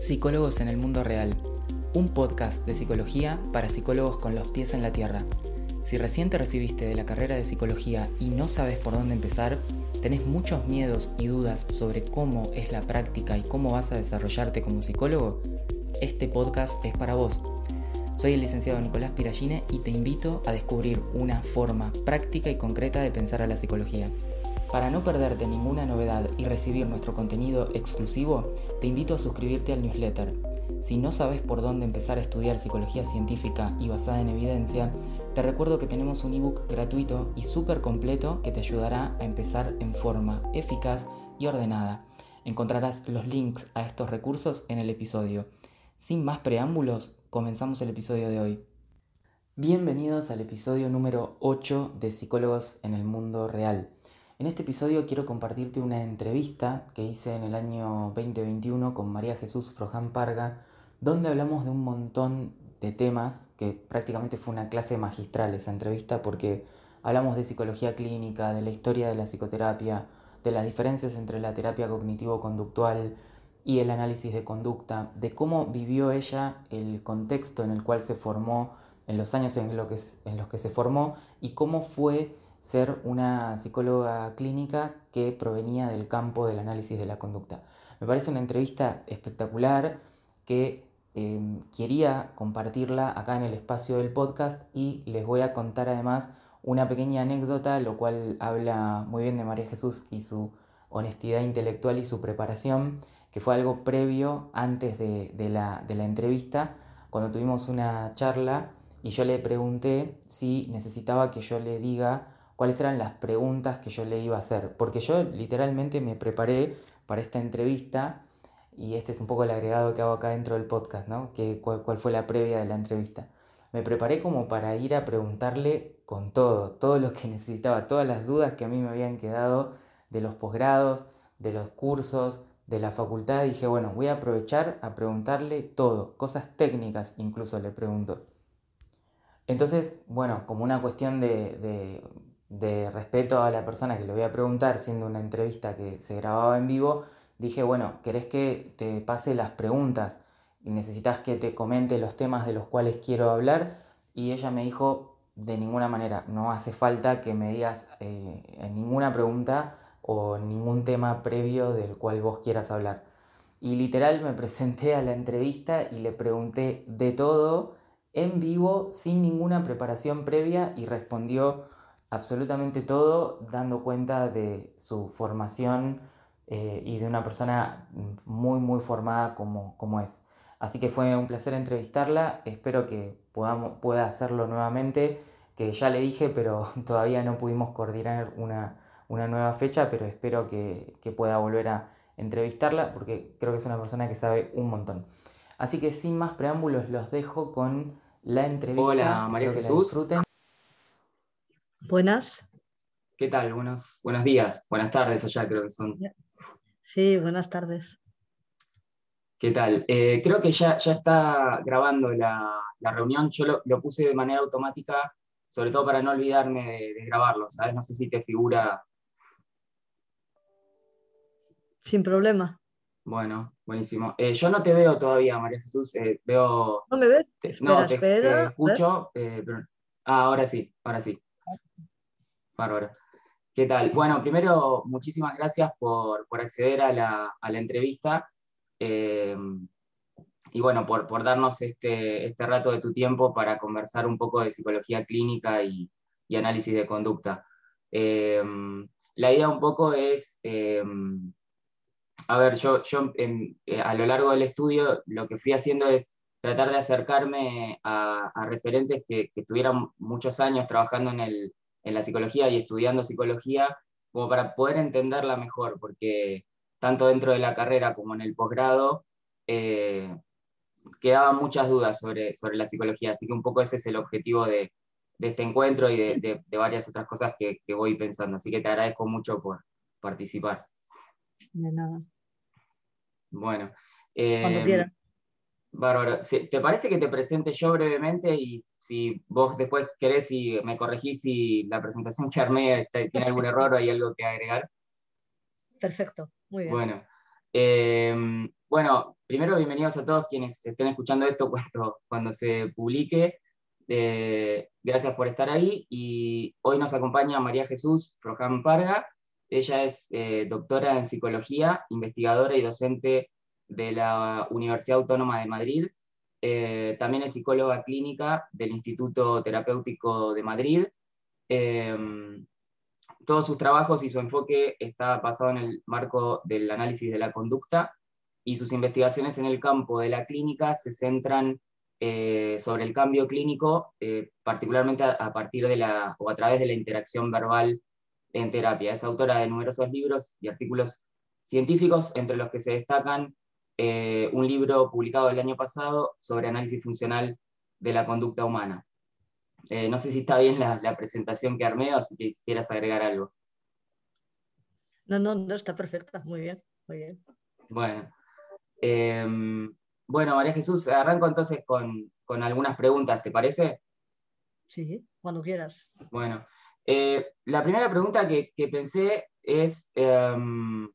Psicólogos en el Mundo Real, un podcast de psicología para psicólogos con los pies en la tierra. Si recién te recibiste de la carrera de psicología y no sabes por dónde empezar, tenés muchos miedos y dudas sobre cómo es la práctica y cómo vas a desarrollarte como psicólogo, este podcast es para vos. Soy el licenciado Nicolás Piragine y te invito a descubrir una forma práctica y concreta de pensar a la psicología. Para no perderte ninguna novedad y recibir nuestro contenido exclusivo, te invito a suscribirte al newsletter. Si no sabes por dónde empezar a estudiar psicología científica y basada en evidencia, te recuerdo que tenemos un ebook gratuito y súper completo que te ayudará a empezar en forma eficaz y ordenada. Encontrarás los links a estos recursos en el episodio. Sin más preámbulos, comenzamos el episodio de hoy. Bienvenidos al episodio número 8 de Psicólogos en el Mundo Real. En este episodio quiero compartirte una entrevista que hice en el año 2021 con María Jesús Froján Parga, donde hablamos de un montón de temas, que prácticamente fue una clase magistral esa entrevista, porque hablamos de psicología clínica, de la historia de la psicoterapia, de las diferencias entre la terapia cognitivo-conductual y el análisis de conducta, de cómo vivió ella el contexto en el cual se formó, en los años en, en los que se formó, y cómo fue ser una psicóloga clínica que provenía del campo del análisis de la conducta. Me parece una entrevista espectacular que em, quería compartirla acá en el espacio del podcast y les voy a contar además una pequeña anécdota, lo cual habla muy bien de María Jesús y su honestidad intelectual y su preparación, que fue algo previo antes de, la, de la entrevista, cuando tuvimos una charla y yo le pregunté si necesitaba que yo le diga cuáles eran las preguntas que yo le iba a hacer, porque yo literalmente me preparé para esta entrevista y este es un poco el agregado que hago acá dentro del podcast, ¿no? Que, cuál, fue la previa de la entrevista. Me preparé como para ir a preguntarle con todo, todo lo que necesitaba, todas las dudas que a mí me habían quedado de los posgrados, de los cursos, de la facultad. Dije, bueno, voy a aprovechar a preguntarle todo, cosas técnicas incluso le pregunto. Entonces, bueno, como una cuestión de respeto a la persona que le voy a preguntar, siendo una entrevista que se grababa en vivo, dije, bueno, ¿querés que te pase las preguntas? y ¿Necesitas que te comente los temas de los cuales quiero hablar? Y ella me dijo, de ninguna manera, no hace falta que me digas eh, ninguna pregunta o ningún tema previo del cual vos quieras hablar. Y literal me presenté a la entrevista y le pregunté de todo en vivo, sin ninguna preparación previa, y respondió absolutamente todo dando cuenta de su formación eh, y de una persona muy, muy formada como, como es. Así que fue un placer entrevistarla, espero que podamos, pueda hacerlo nuevamente, que ya le dije, pero todavía no pudimos coordinar una, nueva fecha, pero espero que, que, pueda volver a entrevistarla porque creo que es una persona que sabe un montón. Así que sin más preámbulos los dejo con la entrevista. Hola María Jesús. disfruten. Buenas. ¿Qué tal? Buenos, buenos días, buenas tardes allá creo que son. Sí, buenas tardes. ¿Qué tal? Eh, creo que ya, ya está grabando la, reunión. Yo lo, puse de manera automática, sobre todo para no olvidarme de, grabarlo, ¿sabes? No sé si te figura. Sin problema. Bueno, buenísimo. Eh, yo no te veo todavía, María Jesús. Eh, veo. ¿No me ves? no, te, escucho. Ah, ahora sí, ahora sí. Bárbaro. ¿Qué tal? Bueno, primero, muchísimas gracias por, acceder a la, entrevista eh, y bueno, por, darnos este, este, rato de tu tiempo para conversar un poco de psicología clínica y, análisis de conducta. Eh, la idea un poco es, eh, a ver, yo, yo a lo largo del estudio lo que fui haciendo es tratar de acercarme a, referentes que, que, estuvieran muchos años trabajando en, el, en la psicología y estudiando psicología, como para poder entenderla mejor, porque tanto dentro de la carrera como en el posgrado eh, quedaban muchas dudas sobre, sobre la psicología, así que un poco ese es el objetivo de, de este encuentro y de, de, varias otras cosas que, que, voy pensando, así que te agradezco mucho por participar. De nada. Bueno. Eh, Bárbaro, ¿te parece que te presente yo brevemente y si vos después querés y me corregís si la presentación que armé tiene algún error o hay algo que agregar? Perfecto, muy bien. Bueno, Em, bueno, primero bienvenidos a todos quienes estén escuchando esto cuando, cuando se publique. Eh, gracias por estar ahí y hoy nos acompaña María Jesús Froján Parga. Ella es eh, doctora en psicología, investigadora y docente de la Universidad Autónoma de Madrid. Eh, también es psicóloga clínica del Instituto Terapéutico de Madrid. Em, todos sus trabajos y su enfoque está basado en el marco del análisis de la conducta y sus investigaciones en el campo de la clínica se centran eh, sobre el cambio clínico, eh, particularmente a, partir de la, o a través de la interacción verbal en terapia. Es autora de numerosos libros y artículos científicos, entre los que se destacan eh, un libro publicado el año pasado sobre análisis funcional de la conducta humana. Eh, no sé si está bien la, presentación que armé o si quisieras agregar algo. No, no, no, está perfecta, muy bien, muy bien. Bueno, em, bueno María Jesús, arranco entonces con, algunas preguntas, ¿te parece? Sí, cuando quieras. Bueno, eh, la primera pregunta que, pensé es, em,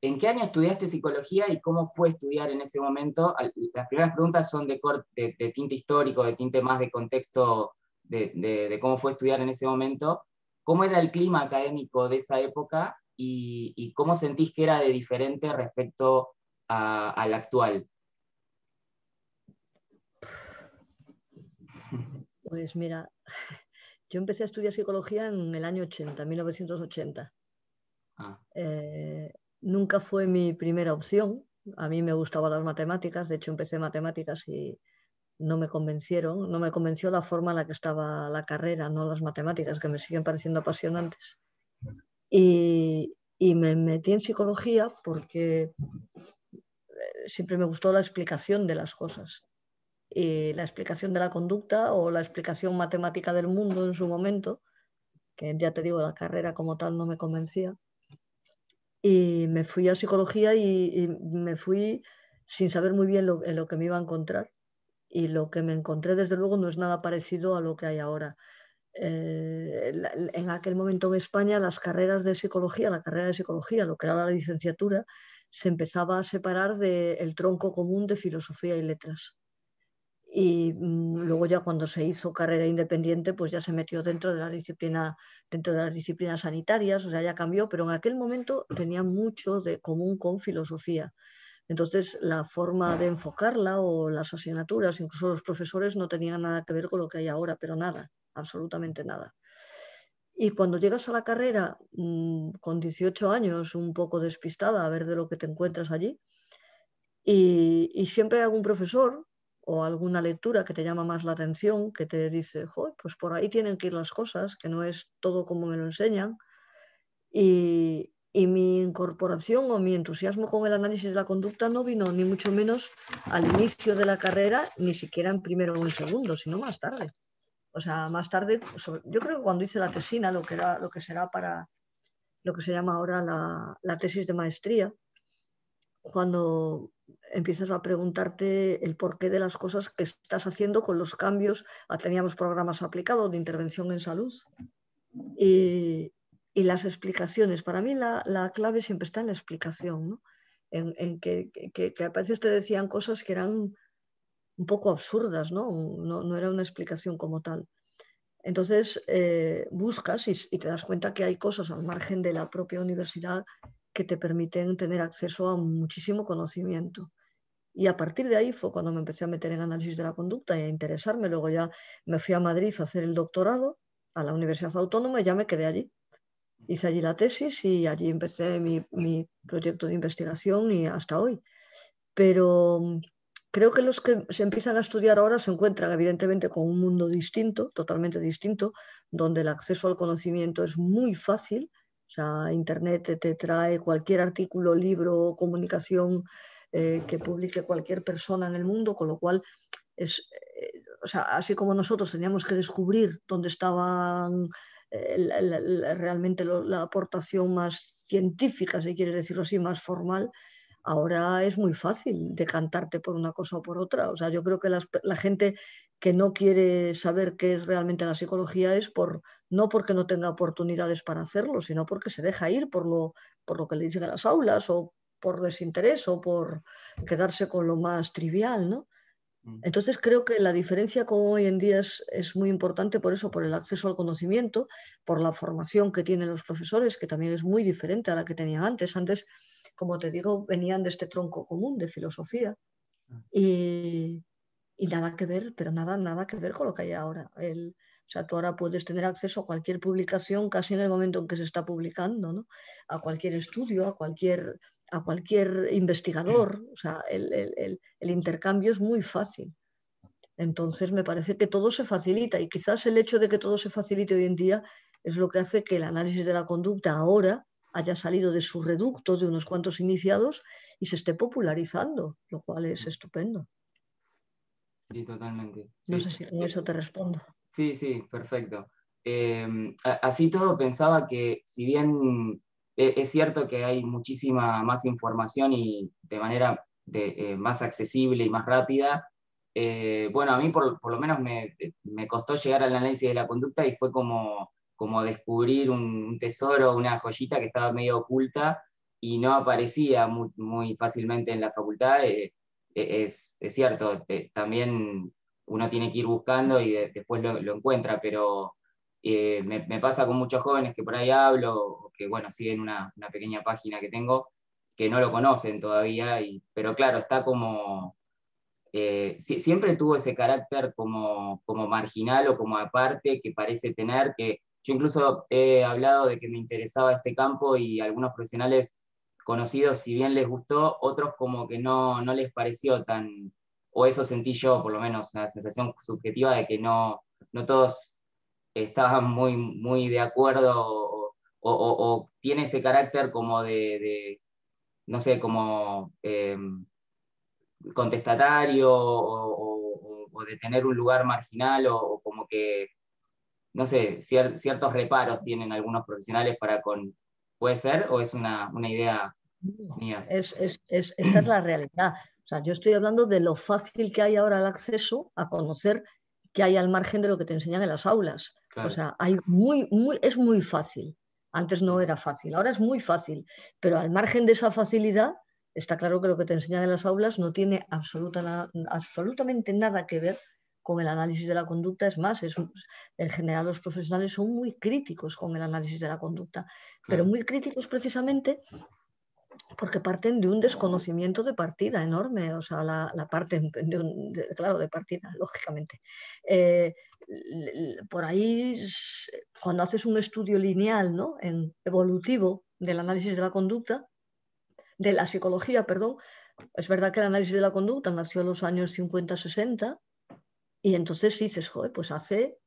¿en qué año estudiaste psicología y cómo fue estudiar en ese momento? Las primeras preguntas son de, de tinte histórico, de tinte más de contexto de, cómo fue estudiar en ese momento, cómo era el clima académico de esa época y, cómo sentís que era de diferente respecto al actual. Pues mira, yo empecé a estudiar psicología en el año 80, 1980. Ah. Eh, nunca fue mi primera opción. A mí me gustaban las matemáticas, de hecho empecé matemáticas y, no me convencieron, no me convenció la forma en la que estaba la carrera, no las matemáticas, que me siguen pareciendo apasionantes. Y, me metí en psicología porque eh, siempre me gustó la explicación de las cosas. Y la explicación de la conducta o la explicación matemática del mundo en su momento, que ya te digo, la carrera como tal no me convencía. Y me fui a psicología y, me fui sin saber muy bien lo, en lo que me iba a encontrar y lo que me encontré desde luego no es nada parecido a lo que hay ahora. Eh, en aquel momento en España las carreras de psicología, la carrera de psicología, lo que era la licenciatura, se empezaba a separar del tronco común de filosofía y letras. Y mm, luego ya cuando se hizo carrera independiente, pues ya se metió dentro de la disciplina, dentro de las disciplinas sanitarias, o sea, ya cambió, pero en aquel momento tenía mucho de común con filosofía. Entonces, la forma de enfocarla o las asignaturas, incluso los profesores, no tenían nada que ver con lo que hay ahora, pero nada, absolutamente nada. Y cuando llegas a la carrera mm, con 18 años, un poco despistada a ver de lo que te encuentras allí, y, siempre hay algún profesor o alguna lectura que te llama más la atención, que te dice, pues por ahí tienen que ir las cosas, que no es todo como me lo enseñan. Y, y mi incorporación o mi entusiasmo con el análisis de la conducta no vino ni mucho menos al inicio de la carrera, ni siquiera en primero o en segundo, sino más tarde. O sea, más tarde, yo creo que cuando hice la tesina, lo que, era, lo que será para lo que se llama ahora la, la tesis de maestría, cuando empiezas a preguntarte el porqué de las cosas que estás haciendo con los cambios. Teníamos programas aplicados de intervención en salud y, y las explicaciones. Para mí la, clave siempre está en la explicación, ¿no? en, que, a veces te decían cosas que eran un poco absurdas, ¿no? No, era una explicación como tal. Entonces eh, buscas y, te das cuenta que hay cosas al margen de la propia universidad que te permiten tener acceso a muchísimo conocimiento. Y a partir de ahí fue cuando me empecé a meter en análisis de la conducta y a interesarme. Luego ya me fui a Madrid a hacer el doctorado a la Universidad Autónoma y ya me quedé allí hice allí la tesis y allí empecé mi, proyecto de investigación y hasta hoy. Pero mm, creo que los que se empiezan a estudiar ahora se encuentran evidentemente con un mundo distinto, totalmente distinto, donde el acceso al conocimiento es muy fácil. O sea, Internet te, trae cualquier artículo, libro, comunicación eh, que publique cualquier persona en el mundo, con lo cual es, eh, o sea, así como nosotros teníamos que descubrir dónde estaban realmente la aportación más científica, si quieres decirlo así, más formal, ahora es muy fácil decantarte por una cosa o por otra. O sea, yo creo que la gente que no quiere saber qué es realmente la psicología es por no porque no tenga oportunidades para hacerlo, sino porque se deja ir por lo, por lo que le dicen a las aulas o por desinterés o por quedarse con lo más trivial, ¿no? Mm. Entonces creo que la diferencia con hoy en día es, muy importante por eso, por el acceso al conocimiento, por la formación que tienen los profesores, que también es muy diferente a la que tenían antes. Antes, como te digo, venían de este tronco común de filosofía ah. y, nada que ver, pero nada, nada que ver con lo que hay ahora. El, o sea, tú ahora puedes tener acceso a cualquier publicación casi en el momento en que se está publicando, ¿no? A cualquier estudio, a cualquier a cualquier investigador. O sea, el, intercambio es muy fácil. Entonces, me parece que todo se facilita y quizás el hecho de que todo se facilite hoy en día es lo que hace que el análisis de la conducta ahora haya salido de su reducto de unos cuantos iniciados y se esté popularizando, lo cual es estupendo. Sí, totalmente. No sé si con eso te respondo. Sí, sí, perfecto. Eh, así todo pensaba que si bien es cierto que hay muchísima más información y de manera eh, más accesible y más rápida. Eh, bueno, a mí por, lo menos me, costó llegar al análisis de la conducta y fue como, como descubrir un tesoro, una joyita que estaba medio oculta y no aparecía muy, fácilmente en la facultad. Eh, es, cierto, también uno tiene que ir buscando y después lo, lo, encuentra, pero me, me, pasa con muchos jóvenes que por ahí hablo que bueno, siguen una, una, pequeña página que tengo, que no lo conocen todavía, y, pero claro, está como, eh, siempre tuvo ese carácter como, como marginal o como aparte que parece tener, que yo incluso he hablado de que me interesaba este campo y algunos profesionales conocidos, si bien les gustó, otros como que no, no les pareció tan, o eso sentí yo, por lo menos, una sensación subjetiva de que no, no todos estaban muy, muy de acuerdo o, tiene ese carácter como de, no sé, como em, contestatario o, de tener un lugar marginal o, como que, no sé, ciertos reparos tienen algunos profesionales para con... ¿Puede ser o es una, idea mía? Es, esta es la realidad. O sea, yo estoy hablando de lo fácil que hay ahora el acceso a conocer que hay al margen de lo que te enseñan en las aulas. O sea, hay muy, muy, es muy fácil. Antes no era fácil, ahora es muy fácil, pero al margen de esa facilidad, está claro que lo que te enseñan en las aulas no tiene absolutamente nada que ver con el análisis de la conducta. Es más, es, en general los profesionales son muy críticos con el análisis de la conducta, pero muy críticos precisamente porque parten de un desconocimiento de partida enorme, o sea, la, parte, de, claro, de partida, lógicamente. Eh, por ahí, cuando haces un estudio lineal, ¿no? En evolutivo del análisis de la conducta, de la psicología, perdón, es verdad que el análisis de la conducta nació en los años 50-60 y entonces dices, joder, pues hace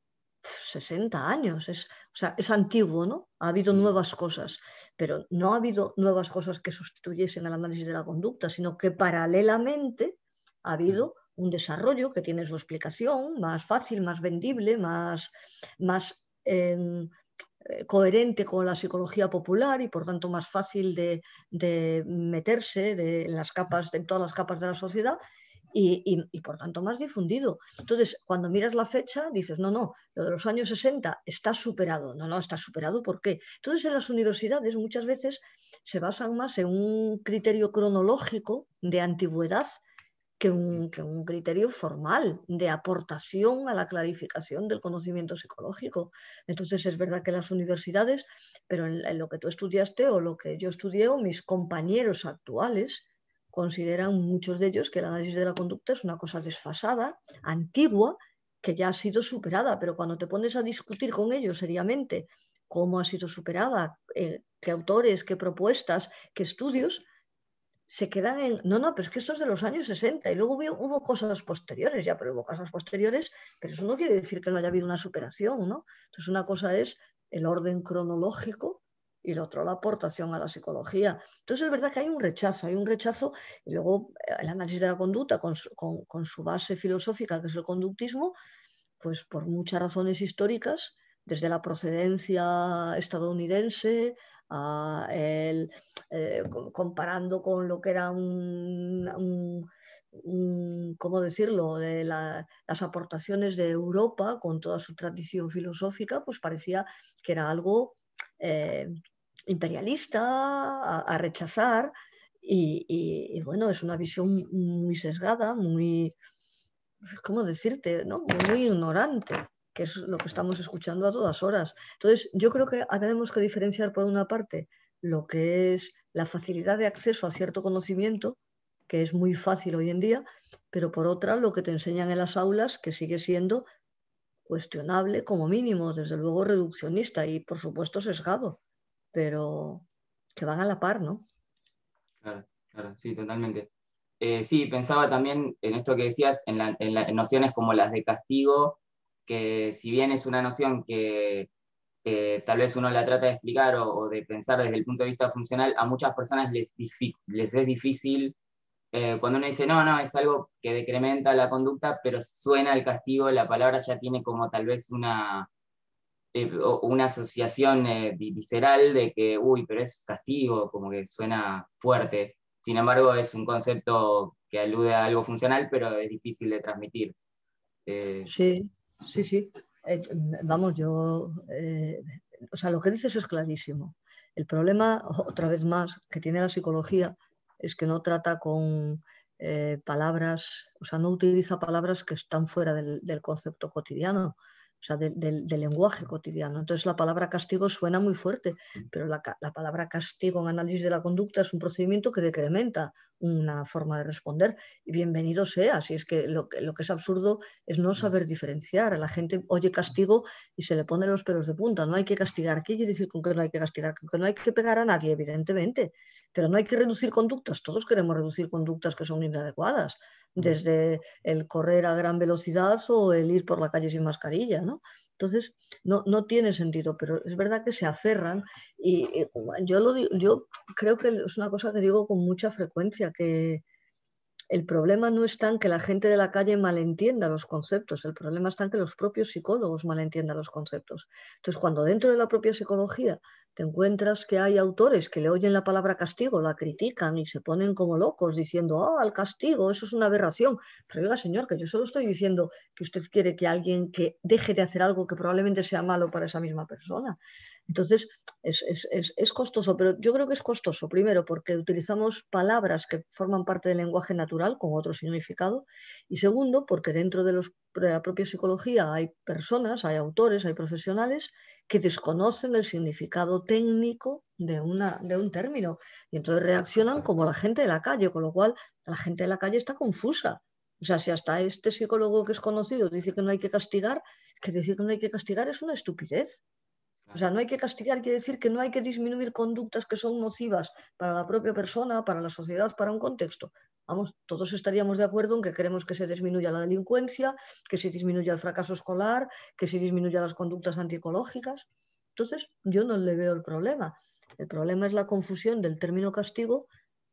60 años, es, o sea, es antiguo, ¿no? Ha habido mm. nuevas cosas, pero no ha habido nuevas cosas que sustituyesen el análisis de la conducta, sino que paralelamente ha habido mm. un desarrollo que tiene su explicación más fácil, más vendible, más, más em, eh, coherente con la psicología popular y por tanto más fácil de, meterse de, en las capas, de todas las capas de la sociedad y, por tanto más difundido. Entonces, cuando miras la fecha, dices, no, no, lo de los años 60 está superado. No, no, está superado, ¿por qué? Entonces, en las universidades muchas veces se basan más en un criterio cronológico de antigüedad que un, un criterio formal de aportación a la clarificación del conocimiento psicológico. Entonces, es verdad que las universidades, pero en lo que tú estudiaste o lo que yo estudié o mis compañeros actuales, consideran muchos de ellos que el análisis de la conducta es una cosa desfasada, antigua, que ya ha sido superada, pero cuando te pones a discutir con ellos seriamente cómo ha sido superada, eh, qué autores, qué propuestas, qué estudios, se quedan en, no, no, pero es que esto es de los años 60 y luego hubo, hubo, cosas posteriores, ya, pero hubo cosas posteriores, pero eso no quiere decir que no haya habido una superación, ¿no? Entonces una cosa es el orden cronológico y lo otro la aportación a la psicología. Entonces es verdad que hay un rechazo, hay un rechazo y luego eh, el análisis de la conducta con su, base filosófica, que es el conductismo, pues por muchas razones históricas, desde la procedencia estadounidense, el, eh, comparando con lo que era un, ¿cómo decirlo?, de las aportaciones de Europa con toda su tradición filosófica, pues parecía que era algo eh, imperialista, a, rechazar, Y, bueno, es una visión muy sesgada, muy, ¿cómo decirte? ¿no? Muy ignorante, que es lo que estamos escuchando a todas horas. Entonces, yo creo que tenemos que diferenciar por una parte lo que es la facilidad de acceso a cierto conocimiento, que es muy fácil hoy en día, pero por otra lo que te enseñan en las aulas, que sigue siendo cuestionable como mínimo, desde luego reduccionista y por supuesto sesgado, pero que van a la par, ¿no? Claro, claro, sí, totalmente. Eh, sí, pensaba también en esto que decías, en, en, nociones como las de castigo, que si bien es una noción que tal vez uno la trata de explicar o, de pensar desde el punto de vista funcional, a muchas personas les, les es difícil eh, cuando uno dice, no, no, es algo que decrementa la conducta, pero suena el castigo, la palabra ya tiene como tal vez una, eh, una asociación eh, visceral de que, uy, pero es castigo, como que suena fuerte. Sin embargo, es un concepto que alude a algo funcional, pero es difícil de transmitir. Sí, sí, sí. vamos, yo, o sea, lo que dices es clarísimo. El problema, otra vez más, que tiene la psicología es que no trata con eh, palabras, o sea, no utiliza palabras que están fuera del concepto cotidiano o sea, del lenguaje cotidiano. Entonces la palabra castigo suena muy fuerte, pero la, palabra castigo en análisis de la conducta es un procedimiento que decrementa una forma de responder y bienvenido sea, si es que lo, lo que es absurdo es no saber diferenciar. La gente oye castigo y se le pone los pelos de punta. No hay que castigar. ¿Qué quiere decir con que no hay que castigar? Con que no hay que pegar a nadie, evidentemente, pero no hay que reducir conductas. Todos queremos reducir conductas que son inadecuadas desde el correr a gran velocidad o el ir por la calle sin mascarilla, ¿no? Entonces, no, no tiene sentido, pero es verdad que se aferran y, yo, lo, yo creo que es una cosa que digo con mucha frecuencia, que, el problema no está en que la gente de la calle malentienda los conceptos, el problema está en que los propios psicólogos malentiendan los conceptos. Entonces, cuando dentro de la propia psicología te encuentras que hay autores que le oyen la palabra castigo, la critican y se ponen como locos diciendo, ah, el castigo, eso es una aberración. Pero oiga, señor, que yo solo estoy diciendo que usted quiere que alguien que deje de hacer algo que probablemente sea malo para esa misma persona. Entonces, es, costoso, pero yo creo que es costoso, primero, porque utilizamos palabras que forman parte del lenguaje natural con otro significado, y segundo, porque dentro de, la propia psicología hay personas, hay autores, hay profesionales que desconocen el significado técnico de, una, de un término, y entonces reaccionan como la gente de la calle, con lo cual la gente de la calle está confusa. O sea, si hasta este psicólogo que es conocido dice que no hay que castigar, que decir que no hay que castigar es una estupidez. O sea, no hay que castigar, quiere decir que no hay que disminuir conductas que son nocivas para la propia persona, para la sociedad, para un contexto. Vamos, todos estaríamos de acuerdo en que queremos que se disminuya la delincuencia, que se disminuya el fracaso escolar, que se disminuya las conductas antiecológicas. Entonces, yo no le veo el problema. El problema es la confusión del término castigo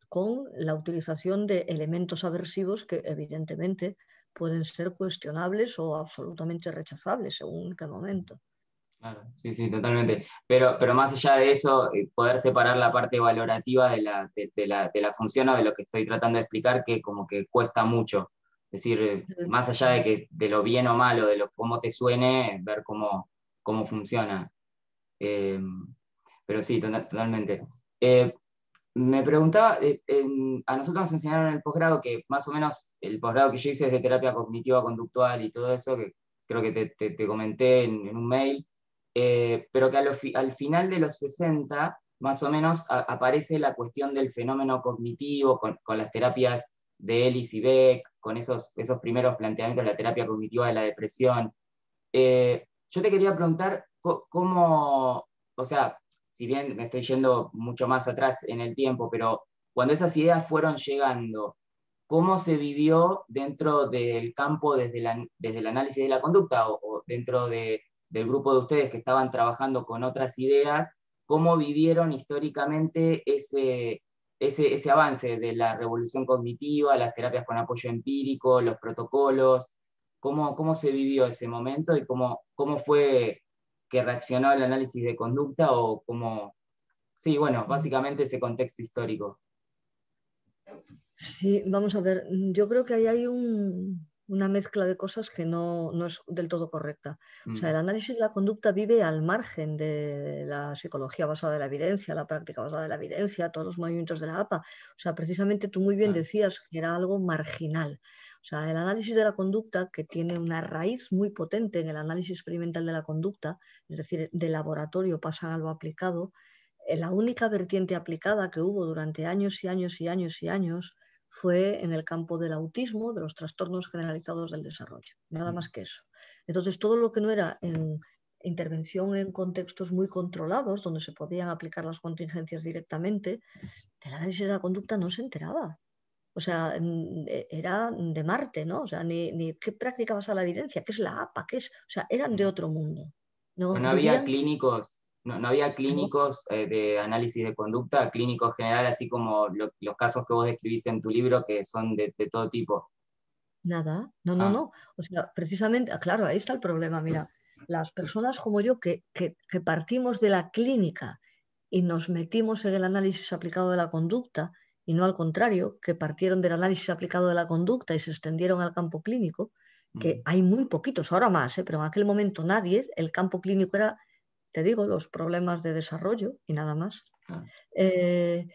con la utilización de elementos aversivos que evidentemente pueden ser cuestionables o absolutamente rechazables según qué momento. Claro, sí, sí, totalmente. Pero, pero más allá de eso, eh, poder separar la parte valorativa de la, de, la, de la función o de lo que estoy tratando de explicar, que como que cuesta mucho. Es decir, eh, más allá de, que, de lo bien o malo, de lo, cómo te suene, ver cómo, cómo funciona. Eh, pero sí, totalmente. me preguntaba, a nosotros nos enseñaron en el posgrado que más o menos el posgrado que yo hice es de terapia cognitiva conductual y todo eso, que creo que te, te, comenté en, en, un mail. Eh, pero que al final de los 60, más o menos, aparece la cuestión del fenómeno cognitivo con, las terapias de Ellis y Beck, con esos, esos primeros planteamientos de la terapia cognitiva de la depresión. Eh, yo te quería preguntar cómo, o sea, si bien me estoy yendo mucho más atrás en el tiempo, pero cuando esas ideas fueron llegando, ¿cómo se vivió dentro del campo desde, desde el análisis de la conducta o dentro de, del grupo de ustedes que estaban trabajando con otras ideas, cómo vivieron históricamente ese, ese, avance de la revolución cognitiva, las terapias con apoyo empírico, los protocolos, cómo, cómo se vivió ese momento y cómo, cómo fue que reaccionó el análisis de conducta o cómo, sí, bueno, básicamente ese contexto histórico. Sí, vamos a ver, yo creo que ahí hay un, una mezcla de cosas que no, es del todo correcta. O sea, mm. el análisis de la conducta vive al margen de la psicología basada en la evidencia, la práctica basada en la evidencia, todos los movimientos de la APA. O sea, precisamente tú muy bien decías que era algo marginal. O sea, el análisis de la conducta, que tiene una raíz muy potente en el análisis experimental de la conducta, es decir, de laboratorio pasa a lo aplicado, eh, la única vertiente aplicada que hubo durante años y años y años y años fue en el campo del autismo, de los trastornos generalizados del desarrollo, nada más que eso. Entonces, todo lo que no era en intervención en contextos muy controlados, donde se podían aplicar las contingencias directamente, del análisis de la conducta no se enteraba. O sea, e, era de Marte, ¿no? O sea, ni, ni qué práctica a la evidencia, qué es la APA, qué es, o sea, eran de otro mundo. No, había clínicos no, había clínicos eh, de análisis de conducta, clínicos general, así como los casos que vos describís en tu libro, que son de, todo tipo. Nada, no, no, ah. no. O sea, precisamente, ah, claro, ahí está el problema. Mira, las personas como yo que, que, partimos de la clínica y nos metimos en el análisis aplicado de la conducta, y no al contrario, que partieron del análisis aplicado de la conducta y se extendieron al campo clínico, que hay muy poquitos, ahora más, ¿eh? pero en aquel momento nadie, el campo clínico era te digo, los problemas de desarrollo y nada más. Ah. Eh,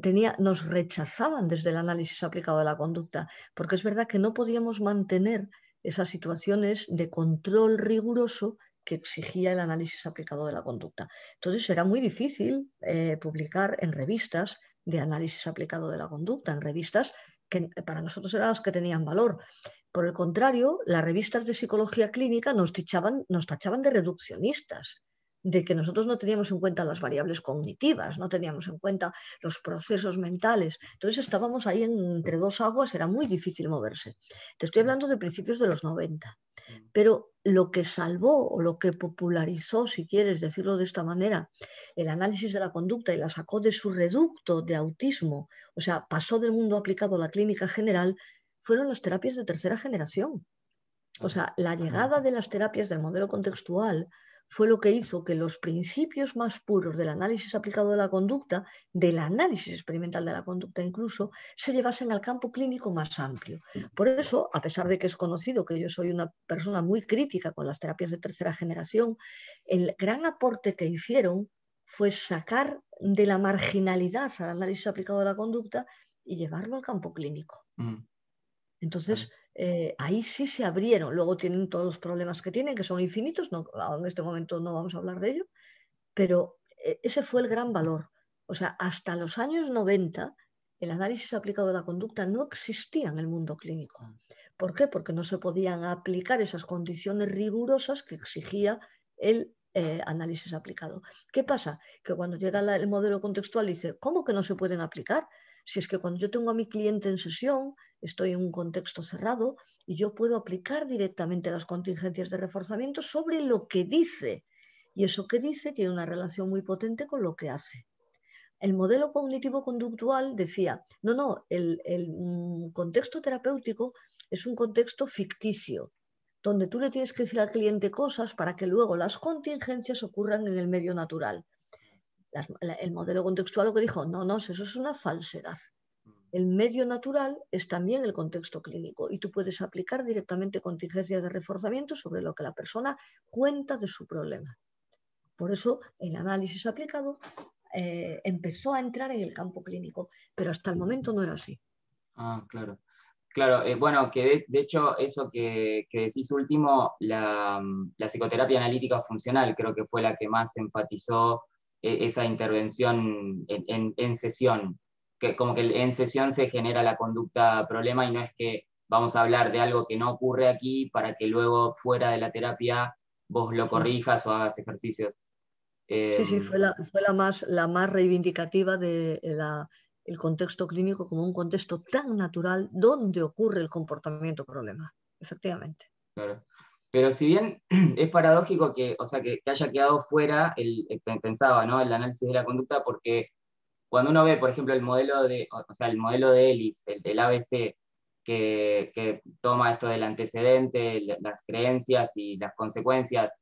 tenía, nos rechazaban desde el análisis aplicado de la conducta, porque es verdad que no podíamos mantener esas situaciones de control riguroso que exigía el análisis aplicado de la conducta. Entonces era muy difícil eh, publicar en revistas de análisis aplicado de la conducta, en revistas que para nosotros eran las que tenían valor. Por el contrario, las revistas de psicología clínica nos, nos tachaban de reduccionistas, de que nosotros no teníamos en cuenta las variables cognitivas, no teníamos en cuenta los procesos mentales. Entonces estábamos ahí entre dos aguas, era muy difícil moverse. Te estoy hablando de principios de los 90. Pero lo que salvó o lo que popularizó, si quieres decirlo de esta manera, el análisis de la conducta y la sacó de su reducto de autismo, o sea, pasó del mundo aplicado a la clínica general, fueron las terapias de tercera generación. O sea, la llegada de las terapias del modelo contextual fue lo que hizo que los principios más puros del análisis aplicado de la conducta, del análisis experimental de la conducta incluso, se llevasen al campo clínico más amplio. Por eso, a pesar de que es conocido que yo soy una persona muy crítica con las terapias de tercera generación, el gran aporte que hicieron fue sacar de la marginalidad al análisis aplicado de la conducta y llevarlo al campo clínico. Mm. Entonces, eh, ahí sí se abrieron. Luego tienen todos los problemas que tienen, que son infinitos. No, en este momento no vamos a hablar de ello, pero eh, ese fue el gran valor. O sea, hasta los años 90, el análisis aplicado de la conducta no existía en el mundo clínico. Ah. ¿Por qué? Porque no se podían aplicar esas condiciones rigurosas que exigía el eh, análisis aplicado. ¿Qué pasa? Que cuando llega el modelo contextual dice, ¿cómo que no se pueden aplicar? Si es que cuando yo tengo a mi cliente en sesión, estoy en un contexto cerrado y yo puedo aplicar directamente las contingencias de reforzamiento sobre lo que dice. Y eso que dice tiene una relación muy potente con lo que hace. El modelo cognitivo-conductual decía, no, no, el, mm, contexto terapéutico es un contexto ficticio, donde tú le tienes que decir al cliente cosas para que luego las contingencias ocurran en el medio natural. El modelo contextual lo que dijo, no, no, eso es una falsedad el medio natural es también el contexto clínico y tú puedes aplicar directamente contingencias de reforzamiento sobre lo que la persona cuenta de su problema. Por eso el análisis aplicado eh, empezó a entrar en el campo clínico, pero hasta el momento no era así. Ah, claro. Claro, eh, bueno, que de, hecho eso que, decís último, la, psicoterapia analítica funcional creo que fue la que más enfatizó esa intervención en sesión, que como que en sesión se genera la conducta problema y no es que vamos a hablar de algo que no ocurre aquí para que luego fuera de la terapia vos lo corrijas o hagas ejercicios. sí, sí, fue, la, fue la, más, la más reivindicativa del de contexto clínico como un contexto tan natural donde ocurre el comportamiento problema, efectivamente. Claro. Pero si bien es paradójico que, o sea, que, haya quedado fuera, el, pensaba, ¿no? el análisis de la conducta, porque cuando uno ve, por ejemplo, el modelo de, o sea, el modelo de Ellis, el ABC, que, toma esto del antecedente, las creencias y las consecuencias,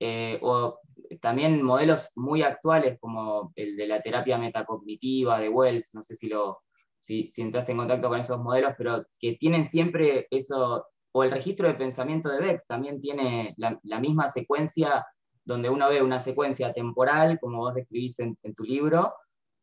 eh, o también modelos muy actuales como el de la terapia metacognitiva de Wells, no sé si lo, si entraste en contacto con esos modelos, pero que tienen siempre eso, o el registro de pensamiento de Beck también tiene la, misma secuencia, donde uno ve una secuencia temporal, como vos describís en, tu libro,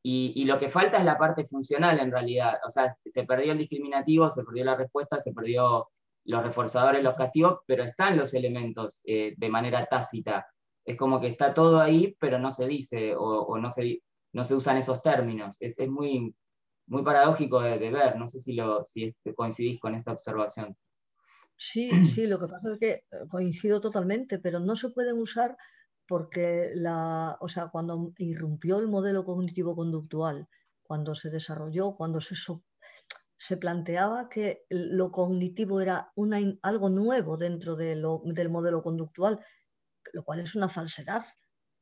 y, lo que falta es la parte funcional en realidad. O sea, se perdió el discriminativo, se perdió la respuesta, se perdió los reforzadores, los castigos, pero están los elementos eh, de manera tácita. Es como que está todo ahí, pero no se dice o, no, se, no se usan esos términos. Es, muy, muy paradójico de, ver. No sé si, lo, si coincidís con esta observación. Sí, sí, lo que pasa es que eh, coincido totalmente, pero no se pueden usar porque la, o sea, cuando irrumpió el modelo cognitivo-conductual, cuando se desarrolló, cuando se, se planteaba que lo cognitivo era una, algo nuevo dentro de lo, del modelo conductual, lo cual es una falsedad.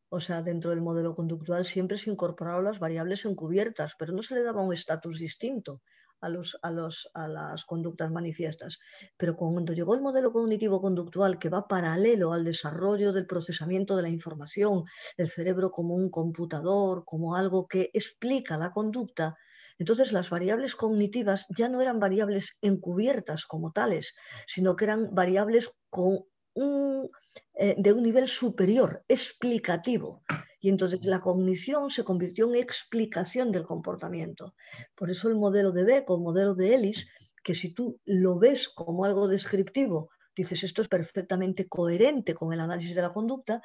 O sea, dentro del modelo conductual siempre se incorporaron las variables encubiertas, pero no se le daba un estatus distinto a, los, a, los, a las conductas manifiestas. Pero cuando llegó el modelo cognitivo-conductual que va paralelo al desarrollo del procesamiento de la información, el cerebro como un computador, como algo que explica la conducta, entonces las variables cognitivas ya no eran variables encubiertas como tales, sino que eran variables con eh, de un nivel superior, explicativo. Y entonces la cognición se convirtió en explicación del comportamiento. Por eso el modelo de Beck o el modelo de Ellis, que si tú lo ves como algo descriptivo, dices esto es perfectamente coherente con el análisis de la conducta,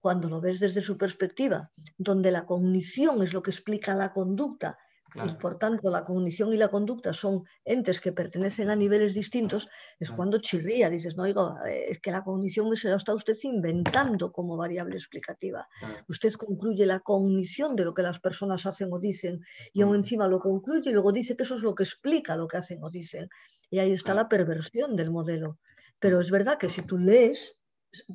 cuando lo ves desde su perspectiva, donde la cognición es lo que explica la conducta y por tanto la cognición y la conducta son entes que pertenecen a niveles distintos, es cuando chirría, dices, no, eh, es que la cognición se la está usted inventando como variable explicativa. Usted concluye la cognición de lo que las personas hacen o dicen y aún encima lo concluye y luego dice que eso es lo que explica lo que hacen o dicen. Y ahí está la perversión del modelo. Pero es verdad que si tú lees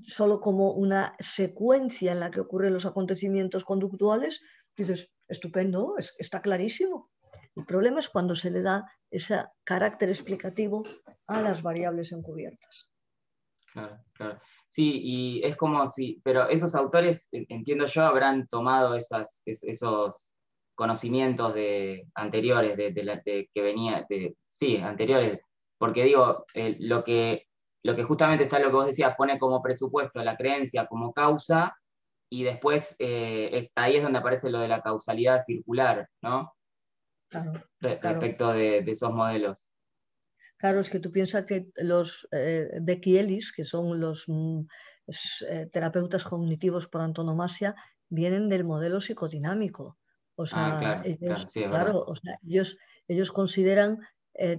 solo como una secuencia en la que ocurren los acontecimientos conductuales, dices, estupendo, está clarísimo. El problema es cuando se le da ese carácter explicativo a las variables encubiertas. Claro, claro. Sí, y es como si, pero esos autores, entiendo yo, habrán tomado esas, esos conocimientos de, anteriores, de, que venía, de, sí, anteriores, porque digo, lo, que, lo que justamente está lo que vos decías, pone como presupuesto la creencia como causa, y después eh, ahí es donde aparece lo de la causalidad circular, ¿no? Claro, Respecto De, esos modelos. Claro, es que tú piensas que los eh, Becky Ellis, que son los mm, eh, terapeutas cognitivos por antonomasia, vienen del modelo psicodinámico. O sea, ah, ellos, claro, o sea, ellos, ellos consideran,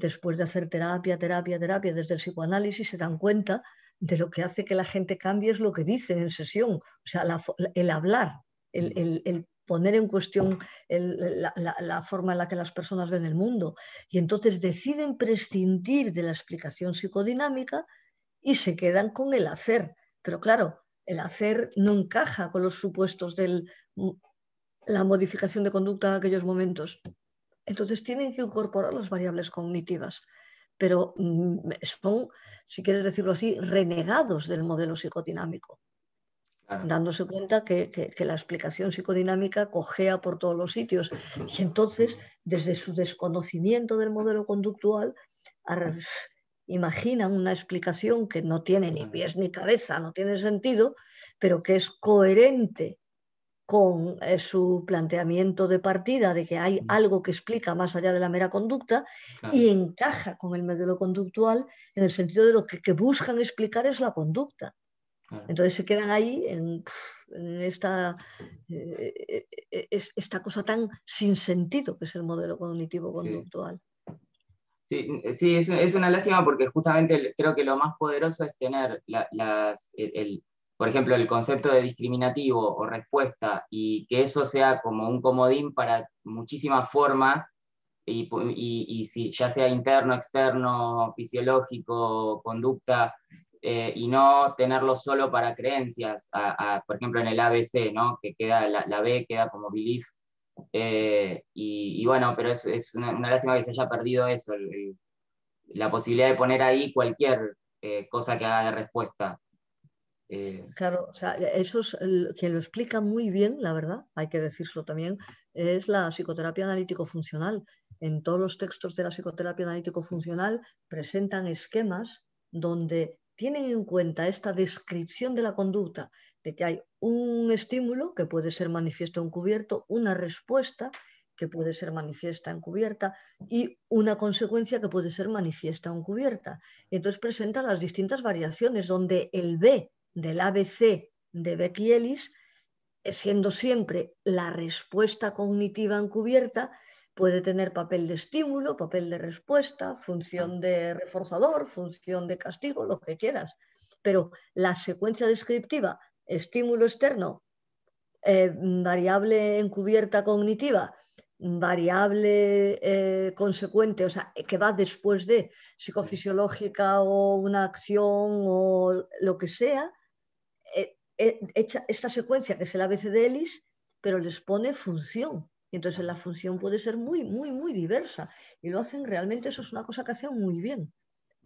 después de hacer terapia, terapia, terapia, desde el psicoanálisis, se dan cuenta de lo que hace que la gente cambie es lo que dicen en sesión, o sea, el hablar, el, poner en cuestión la, forma en la que las personas ven el mundo. Y entonces deciden prescindir de la explicación psicodinámica y se quedan con el hacer. Pero claro, el hacer no encaja con los supuestos de la modificación de conducta en aquellos momentos. Entonces tienen que incorporar las variables cognitivas pero mm, son, si quieres decirlo así, renegados del modelo psicodinámico, dándose cuenta que, la explicación psicodinámica cojea por todos los sitios. Y entonces, desde su desconocimiento del modelo conductual, imaginan una explicación que no tiene ni pies ni cabeza, no tiene sentido, pero que es coherente con eh, su planteamiento de partida de que hay algo que explica más allá de la mera conducta y encaja con el modelo conductual en el sentido de lo que, buscan explicar es la conducta. Entonces se quedan ahí en, esta, eh, eh, esta cosa tan sin sentido que es el modelo cognitivo-conductual. Sí. Sí, es, una lástima porque justamente creo que lo más poderoso es tener las, el, por ejemplo, el concepto de discriminativo o respuesta y que eso sea como un comodín para muchísimas formas, y, si, ya sea interno, externo, fisiológico, conducta, eh, y no tenerlo solo para creencias, por ejemplo en el ABC, ¿no? que queda la, B queda como belief, eh, y, bueno, pero es, una, lástima que se haya perdido eso, la posibilidad de poner ahí cualquier eh, cosa que haga de respuesta. Eh, claro, o sea, eso es quien lo explica muy bien, la verdad, hay que decirlo también, es la psicoterapia analítico-funcional. en todos los textos de la psicoterapia analítico-funcional presentan esquemas donde tienen en cuenta esta descripción de la conducta, de que hay un estímulo que puede ser manifiesto encubierto, una respuesta que puede ser manifiesta encubierta y una consecuencia que puede ser manifiesta encubierta. Entonces presenta las distintas variaciones donde el B del ABC de Beck y Ellis, siendo siempre la respuesta cognitiva encubierta, puede tener papel de estímulo, papel de respuesta, función de reforzador, función de castigo, lo que quieras. Pero la secuencia descriptiva, estímulo externo, eh, variable encubierta cognitiva, variable eh, consecuente, o sea, que va después de psicofisiológica o una acción o lo que sea, eh, esta secuencia que es el ABC de Ellis, pero les pone función. Y entonces la función puede ser muy, muy, muy diversa. Y lo hacen realmente, eso es una cosa que hacen muy bien.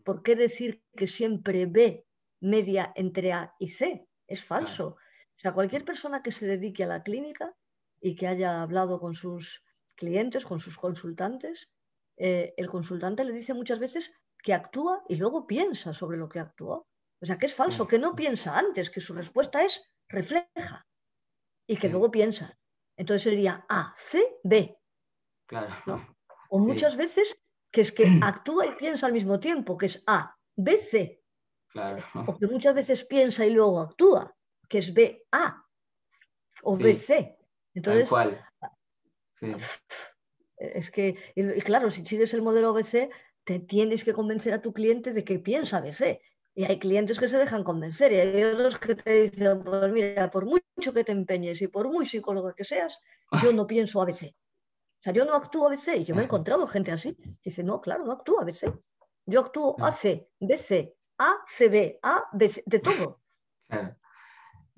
¿Por qué decir que siempre B media entre A y C? Es falso. O sea, cualquier persona que se dedique a la clínica y que haya hablado con sus clientes, con sus consultantes, eh, el consultante le dice muchas veces que actúa y luego piensa sobre lo que actuó. O sea, que es falso, que no piensa antes, que su respuesta es refleja y que luego piensa. Entonces sería A, C, B. O muchas veces que es que actúa y piensa al mismo tiempo, que es A, B, C. O que muchas veces piensa y luego actúa, que es B, A. O B, C. Entonces, es que, y claro, si sigues el modelo ABC, te tienes que convencer a tu cliente de que piensa ABC. Y hay clientes que se dejan convencer y hay otros que te dicen, pues mira, por mucho que te empeñes y por muy psicólogo que seas, yo no pienso ABC. O sea, yo no actúo ABC. Y yo me he encontrado gente así. Dice, no, claro, no actúo ABC. Yo actúo AC, BC, ACB, ABC, de todo.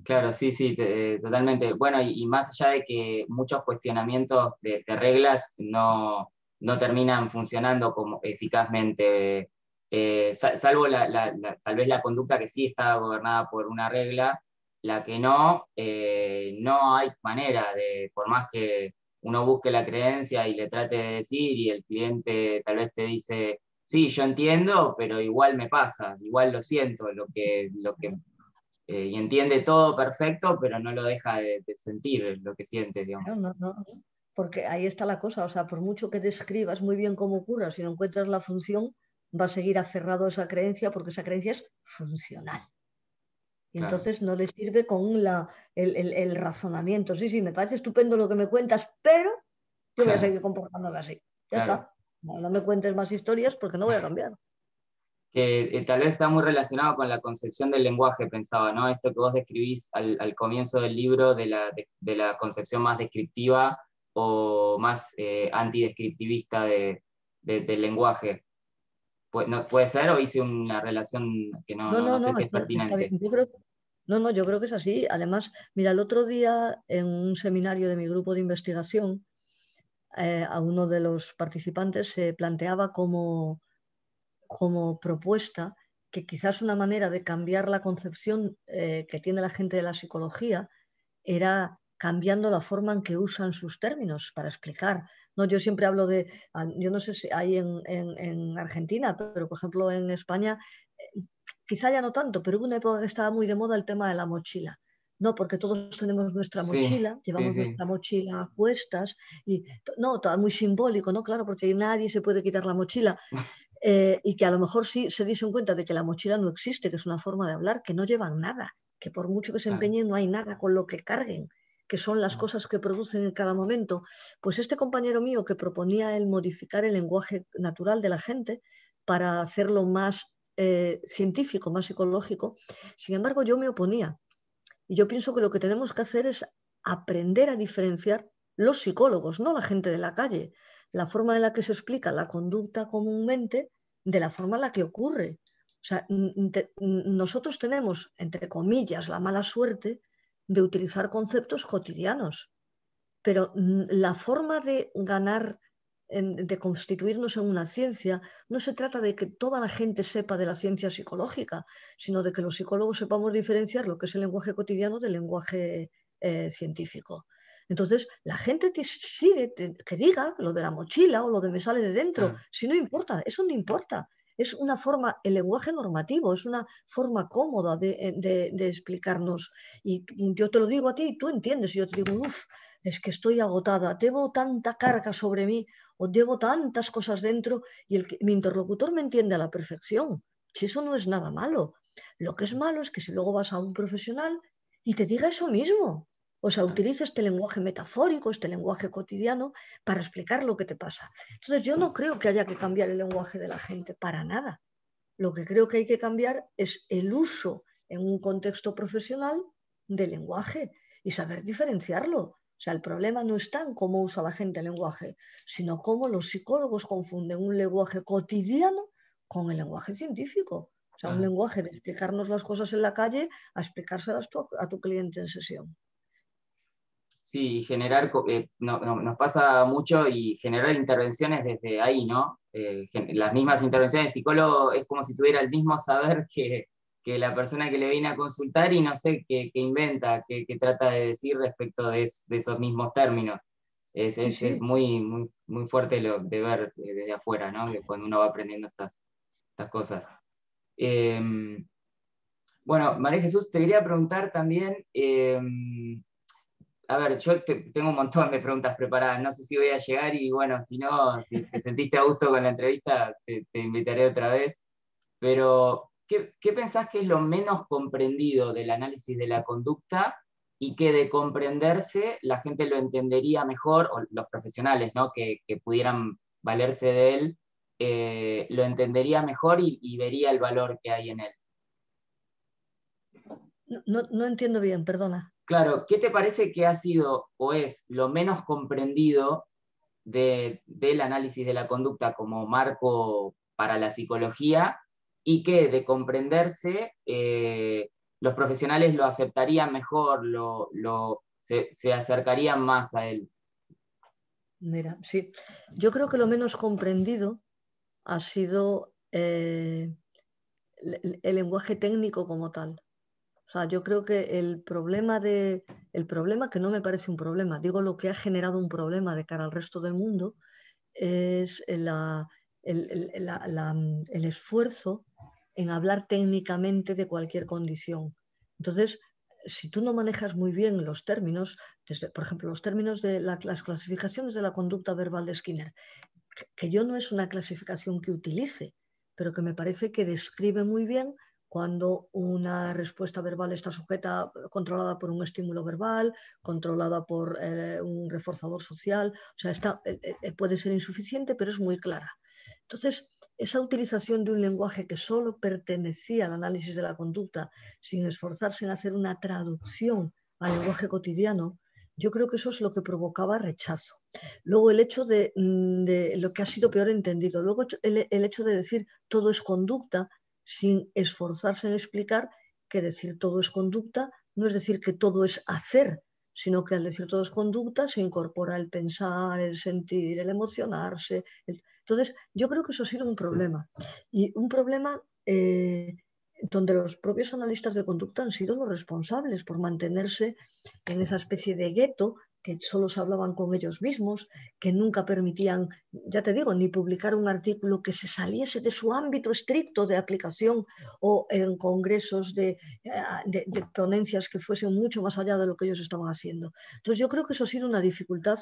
Claro. sí, sí, totalmente. Bueno, y, más allá de que muchos cuestionamientos de, reglas no, no, terminan funcionando como eficazmente eh, salvo tal vez la conducta que sí está gobernada por una regla, la que no, eh, no hay manera de, por más que uno busque la creencia y le trate de decir y el cliente tal vez te dice, sí, yo entiendo, pero igual me pasa, igual lo siento, lo que, lo que, eh, y entiende todo perfecto, pero no lo deja de, sentir lo que siente, digamos. porque ahí está la cosa, o sea, por mucho que describas muy bien cómo ocurra, si no encuentras la función, va a seguir aferrado a esa creencia porque esa creencia es funcional. Y entonces no le sirve con la, el, razonamiento. Sí, sí, me parece estupendo lo que me cuentas, pero yo voy a seguir comportándome así. Ya está. No, me cuentes más historias porque no voy a cambiar. Que eh, tal vez está muy relacionado con la concepción del lenguaje, pensaba, ¿no? Esto que vos describís al, comienzo del libro de la, de, la, concepción más descriptiva o más eh, antidescriptivista de, del lenguaje. ¿Puede ser o hice una relación que no, no, sé si es pertinente? no, no, yo creo que es así. Además, mira, el otro día en un seminario de mi grupo de investigación, eh, a uno de los participantes se planteaba como, como propuesta que quizás una manera de cambiar la concepción eh, que tiene la gente de la psicología era cambiando la forma en que usan sus términos para explicar no, yo siempre hablo de, yo no sé si hay en, Argentina, pero por ejemplo en España, eh, quizá ya no tanto, pero hubo una época que estaba muy de moda el tema de la mochila. No, porque todos tenemos nuestra mochila, llevamos nuestra mochila a cuestas y no, todo muy simbólico, ¿no? Claro, porque nadie se puede quitar la mochila eh, y que a lo mejor sí se dicen cuenta de que la mochila no existe, que es una forma de hablar, que no llevan nada, que por mucho que se empeñen no hay nada con lo que carguen que son las cosas que producen en cada momento, pues este compañero mío que proponía el modificar el lenguaje natural de la gente para hacerlo más eh, científico, más psicológico, sin embargo yo me oponía. Y yo pienso que lo que tenemos que hacer es aprender a diferenciar los psicólogos, no la gente de la calle, la forma en la que se explica la conducta comúnmente de la forma en la que ocurre. O sea, nosotros tenemos, entre comillas, la mala suerte de utilizar conceptos cotidianos. Pero mm, la forma de ganar, de constituirnos en una ciencia, no se trata de que toda la gente sepa de la ciencia psicológica, sino de que los psicólogos sepamos diferenciar lo que es el lenguaje cotidiano del lenguaje eh, científico. Entonces, la gente te sigue, que diga lo de la mochila o lo de me sale de dentro, si no importa, eso no importa. Es una forma, el lenguaje normativo es una forma cómoda de, de explicarnos. Y yo te lo digo a ti y tú entiendes. Y yo te digo, uff, es que estoy agotada, tengo tanta carga sobre mí o llevo tantas cosas dentro y el mi interlocutor me entiende a la perfección. Si eso no es nada malo. Lo que es malo es que si luego vas a un profesional y te diga eso mismo, o sea, utiliza este lenguaje metafórico, este lenguaje cotidiano para explicar lo que te pasa. Entonces, yo no creo que haya que cambiar el lenguaje de la gente para nada. Lo que creo que hay que cambiar es el uso en un contexto profesional del lenguaje y saber diferenciarlo. O sea, el problema no está en cómo usa la gente el lenguaje, sino cómo los psicólogos confunden un lenguaje cotidiano con el lenguaje científico. O sea, un lenguaje de explicarnos las cosas en la calle a explicárselas a tu cliente en sesión. Sí, generar, eh, nos pasa mucho y generar intervenciones desde ahí, ¿no? Eh, las mismas intervenciones de psicólogo es como si tuviera el mismo saber que, que la persona que le viene a consultar y no sé qué, inventa, qué, trata de decir respecto de, esos mismos términos. Es, es, muy, muy, muy fuerte lo de ver desde afuera, ¿no? cuando uno va aprendiendo estas, estas cosas. Em, bueno, María Jesús, te quería preguntar también, em, a ver, yo tengo un montón de preguntas preparadas, no sé si voy a llegar y bueno, si no, si te sentiste a gusto con la entrevista, te, invitaré otra vez, pero ¿qué, pensás que es lo menos comprendido del análisis de la conducta y que de comprenderse la gente lo entendería mejor, o los profesionales ¿no? que, pudieran valerse de él, eh, lo entendería mejor y, vería el valor que hay en él? No, entiendo bien, perdona. Claro, ¿qué te parece que ha sido o es lo menos comprendido del análisis de la conducta como marco para la psicología y que de comprenderse eh, los profesionales lo aceptarían mejor, lo, se, acercarían más a él. Mira, sí, yo creo que lo menos comprendido ha sido eh, el, lenguaje técnico como tal. O sea, yo creo que el problema de el problema que no me parece un problema, digo lo que ha generado un problema de cara al resto del mundo es la, el esfuerzo en hablar técnicamente de cualquier condición. Entonces, si tú no manejas muy bien los términos, desde, por ejemplo, los términos de las clasificaciones de la conducta verbal de Skinner, que yo no es una clasificación que utilice, pero que me parece que describe muy bien cuando una respuesta verbal está sujeta, controlada por un estímulo verbal, controlada por eh, un reforzador social, o sea, está, eh, eh, puede ser insuficiente, pero es muy clara. Entonces, esa utilización de un lenguaje que solo pertenecía al análisis de la conducta, sin esforzarse en hacer una traducción al lenguaje cotidiano, yo creo que eso es lo que provocaba rechazo. Luego el hecho de, mm, lo que ha sido peor entendido, luego el, hecho de decir todo es conducta sin esforzarse en explicar que decir todo es conducta no es decir que todo es hacer, sino que al decir todo es conducta se incorpora el pensar, el sentir, el emocionarse. Entonces, yo creo que eso ha sido un problema. Y un problema eh, donde los propios analistas de conducta han sido los responsables por mantenerse en esa especie de gueto que solo se hablaban con ellos mismos, que nunca permitían, ya te digo, ni publicar un artículo que se saliese de su ámbito estricto de aplicación o en congresos de, eh, de ponencias que fuesen mucho más allá de lo que ellos estaban haciendo. Entonces yo creo que eso ha sido una dificultad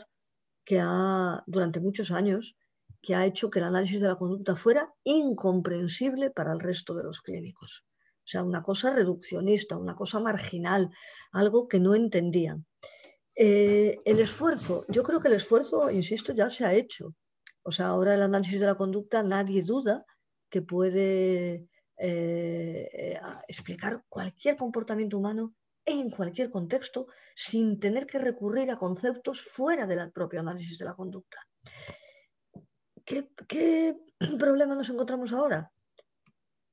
que ha, durante muchos años, que ha hecho que el análisis de la conducta fuera incomprensible para el resto de los clínicos. O sea, una cosa reduccionista, una cosa marginal, algo que no entendían. Eh, el esfuerzo, yo creo que el esfuerzo, insisto, ya se ha hecho. O sea, ahora el análisis de la conducta, nadie duda que puede eh, explicar cualquier comportamiento humano en cualquier contexto sin tener que recurrir a conceptos fuera del propio análisis de la conducta. ¿Qué, problema nos encontramos ahora?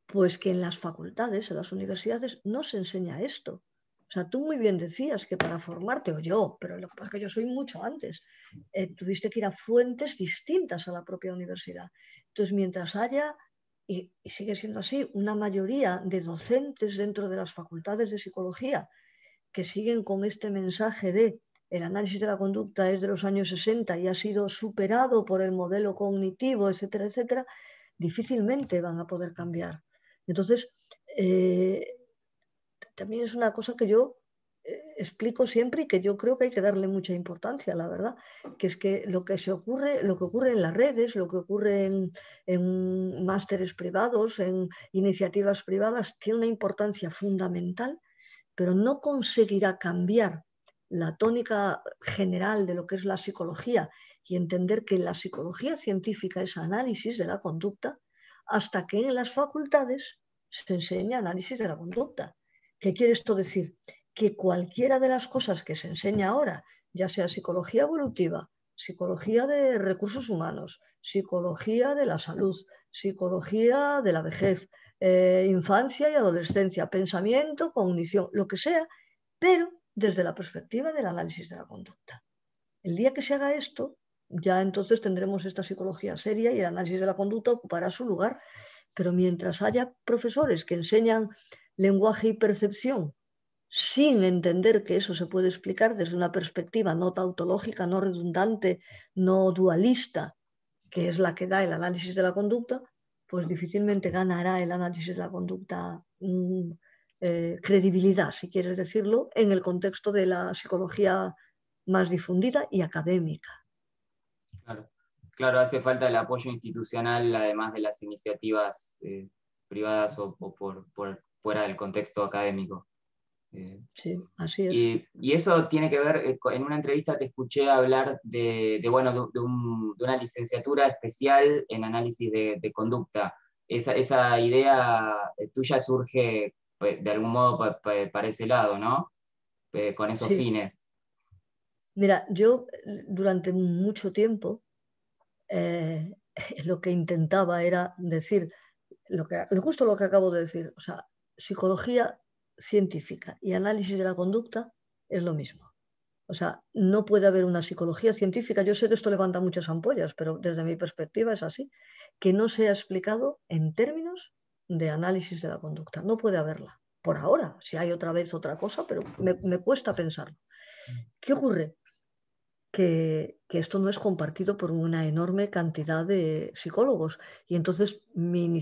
Pues que en las facultades, en las universidades, no se enseña esto. O sea, tú muy bien decías que para formarte, o yo, pero lo que pasa es que yo soy mucho antes, eh, tuviste que ir a fuentes distintas a la propia universidad. Entonces, mientras haya, y, sigue siendo así, una mayoría de docentes dentro de las facultades de psicología que siguen con este mensaje de el análisis de la conducta es de los años 60 y ha sido superado por el modelo cognitivo, etcétera, etcétera, difícilmente van a poder cambiar. Entonces, eh, también es una cosa que yo eh, explico siempre y que yo creo que hay que darle mucha importancia, la verdad, que es que lo que se ocurre, lo que ocurre en las redes, lo que ocurre en, en másteres privados, en iniciativas privadas, tiene una importancia fundamental, pero no conseguirá cambiar la tónica general de lo que es la psicología y entender que la psicología científica es análisis de la conducta, hasta que en las facultades se enseña análisis de la conducta. ¿Qué quiere esto decir? Que cualquiera de las cosas que se enseña ahora, ya sea psicología evolutiva, psicología de recursos humanos, psicología de la salud, psicología de la vejez, eh, infancia y adolescencia, pensamiento, cognición, lo que sea, pero desde la perspectiva del análisis de la conducta. El día que se haga esto, ya entonces tendremos esta psicología seria y el análisis de la conducta ocupará su lugar. Pero mientras haya profesores que enseñan lenguaje y percepción sin entender que eso se puede explicar desde una perspectiva no tautológica, no redundante, no dualista, que es la que da el análisis de la conducta, pues difícilmente ganará el análisis de la conducta mm, eh, credibilidad, si quieres decirlo, en el contexto de la psicología más difundida y académica. Claro, hace falta el apoyo institucional, además de las iniciativas eh, privadas o, por, fuera del contexto académico. Eh, sí, así es. Y, eso tiene que ver, en una entrevista te escuché hablar de, bueno, de, una licenciatura especial en análisis de, conducta. Esa, esa, idea tuya surge pues, de algún modo para ese lado, ¿no? con esos fines. Mira, yo durante mucho tiempo eh, lo que intentaba era decir, lo que, justo lo que acabo de decir, o sea, psicología científica y análisis de la conducta es lo mismo. O sea, no puede haber una psicología científica, yo sé que esto levanta muchas ampollas, pero desde mi perspectiva es así, que no sea explicado en términos de análisis de la conducta. No puede haberla. Por ahora, si hay otra vez otra cosa, pero me, cuesta pensarlo. ¿Qué ocurre? Que, esto no es compartido por una enorme cantidad de psicólogos. Y entonces mi,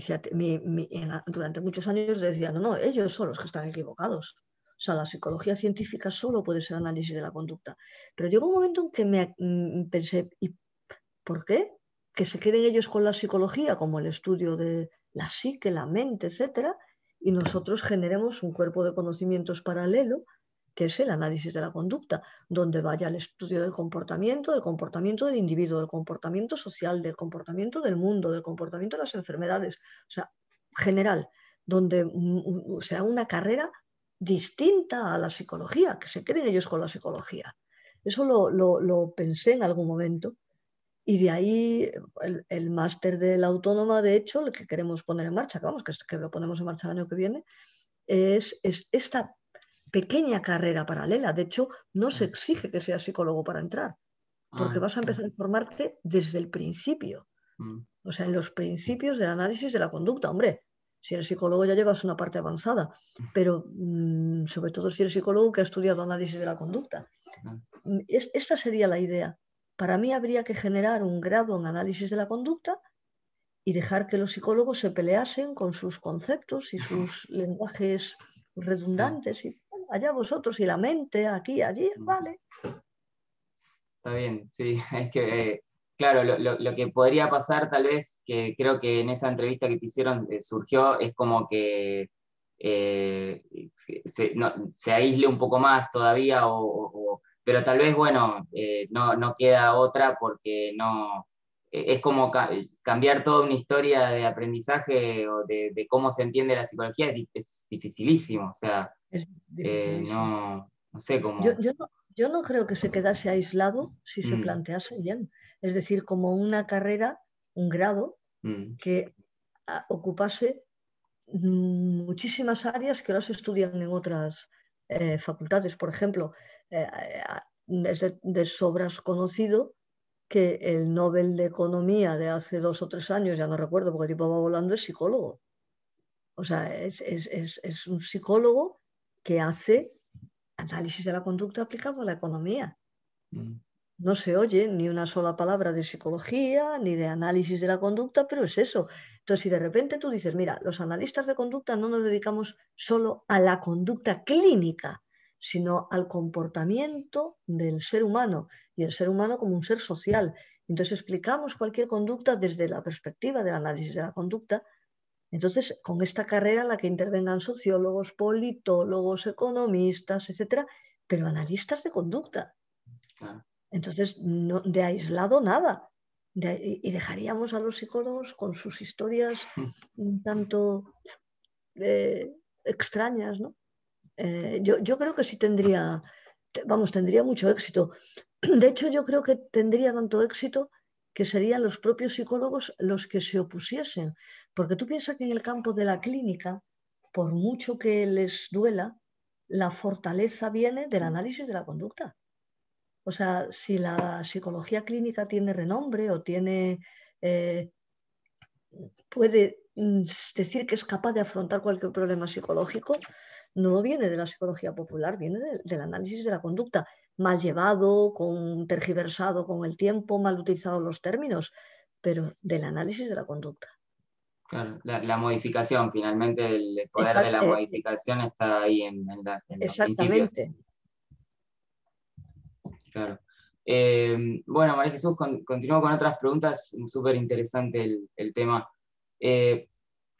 durante muchos años decían, no, no, ellos son los que están equivocados. O sea, la psicología científica solo puede ser análisis de la conducta. Pero llegó un momento en que me mm, pensé, ¿y por qué? Que se queden ellos con la psicología, como el estudio de la psique, la mente, etcétera, y nosotros generemos un cuerpo de conocimientos paralelo que es el análisis de la conducta, donde vaya el estudio del comportamiento, del comportamiento del individuo, del comportamiento social, del comportamiento del mundo, del comportamiento de las enfermedades, o sea, general, donde mm, mm, sea una carrera distinta a la psicología, que se queden ellos con la psicología. Eso lo, lo pensé en algún momento y de ahí el, máster de la autónoma, de hecho, el que queremos poner en marcha, que vamos, que, lo ponemos en marcha el año que viene, es, esta pequeña carrera paralela. De hecho, no se mm. exige que seas psicólogo para entrar, porque ah, vas a empezar a formarte desde el principio. Mm. O sea, en los principios del análisis de la conducta. Hombre, si eres psicólogo ya llevas una parte avanzada, mm. pero sobre todo si eres psicólogo que ha estudiado análisis de la conducta. esta sería la idea para mí habría que generar un grado en análisis de la conducta y dejar que los psicólogos se peleasen con sus conceptos y sus lenguajes redundantes y allá vosotros y la mente aquí, allí, vale. Está bien, sí, es que, eh, claro, lo, que podría pasar tal vez, que creo que en esa entrevista que te hicieron eh, surgió, es como que eh, se, aísle un poco más todavía o pero tal vez, bueno, eh, no, queda otra porque no, es como cambiar toda una historia de aprendizaje o de, cómo se entiende la psicología, es, dificilísimo, o sea, eh, no, sé cómo... Yo, no, creo que se quedase aislado si se mm. plantease bien, es decir, como una carrera, un grado mm. que ocupase muchísimas áreas que ahora se estudian en otras facultades. Por ejemplo, eh, es de, sobras conocido que el Nobel de Economía de hace dos o tres años, ya no recuerdo porque el tipo va volando, es psicólogo. O sea, es, es, un psicólogo que hace análisis de la conducta aplicado a la economía. Mm. No se oye ni una sola palabra de psicología ni de análisis de la conducta, pero es eso. Entonces, si de repente tú dices, mira, los analistas de conducta no nos dedicamos solo a la conducta clínica, sino al comportamiento del ser humano y el ser humano como un ser social. Entonces explicamos cualquier conducta desde la perspectiva del análisis de la conducta. Entonces, con esta carrera en la que intervengan sociólogos, politólogos, economistas, etcétera, pero analistas de conducta. Entonces, no, de aislado nada. y dejaríamos a los psicólogos con sus historias un tanto eh, extrañas, ¿no? Eh, yo, yo, creo que sí tendría, vamos, tendría mucho éxito. De hecho, yo creo que tendría tanto éxito que serían los propios psicólogos los que se opusiesen. Porque tú piensas que en el campo de la clínica, por mucho que les duela, la fortaleza viene del análisis de la conducta. O sea, si la psicología clínica tiene renombre o tiene, eh, puede mm, decir que es capaz de afrontar cualquier problema psicológico, no viene de la psicología popular, viene del análisis de la conducta, mal llevado, con, tergiversado con el tiempo, mal utilizados los términos, pero del análisis de la conducta. Claro, la, modificación, finalmente el poder de la modificación está ahí en, en, las, Exactamente. Claro. Eh, bueno, María Jesús, continúo con otras preguntas, súper interesante el, tema. Eh,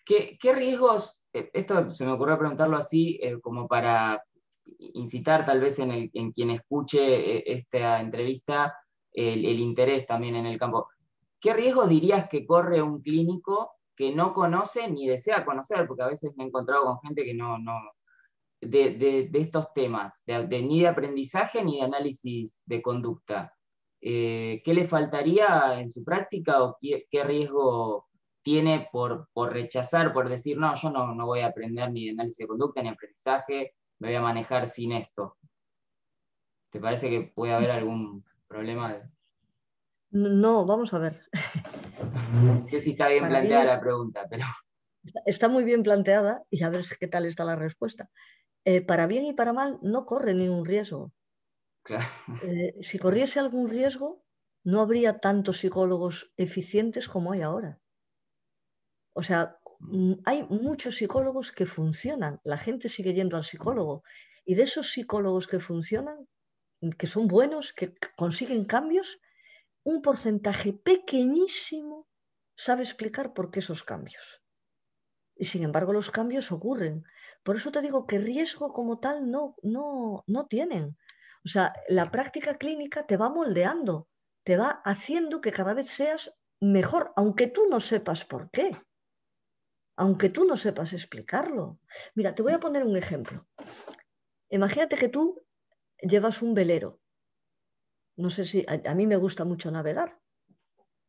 ¿qué, riesgos, eh, esto se me ocurrió preguntarlo así, como para incitar tal vez en, quien escuche esta entrevista el, interés también en el campo. ¿Qué riesgos dirías que corre un clínico que no conoce ni desea conocer? Porque a veces me he encontrado con gente que no, no, de, estos temas, de, ni de aprendizaje ni de análisis de conducta. Eh, ¿Qué le faltaría en su práctica o qué, riesgo tiene por, rechazar, por decir, no, yo no, no, voy a aprender ni de análisis de conducta ni aprendizaje, me voy a manejar sin esto? ¿Te parece que puede haber algún problema? No, vamos a ver. No sé si está bien planteada la pregunta, pero... Está muy bien planteada y a ver qué tal está la respuesta. Eh, para bien y para mal, no corre ningún riesgo. Eh, si corriese algún riesgo, no habría tantos psicólogos eficientes como hay ahora. O sea, mm, hay muchos psicólogos que funcionan, la gente sigue yendo al psicólogo, y de esos psicólogos que funcionan, que son buenos, que consiguen cambios, un porcentaje pequeñísimo sabe explicar por qué esos cambios. Y sin embargo los cambios ocurren. Por eso te digo que riesgo como tal no, no, no tienen. O sea, la práctica clínica te va moldeando, te va haciendo que cada vez seas mejor, aunque tú no sepas por qué, aunque tú no sepas explicarlo. Mira, te voy a poner un ejemplo. Imagínate que tú llevas un velero. No sé si a, mí me gusta mucho navegar.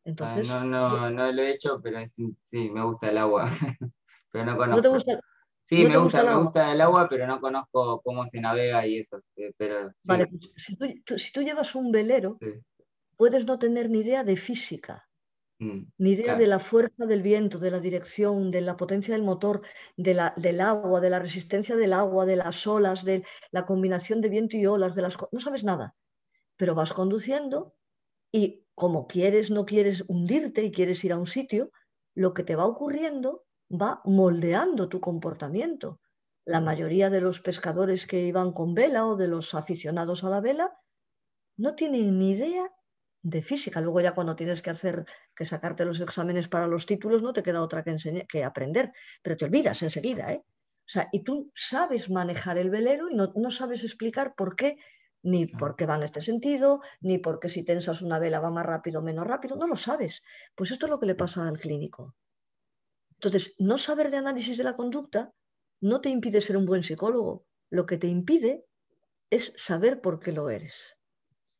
Entonces, no, no, no lo he hecho, pero sí, me gusta el agua. pero no conozco. ¿No te gusta, Sí, me, gusta, me gusta el agua, pero no conozco cómo se navega y eso. Eh, pero, Vale, pues, si, tú, llevas un velero, puedes no tener ni idea de física, mm, ni idea de la fuerza del viento, de la dirección, de la potencia del motor, de la, del agua, de la resistencia del agua, de las olas, de la combinación de viento y olas, de las no sabes nada. Pero vas conduciendo y como quieres, no quieres hundirte y quieres ir a un sitio, lo que te va ocurriendo va moldeando tu comportamiento. La mayoría de los pescadores que iban con vela o de los aficionados a la vela no tienen ni idea de física. Luego ya cuando tienes que hacer, que sacarte los exámenes para los títulos, no te queda otra que, que aprender, pero te olvidas enseguida. ¿eh? O sea, y tú sabes manejar el velero y no sabes explicar por qué, ni por qué va en este sentido, ni por qué si tensas una vela va más rápido o menos rápido, no lo sabes. Pues esto es lo que le pasa al clínico. Entonces, no saber de análisis de la conducta no te impide ser un buen psicólogo. Lo que te impide es saber por qué lo eres.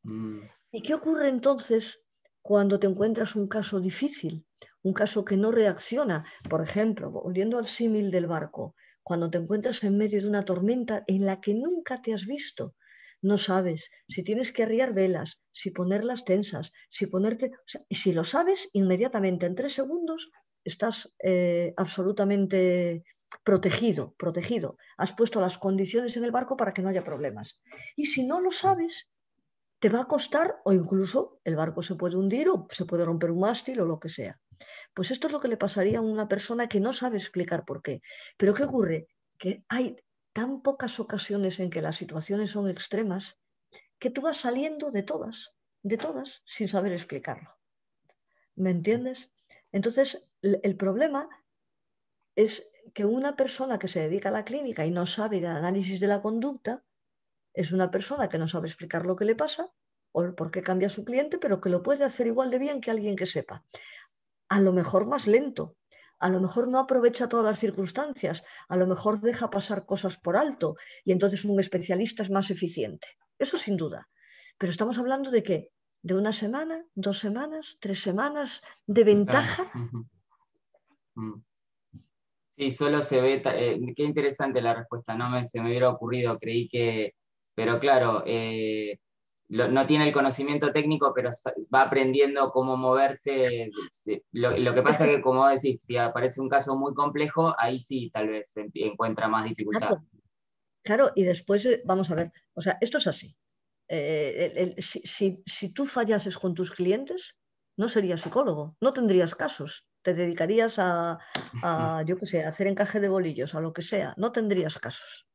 Mm. ¿Y qué ocurre entonces cuando te encuentras un caso difícil, un caso que no reacciona? Por ejemplo, volviendo al símil del barco, cuando te encuentras en medio de una tormenta en la que nunca te has visto, no sabes si tienes que arriar velas, si ponerlas tensas, si ponerte... si lo sabes, inmediatamente en tres segundos estás eh, absolutamente protegido, protegido. Has puesto las condiciones en el barco para que no haya problemas. Y si no lo sabes, te va a costar o incluso el barco se puede hundir o se puede romper un mástil o lo que sea. Pues esto es lo que le pasaría a una persona que no sabe explicar por qué. Pero ¿qué ocurre? Que hay tan pocas ocasiones en que las situaciones son extremas que tú vas saliendo de todas, de todas, sin saber explicarlo. ¿Me entiendes? Entonces, el problema es que una persona que se dedica a la clínica y no sabe el análisis de la conducta, es una persona que no sabe explicar lo que le pasa o por qué cambia su cliente, pero que lo puede hacer igual de bien que alguien que sepa. A lo mejor más lento, a lo mejor no aprovecha todas las circunstancias, a lo mejor deja pasar cosas por alto y entonces un especialista es más eficiente. Eso sin duda. Pero estamos hablando de que de una semana, dos semanas, tres semanas de ventaja. Mm. Sí, solo se ve, eh, qué interesante la respuesta, no me, se me hubiera ocurrido, creí que, pero claro, eh, no tiene el conocimiento técnico, pero va aprendiendo cómo moverse. Lo, que pasa es que, como decís, si aparece un caso muy complejo, ahí sí tal vez encuentra más dificultad. Claro, y después, eh, vamos a ver, o sea, esto es así. si, si, tú fallases con tus clientes, no serías psicólogo, no tendrías casos te dedicarías a, yo qué sé, a hacer encaje de bolillos, a lo que sea, no tendrías casos.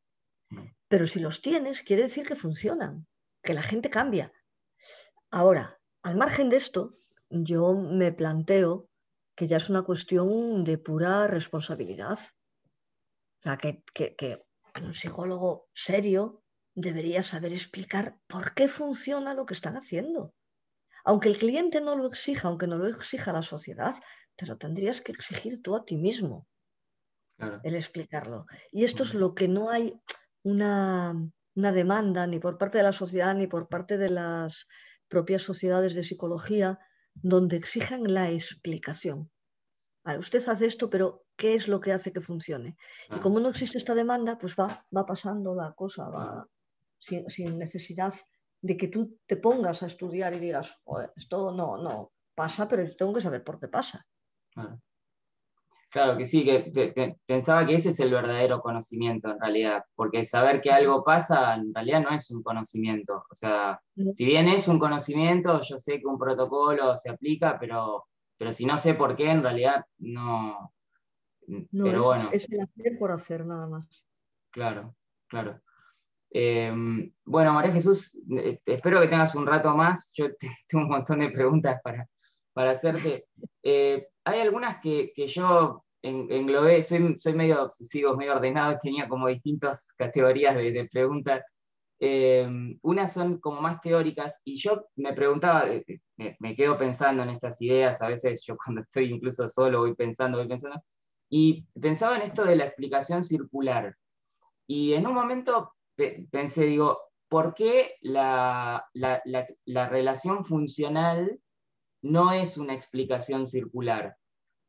Pero si los tienes, quiere decir que funcionan, que la gente cambia. Ahora, al margen de esto, yo me planteo que ya es una cuestión de pura responsabilidad. O sea, que, que un psicólogo serio debería saber explicar por qué funciona lo que están haciendo. Aunque el cliente no lo exija, aunque no lo exija la sociedad, te lo tendrías que exigir tú a ti mismo, el explicarlo. Y esto es lo que no hay una, demanda ni por parte de la sociedad ni por parte de las propias sociedades de psicología donde exijan la explicación. usted hace esto, pero ¿qué es lo que hace que funcione? Y como no existe esta demanda, pues va, va pasando la cosa, va sin, sin, necesidad de que tú te pongas a estudiar y digas, esto no, no pasa, pero tengo que saber por qué pasa. Claro que sí, que, pensaba que ese es el verdadero conocimiento en realidad, porque saber que algo pasa en realidad no es un conocimiento. O sea, si bien es un conocimiento, yo sé que un protocolo se aplica, pero, pero si no sé por qué, en realidad no. No, pero es, bueno. es el hacer por hacer nada más. Claro, claro. Em, bueno, María Jesús, eh, espero que tengas un rato más. Yo tengo un montón de preguntas para, para hacerte. Eh, hay algunas que, yo englobé, soy, soy, medio obsesivo, medio ordenado, tenía como distintas categorías de, preguntas. Eh, unas son como más teóricas y yo me preguntaba, eh, me, quedo pensando en estas ideas, a veces yo cuando estoy incluso solo voy pensando, voy pensando, y pensaba en esto de la explicación circular. Y en un momento pensé, digo, ¿por qué la, la, la relación funcional no es una explicación circular.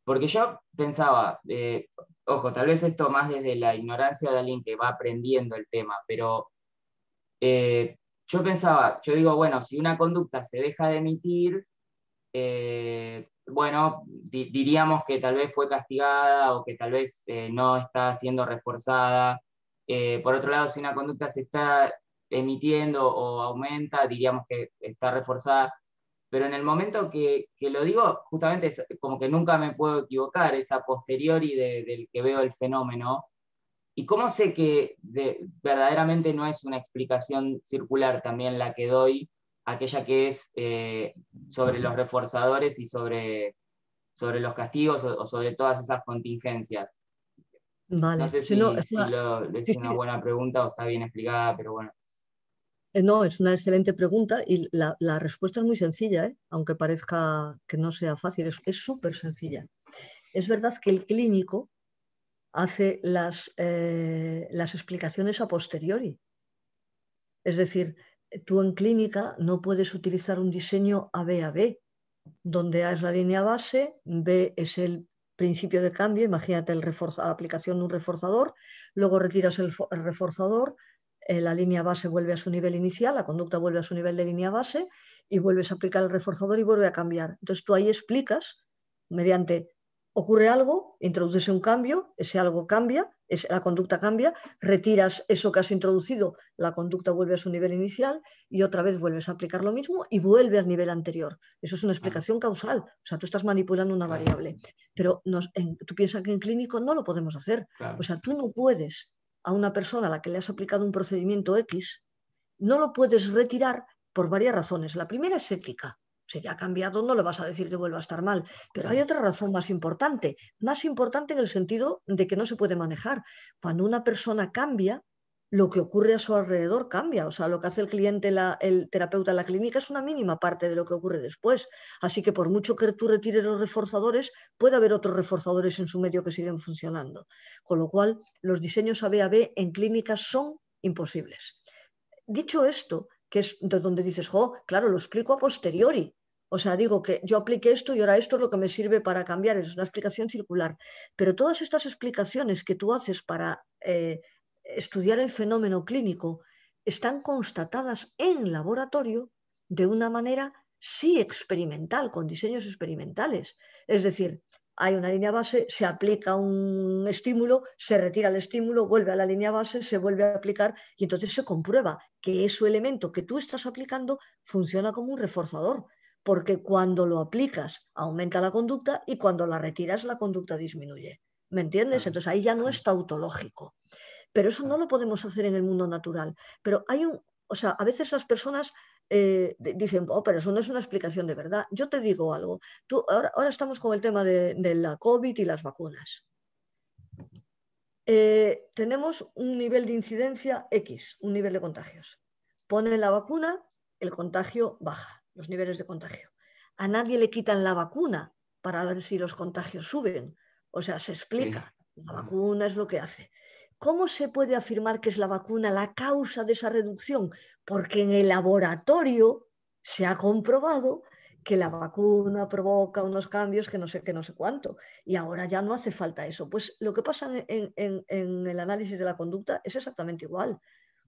Porque yo pensaba, eh, ojo, tal vez esto más desde la ignorancia de alguien que va aprendiendo el tema, pero eh, yo pensaba, yo digo, bueno, si una conducta se deja de emitir, eh, bueno, diríamos que tal vez fue castigada o que tal vez no está siendo reforzada. por otro lado, si una conducta se está emitiendo o aumenta, diríamos que está reforzada pero en el momento que, lo digo, justamente es como que nunca me puedo equivocar, es a posteriori del que veo el fenómeno. ¿Y cómo sé que verdaderamente no es una explicación circular también la que doy, aquella que es eh, sobre los reforzadores y sobre, sobre los castigos o, sobre todas esas contingencias? No sé si, es una buena pregunta o está bien explicada, pero bueno. Eh, no, es una excelente pregunta y la, respuesta es muy sencilla, ¿eh? aunque parezca que no sea fácil, es súper sencilla. Es verdad que el clínico hace las, eh, las explicaciones a posteriori. Es decir, tú en clínica no puedes utilizar un diseño AB-AB, donde A es la línea base, B es el principio de cambio, imagínate el la aplicación de un reforzador, luego retiras el reforzador, la línea base vuelve a su nivel inicial, la conducta vuelve a su nivel de línea base y vuelves a aplicar el reforzador y vuelve a cambiar. Entonces tú ahí explicas mediante ocurre algo, introduces un cambio, ese algo cambia, la conducta cambia, retiras eso que has introducido, la conducta vuelve a su nivel inicial y otra vez vuelves a aplicar lo mismo y vuelve al nivel anterior. Eso es una explicación causal, o sea, tú estás manipulando una variable, pero tú piensas que en clínico no lo podemos hacer. O sea, tú no puedes a una persona a la que le has aplicado un procedimiento X, no lo puedes retirar por varias razones. La primera es ética si ya ha cambiado, no le vas a decir que vuelva a estar mal. Pero hay otra razón más importante, más importante en el sentido de que no se puede manejar. Cuando una persona cambia, lo que ocurre a su alrededor cambia. O sea, lo que hace el cliente, el terapeuta en la clínica es una mínima parte de lo que ocurre después. Así que por mucho que tú retires los reforzadores, puede haber otros reforzadores en su medio que siguen funcionando. Con lo cual, los diseños ABAB en clínicas son imposibles. Dicho esto, que es de donde dices, jo, claro, lo explico a posteriori. O sea, digo que yo apliqué esto y ahora esto es lo que me sirve para cambiar. Es una explicación circular. Pero todas estas explicaciones que tú haces para eh, estudiar el fenómeno clínico están constatadas en laboratorio de una manera sí experimental, con diseños experimentales. Es decir, hay una línea base, se aplica un estímulo, se retira el estímulo, vuelve a la línea base, se vuelve a aplicar y entonces se comprueba que ese elemento que tú estás aplicando funciona como un reforzador, porque cuando lo aplicas aumenta la conducta y cuando la retiras la conducta disminuye. ¿Me entiendes? Entonces ahí ya no es tautológico. Pero eso no lo podemos hacer en el mundo natural. Pero hay un, o sea, a veces las personas eh, dicen, oh, pero eso no es una explicación de verdad. Yo te digo algo. Tú, ahora, estamos con el tema de, la COVID y las vacunas. Eh, tenemos un nivel de incidencia X, un nivel de contagios. Ponen la vacuna, el contagio baja, los niveles de contagio. A nadie le quitan la vacuna para ver si los contagios suben. O sea, se explica. La vacuna es lo que hace. ¿Cómo se puede afirmar que es la vacuna la causa de esa reducción? Porque en el laboratorio se ha comprobado que la vacuna provoca unos cambios que no sé qué, no sé cuánto. Y ahora ya no hace falta eso. Pues lo que pasa en, en, el análisis de la conducta es exactamente igual.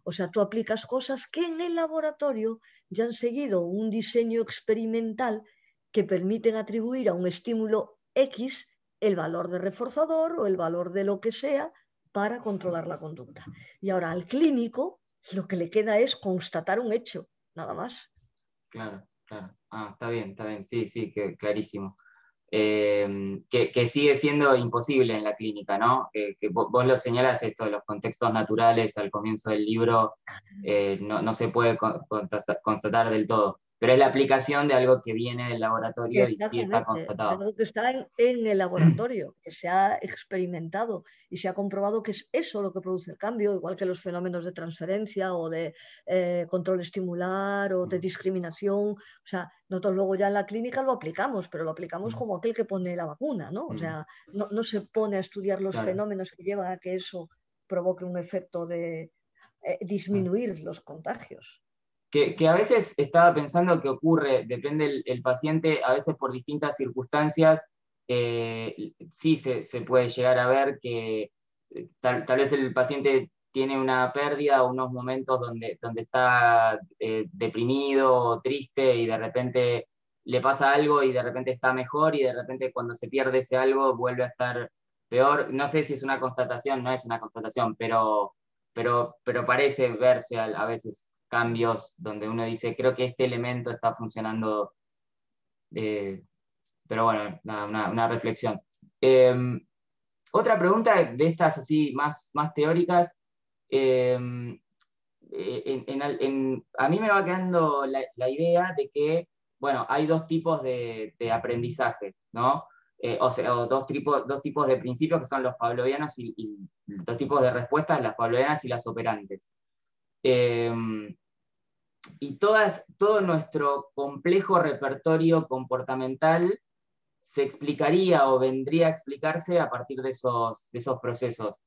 O sea, tú aplicas cosas que en el laboratorio ya han seguido un diseño experimental que permiten atribuir a un estímulo X el valor de reforzador o el valor de lo que sea para controlar la conducta. Y ahora al clínico lo que le queda es constatar un hecho, nada más. Claro, claro. Ah, está bien, está bien, sí, sí, que, clarísimo. Em, que, sigue siendo imposible en la clínica, ¿no? que vos, lo señalas esto los contextos naturales al comienzo del libro, eh, no, no, se puede constatar del todo pero es la aplicación de algo que viene del laboratorio y sí está constatado. Algo que está en, el laboratorio, que se ha experimentado y se ha comprobado que es eso lo que produce el cambio, igual que los fenómenos de transferencia o de eh, control estimular o de discriminación. O sea, nosotros luego ya en la clínica lo aplicamos, pero lo aplicamos como aquel que pone la vacuna, ¿no? O sea, no, se pone a estudiar los fenómenos que llevan a que eso provoque un efecto de eh, disminuir los contagios que, a veces estaba pensando que ocurre, depende el, paciente, a veces por distintas circunstancias, eh, sí se, puede llegar a ver que eh, tal, vez el paciente tiene una pérdida o unos momentos donde, donde está eh, deprimido o triste y de repente le pasa algo y de repente está mejor y de repente cuando se pierde ese algo vuelve a estar peor. No sé si es una constatación, no es una constatación, pero, pero, pero parece verse a veces cambios donde uno dice, creo que este elemento está funcionando, eh, pero bueno, una, reflexión. Em, otra pregunta de estas así más, más teóricas, em, eh, a mí me va quedando la, idea de que, bueno, hay dos tipos de, aprendizaje, ¿no? Eh, o sea, dos, tipos, dos tipos de principios que son los pavlovianos y, y dos tipos de respuestas, las pavlovianas y las operantes. Em, y todas, todo nuestro complejo repertorio comportamental se explicaría o vendría a explicarse a partir de esos, esos procesos.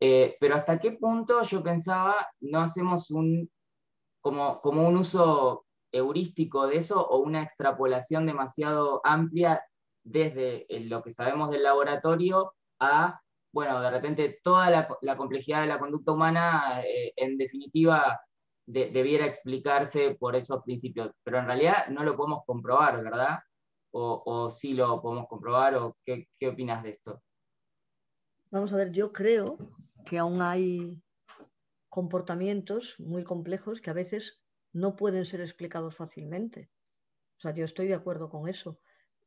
Eh, pero hasta qué punto yo pensaba no hacemos un, como, como un uso heurístico de eso o una extrapolación demasiado amplia desde lo que sabemos del laboratorio a bueno, de repente toda la, complejidad de la conducta humana, eh, en definitiva, debiera explicarse por esos principios, pero en realidad no lo podemos comprobar, ¿verdad? o, o sí lo podemos comprobar? ¿O qué, qué opinas de esto? Vamos a ver, yo creo que aún hay comportamientos muy complejos que a veces no pueden ser explicados fácilmente. O sea, yo estoy de acuerdo con eso.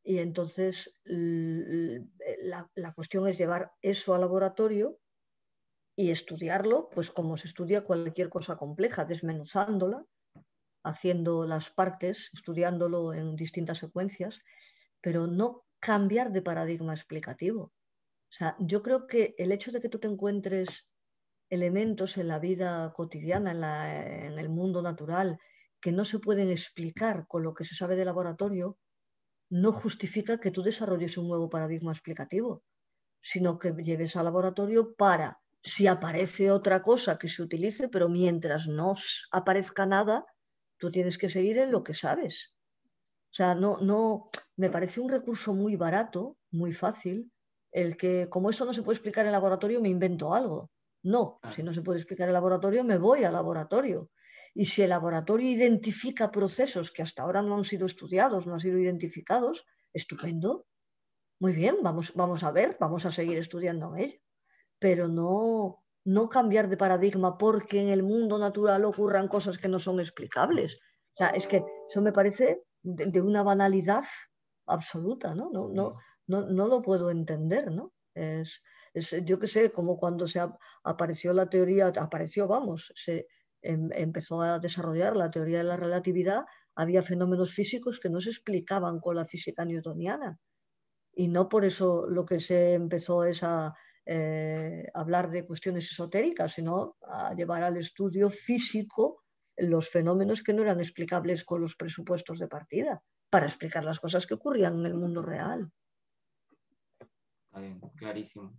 Y entonces la, la, cuestión es llevar eso al laboratorio y estudiarlo, pues como se estudia cualquier cosa compleja, desmenuzándola, haciendo las partes, estudiándolo en distintas secuencias, pero no cambiar de paradigma explicativo. O sea, yo creo que el hecho de que tú te encuentres elementos en la vida cotidiana, en, en el mundo natural, que no se pueden explicar con lo que se sabe de laboratorio, no justifica que tú desarrolles un nuevo paradigma explicativo, sino que lleves al laboratorio para si aparece otra cosa que se utilice, pero mientras no aparezca nada, tú tienes que seguir en lo que sabes. O sea, no, no, me parece un recurso muy barato, muy fácil, el que como esto no se puede explicar en laboratorio, me invento algo. No, ah. si no se puede explicar en laboratorio, me voy al laboratorio. Y si el laboratorio identifica procesos que hasta ahora no han sido estudiados, no han sido identificados, estupendo. Muy bien, vamos, vamos a ver, vamos a seguir estudiando ello pero no, no cambiar de paradigma porque en el mundo natural ocurran cosas que no son explicables. O sea, es que eso me parece de, una banalidad absoluta, ¿no? No, no, no, no lo puedo entender, ¿no? Es, es yo qué sé, como cuando se apareció la teoría, apareció, vamos, se em, empezó a desarrollar la teoría de la relatividad, había fenómenos físicos que no se explicaban con la física newtoniana. Y no por eso lo que se empezó es a, eh, hablar de cuestiones esotéricas, sino a llevar al estudio físico los fenómenos que no eran explicables con los presupuestos de partida, para explicar las cosas que ocurrían en el mundo real. Está bien, clarísimo.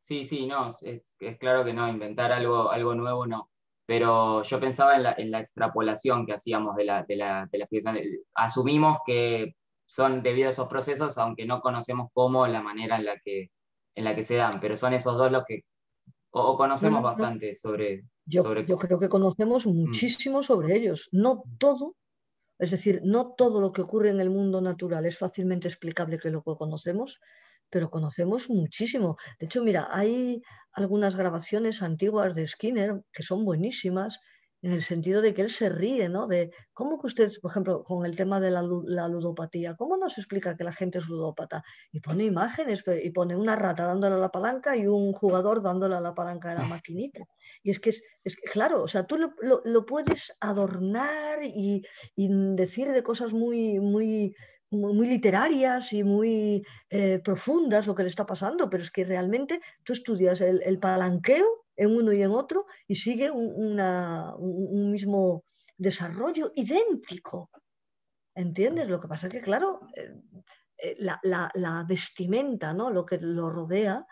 Sí, sí, no, es, claro que no, inventar algo, algo nuevo no. Pero yo pensaba en la, extrapolación que hacíamos de la, de la, de la Asumimos que son debido a esos procesos, aunque no conocemos cómo, la manera en la que, en la que se dan, pero son esos dos los que o, conocemos bastante sobre, yo, sobre... Yo creo que conocemos mm. muchísimo sobre ellos. No todo, es decir, no todo lo que ocurre en el mundo natural es fácilmente explicable que lo que conocemos, pero conocemos muchísimo. De hecho, mira, hay algunas grabaciones antiguas de Skinner que son buenísimas en el sentido de que él se ríe, ¿no? De cómo que usted, por ejemplo, con el tema de la, ludopatía, ¿cómo nos explica que la gente es ludópata? Y pone imágenes, y pone una rata dándole a la palanca y un jugador dándole a la palanca de la maquinita. Y es que es, es claro, o sea, tú lo, puedes adornar y, decir de cosas muy, muy, muy, literarias y muy eh, profundas lo que le está pasando, pero es que realmente tú estudias el, el palanqueo en uno y en otro y sigue un, mismo desarrollo idéntico. ¿Entiendes? Lo que pasa es que, claro, eh, eh, la, vestimenta, ¿no? lo que lo rodea,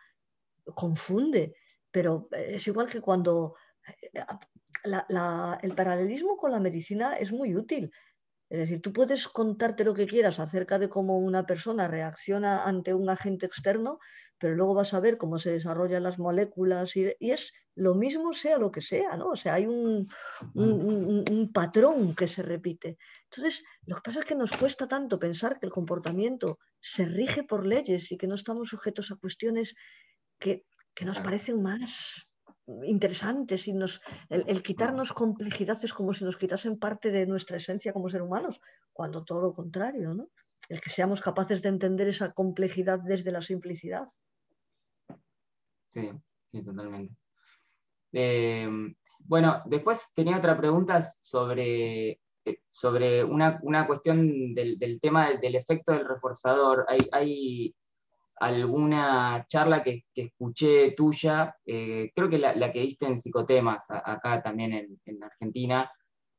confunde, pero es igual que cuando eh, el paralelismo con la medicina es muy útil. Es decir, tú puedes contarte lo que quieras acerca de cómo una persona reacciona ante un agente externo, pero luego vas a ver cómo se desarrollan las moléculas y, es lo mismo sea lo que sea, ¿no? O sea, hay un, patrón que se repite. Entonces, lo que pasa es que nos cuesta tanto pensar que el comportamiento se rige por leyes y que no estamos sujetos a cuestiones que, nos parecen más interesantes y nos, el, quitarnos complejidad es como si nos quitasen parte de nuestra esencia como ser humanos, cuando todo lo contrario, ¿no? El que seamos capaces de entender esa complejidad desde la simplicidad. Sí, sí, totalmente. Em, bueno, después tenía otra pregunta sobre, eh, sobre una, cuestión del, tema del, efecto del reforzador. Hay, alguna charla que, escuché tuya, eh, creo que la, que diste en psicotemas, acá también en, Argentina,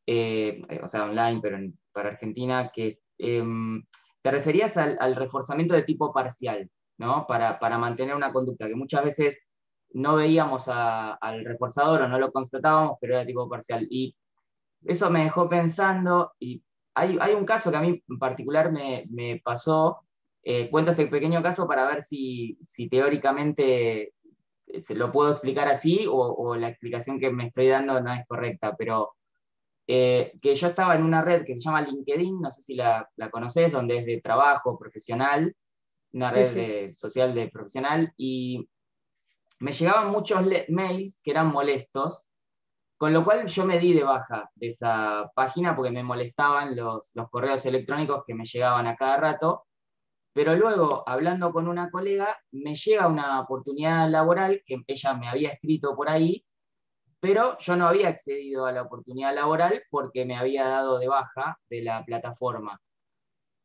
eh, o sea, online, pero para Argentina, que em, te referías al reforzamiento de tipo parcial. Para, mantener una conducta que muchas veces no veíamos al reforzador o no lo constatábamos, pero era tipo parcial. Y eso me dejó pensando, y hay, un caso que a mí en particular me, pasó, eh, cuento este pequeño caso para ver si, teóricamente se lo puedo explicar así o, la explicación que me estoy dando no es correcta, pero eh, que yo estaba en una red que se llama LinkedIn, no sé si la, la conoces, donde es de trabajo profesional, una red social de profesional, y me llegaban muchos mails que eran molestos, con lo cual yo me di de baja de esa página porque me molestaban los, los correos electrónicos que me llegaban a cada rato, pero luego, hablando con una colega, me llega una oportunidad laboral que ella me había escrito por ahí, pero yo no había accedido a la oportunidad laboral porque me había dado de baja de la plataforma.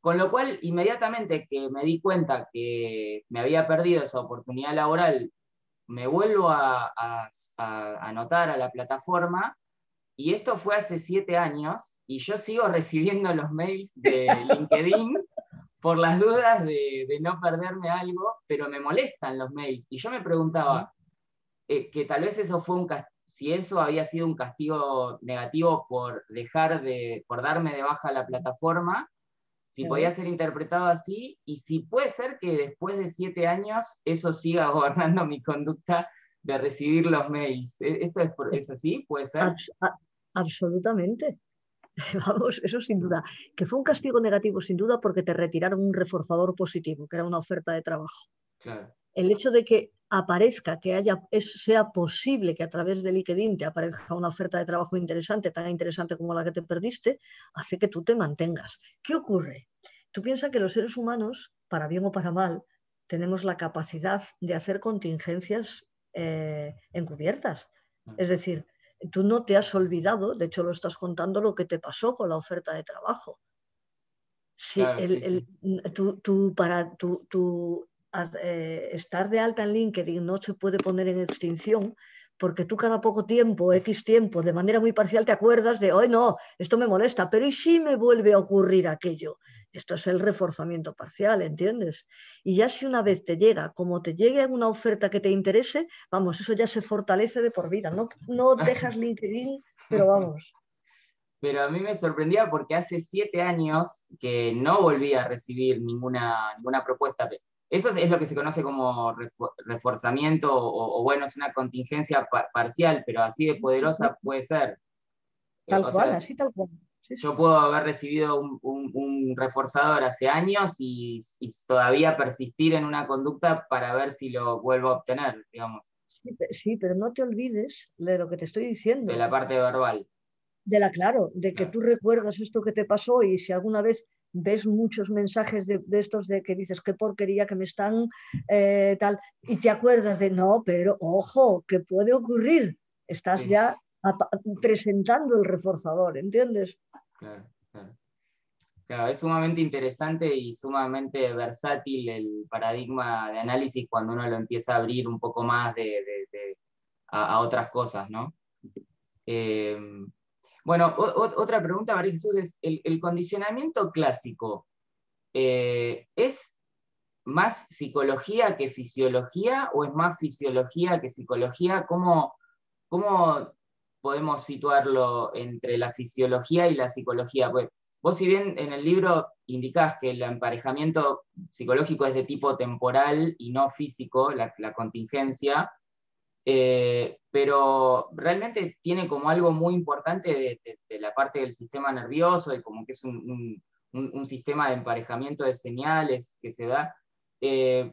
Con lo cual, inmediatamente que me di cuenta que me había perdido esa oportunidad laboral, me vuelvo a, anotar a la plataforma y esto fue hace siete años y yo sigo recibiendo los mails de LinkedIn por las dudas de, no perderme algo, pero me molestan los mails. Y yo me preguntaba eh, que tal vez eso fue un si eso había sido un castigo negativo por dejar de, por darme de baja la plataforma, si podía ser interpretado así y si puede ser que después de siete años eso siga gobernando mi conducta de recibir los mails. ¿E-, ¿Esto es, así? ¿Puede ser? absolutamente. Vamos, eso sin duda. Que fue un castigo negativo sin duda porque te retiraron un reforzador positivo, que era una oferta de trabajo. El hecho de que aparezca, que haya, sea posible que a través de LinkedIn te aparezca una oferta de trabajo interesante, tan interesante como la que te perdiste, hace que tú te mantengas. ¿Qué ocurre? Tú piensas que los seres humanos, para bien o para mal, tenemos la capacidad de hacer contingencias eh, encubiertas. Es decir, tú no te has olvidado, de hecho lo estás contando, lo que te pasó con la oferta de trabajo. Si Tú, para, tú, eh, estar de alta en LinkedIn no se puede poner en extinción porque tú cada poco tiempo, X tiempo, de manera muy parcial te acuerdas de, hoy no, esto me molesta, pero ¿y si me vuelve a ocurrir aquello? Esto es el reforzamiento parcial, ¿entiendes? Y ya si una vez te llega, como te llegue una oferta que te interese, vamos, eso ya se fortalece de por vida. No, no dejas LinkedIn, pero vamos. Pero a mí me sorprendía porque hace siete años que no volví a recibir ninguna, ninguna propuesta eso es, lo que se conoce como reforzamiento o, bueno, es una contingencia parcial, pero así de poderosa puede ser. Tal cual, así tal cual. Yo puedo haber recibido un, reforzador hace años y, todavía persistir en una conducta para ver si lo vuelvo a obtener, digamos. Sí, pero no te olvides de lo que te estoy diciendo. De la parte verbal. De la, claro, de que tú recuerdas esto que te pasó y si alguna vez ves muchos mensajes de, estos de que dices qué porquería que me están eh, tal, y te acuerdas de no, pero ojo, que puede ocurrir. Estás ya presentando el reforzador, ¿entiendes? Claro, claro. es sumamente interesante y sumamente versátil el paradigma de análisis cuando uno lo empieza a abrir un poco más de, a, otras cosas, ¿no? Eh, bueno, otra pregunta, María Jesús, es, ¿el, condicionamiento clásico eh, es más psicología que fisiología o es más fisiología que psicología? ¿Cómo, ¿Cómo, podemos situarlo entre la fisiología y la psicología? Pues vos si bien en el libro indicás que el emparejamiento psicológico es de tipo temporal y no físico, la contingencia, eh, pero realmente tiene como algo muy importante de, la parte del sistema nervioso y como que es un, sistema de emparejamiento de señales que se da. Eh,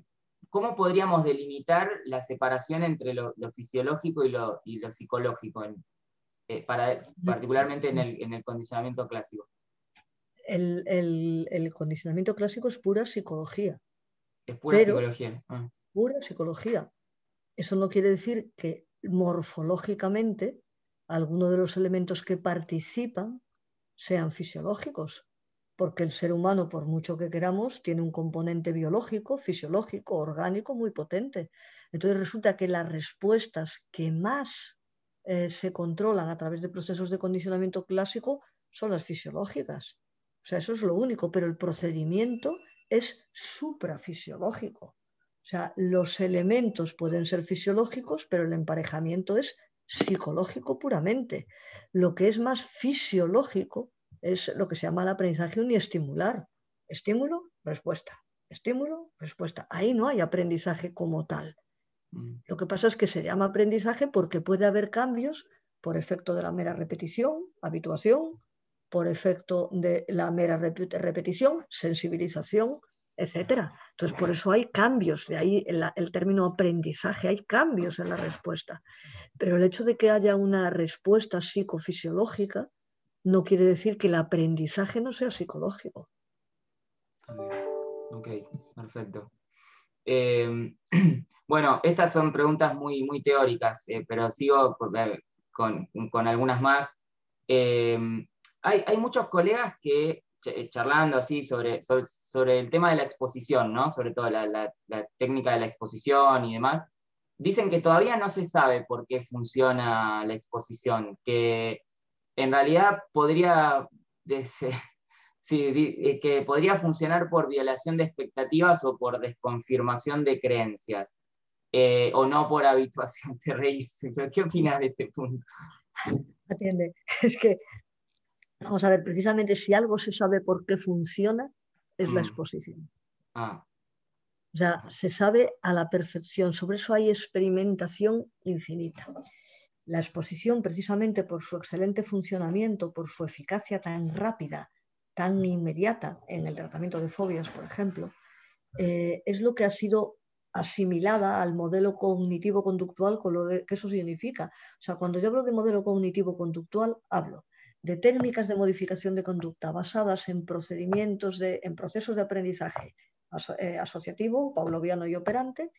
¿Cómo podríamos delimitar la separación entre lo, fisiológico y lo, psicológico, eh, para, particularmente en el, condicionamiento clásico? El, condicionamiento clásico es pura psicología. Es pura psicología. Ah. Pura psicología eso no quiere decir que morfológicamente algunos de los elementos que participan sean fisiológicos, porque el ser humano, por mucho que queramos, tiene un componente biológico, fisiológico, orgánico muy potente. Entonces resulta que las respuestas que más eh, se controlan a través de procesos de condicionamiento clásico son las fisiológicas. O sea, eso es lo único, pero el procedimiento es suprafisiológico. O sea, los elementos pueden ser fisiológicos, pero el emparejamiento es psicológico puramente. Lo que es más fisiológico es lo que se llama el aprendizaje uniestimular. Estímulo, respuesta. Estímulo, respuesta. Ahí no hay aprendizaje como tal. Mm. Lo que pasa es que se llama aprendizaje porque puede haber cambios por efecto de la mera repetición, habituación, por efecto de la mera repetición, sensibilización, etc. Entonces, por eso hay cambios, de ahí el, término aprendizaje, hay cambios en la respuesta. Pero el hecho de que haya una respuesta psicofisiológica no quiere decir que el aprendizaje no sea psicológico. Ok, perfecto. Eh, bueno, estas son preguntas muy, muy teóricas, eh, pero sigo eh, con, algunas más. Hay, muchos colegas que, charlando así sobre, sobre, el tema de la exposición, ¿no? sobre todo la, técnica de la exposición y demás, dicen que todavía no se sabe por qué funciona la exposición, que en realidad podría, sí, que podría funcionar por violación de expectativas o por desconfirmación de creencias, eh, o no por habituación de reís. ¿Qué opinas de este punto? Atiende, es que Vamos a ver, precisamente si algo se sabe por qué funciona, es la mm. exposición. Ah. O sea, se sabe a la perfección. Sobre eso hay experimentación infinita. La exposición, precisamente por su excelente funcionamiento, por su eficacia tan rápida, tan inmediata en el tratamiento de fobias, por ejemplo, eh, es lo que ha sido asimilada al modelo cognitivo-conductual con lo que eso significa. O sea, cuando yo hablo de modelo cognitivo-conductual, hablo de técnicas de modificación de conducta basadas en procedimientos de, en procesos de aprendizaje eh, asociativo, pauloviano y operante,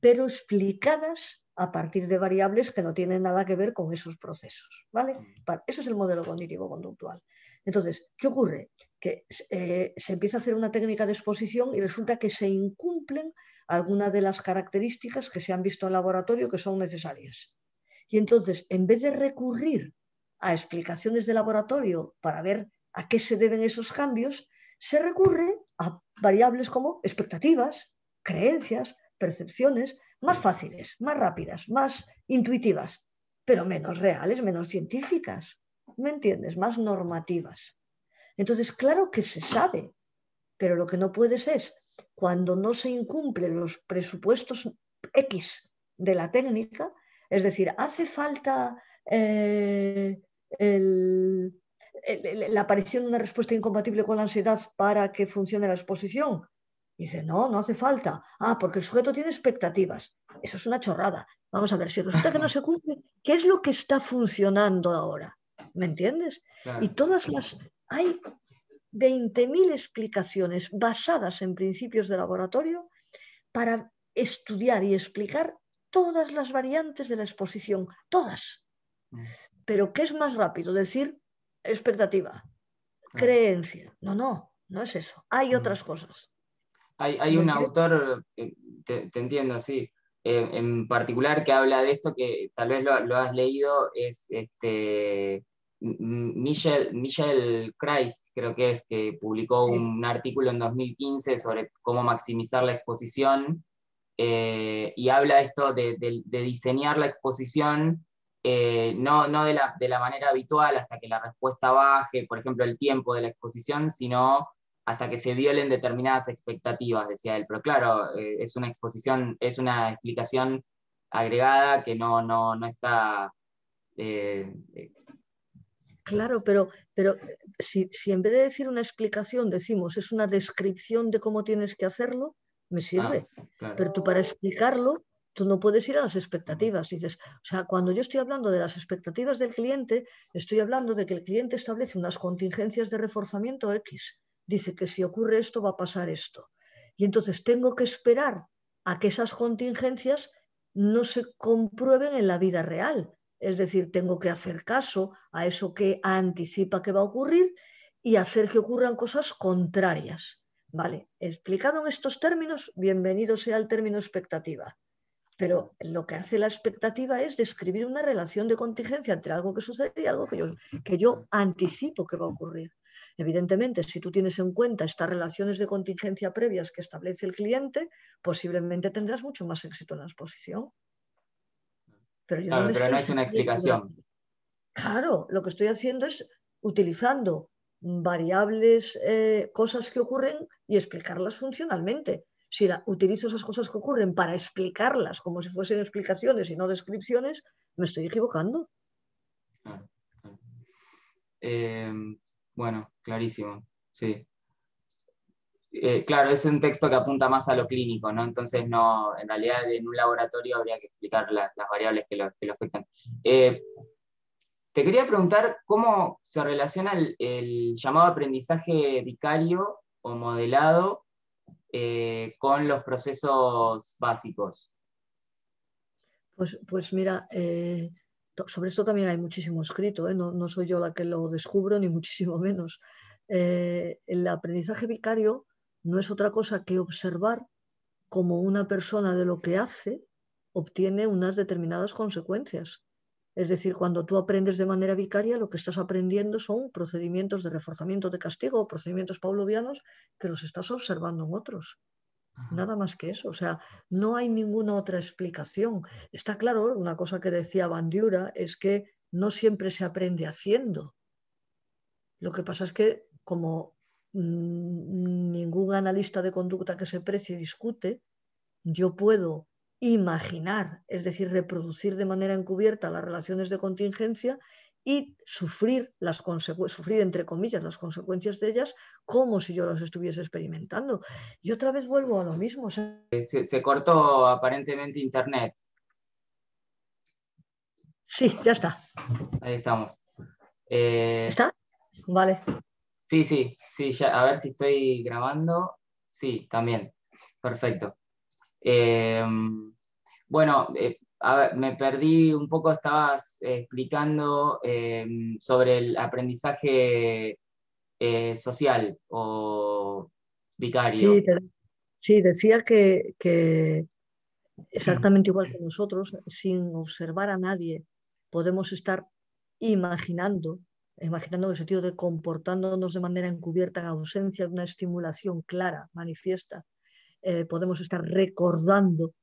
pero explicadas a partir de variables que no tienen nada que ver con esos procesos. ¿vale? Mm. Eso es el modelo cognitivo-conductual. Entonces, ¿qué ocurre? Que eh, se empieza a hacer una técnica de exposición y resulta que se incumplen algunas de las características que se han visto en laboratorio que son necesarias. Y entonces, en vez de recurrir a explicaciones de laboratorio para ver a qué se deben esos cambios, se recurre a variables como expectativas, creencias, percepciones más fáciles, más rápidas, más intuitivas, pero menos reales, menos científicas, ¿me entiendes? Más normativas. Entonces, claro que se sabe, pero lo que no puedes es, cuando no se incumplen los presupuestos X de la técnica, es decir, hace falta eh, la aparición de una respuesta incompatible con la ansiedad para que funcione la exposición. Dice, no, no hace falta. Ah, porque el sujeto tiene expectativas. Eso es una chorrada. Vamos a ver, si resulta que no se cumple, ¿qué es lo que está funcionando ahora? ¿Me entiendes? Y todas las... Hay 20.000 explicaciones basadas en principios de laboratorio para estudiar y explicar todas las variantes de la exposición, todas. Mm. Pero ¿qué es más rápido? Decir expectativa, creencia. No, no, no es eso. Hay otras cosas. Hay, un autor, eh, te, entiendo, sí, eh, en particular que habla de esto, que tal vez lo, has leído, es este, Michel, Michel Kreis, creo que es, que publicó un artículo en 2015 sobre cómo maximizar la exposición, eh, y habla esto de, de diseñar la exposición eh, no, no de, la, de, la, manera habitual hasta que la respuesta baje, por ejemplo, el tiempo de la exposición, sino hasta que se violen determinadas expectativas, decía él. Pero claro, eh, es una exposición, es una explicación agregada que no, no, no está... Eh, claro, pero, pero si, si, en vez de decir una explicación decimos es una descripción de cómo tienes que hacerlo, me sirve. Ah, pero tú para explicarlo tú no puedes ir a las expectativas. Dices, o sea, cuando yo estoy hablando de las expectativas del cliente, estoy hablando de que el cliente establece unas contingencias de reforzamiento X. Dice que si ocurre esto va a pasar esto. Y entonces tengo que esperar a que esas contingencias no se comprueben en la vida real. Es decir, tengo que hacer caso a eso que anticipa que va a ocurrir y hacer que ocurran cosas contrarias. Vale, explicado en estos términos, bienvenido sea el término expectativa pero lo que hace la expectativa es describir una relación de contingencia entre algo que sucede y algo que yo, que yo anticipo que va a ocurrir. Evidentemente, si tú tienes en cuenta estas relaciones de contingencia previas que establece el cliente, posiblemente tendrás mucho más éxito en la exposición. Pero, no, es una explicación. Claro, lo que estoy haciendo es utilizando variables, eh, cosas que ocurren y explicarlas funcionalmente si utilizo esas cosas que ocurren para explicarlas como si fuesen explicaciones y no descripciones, me estoy equivocando. Em, bueno, clarísimo, sí. Eh, claro, es un texto que apunta más a lo clínico, ¿no? Entonces, no, en realidad en un laboratorio habría que explicar las variables que lo, afectan. Eh, te quería preguntar cómo se relaciona el, llamado aprendizaje vicario o modelado eh, con los procesos básicos. Pues, pues mira, sobre esto también hay muchísimo escrito, no, no, soy yo la que lo descubro, ni muchísimo menos. el aprendizaje vicario no es otra cosa que observar cómo una persona de lo que hace obtiene unas determinadas consecuencias. Es decir, cuando tú aprendes de manera vicaria, lo que estás aprendiendo son procedimientos de reforzamiento de castigo o procedimientos pavlovianos que los estás observando en otros. Nada más que eso. O sea, no hay ninguna otra explicación. Está claro, una cosa que decía Bandiura es que no siempre se aprende haciendo. Lo que pasa es que como ningún analista de conducta que se precie discute, yo puedo imaginar, es decir, reproducir de manera encubierta las relaciones de contingencia y sufrir las sufrir entre comillas las consecuencias de ellas como si yo las estuviese experimentando. Y otra vez vuelvo a lo mismo. se, cortó aparentemente internet. Sí, ya está. Ahí estamos. Eh, ¿Está? Vale. Sí, sí, sí, ya, a ver si estoy grabando. Sí, también. Perfecto. Em, bueno, eh, me perdí un poco, estabas explicando em, sobre el aprendizaje eh, social o vicario. Sí, decía que, que exactamente igual que nosotros, sin observar a nadie, podemos estar imaginando imaginando el sentido de comportándonos de manera encubierta en ausencia de una estimulación clara, manifiesta, eh, podemos estar recordando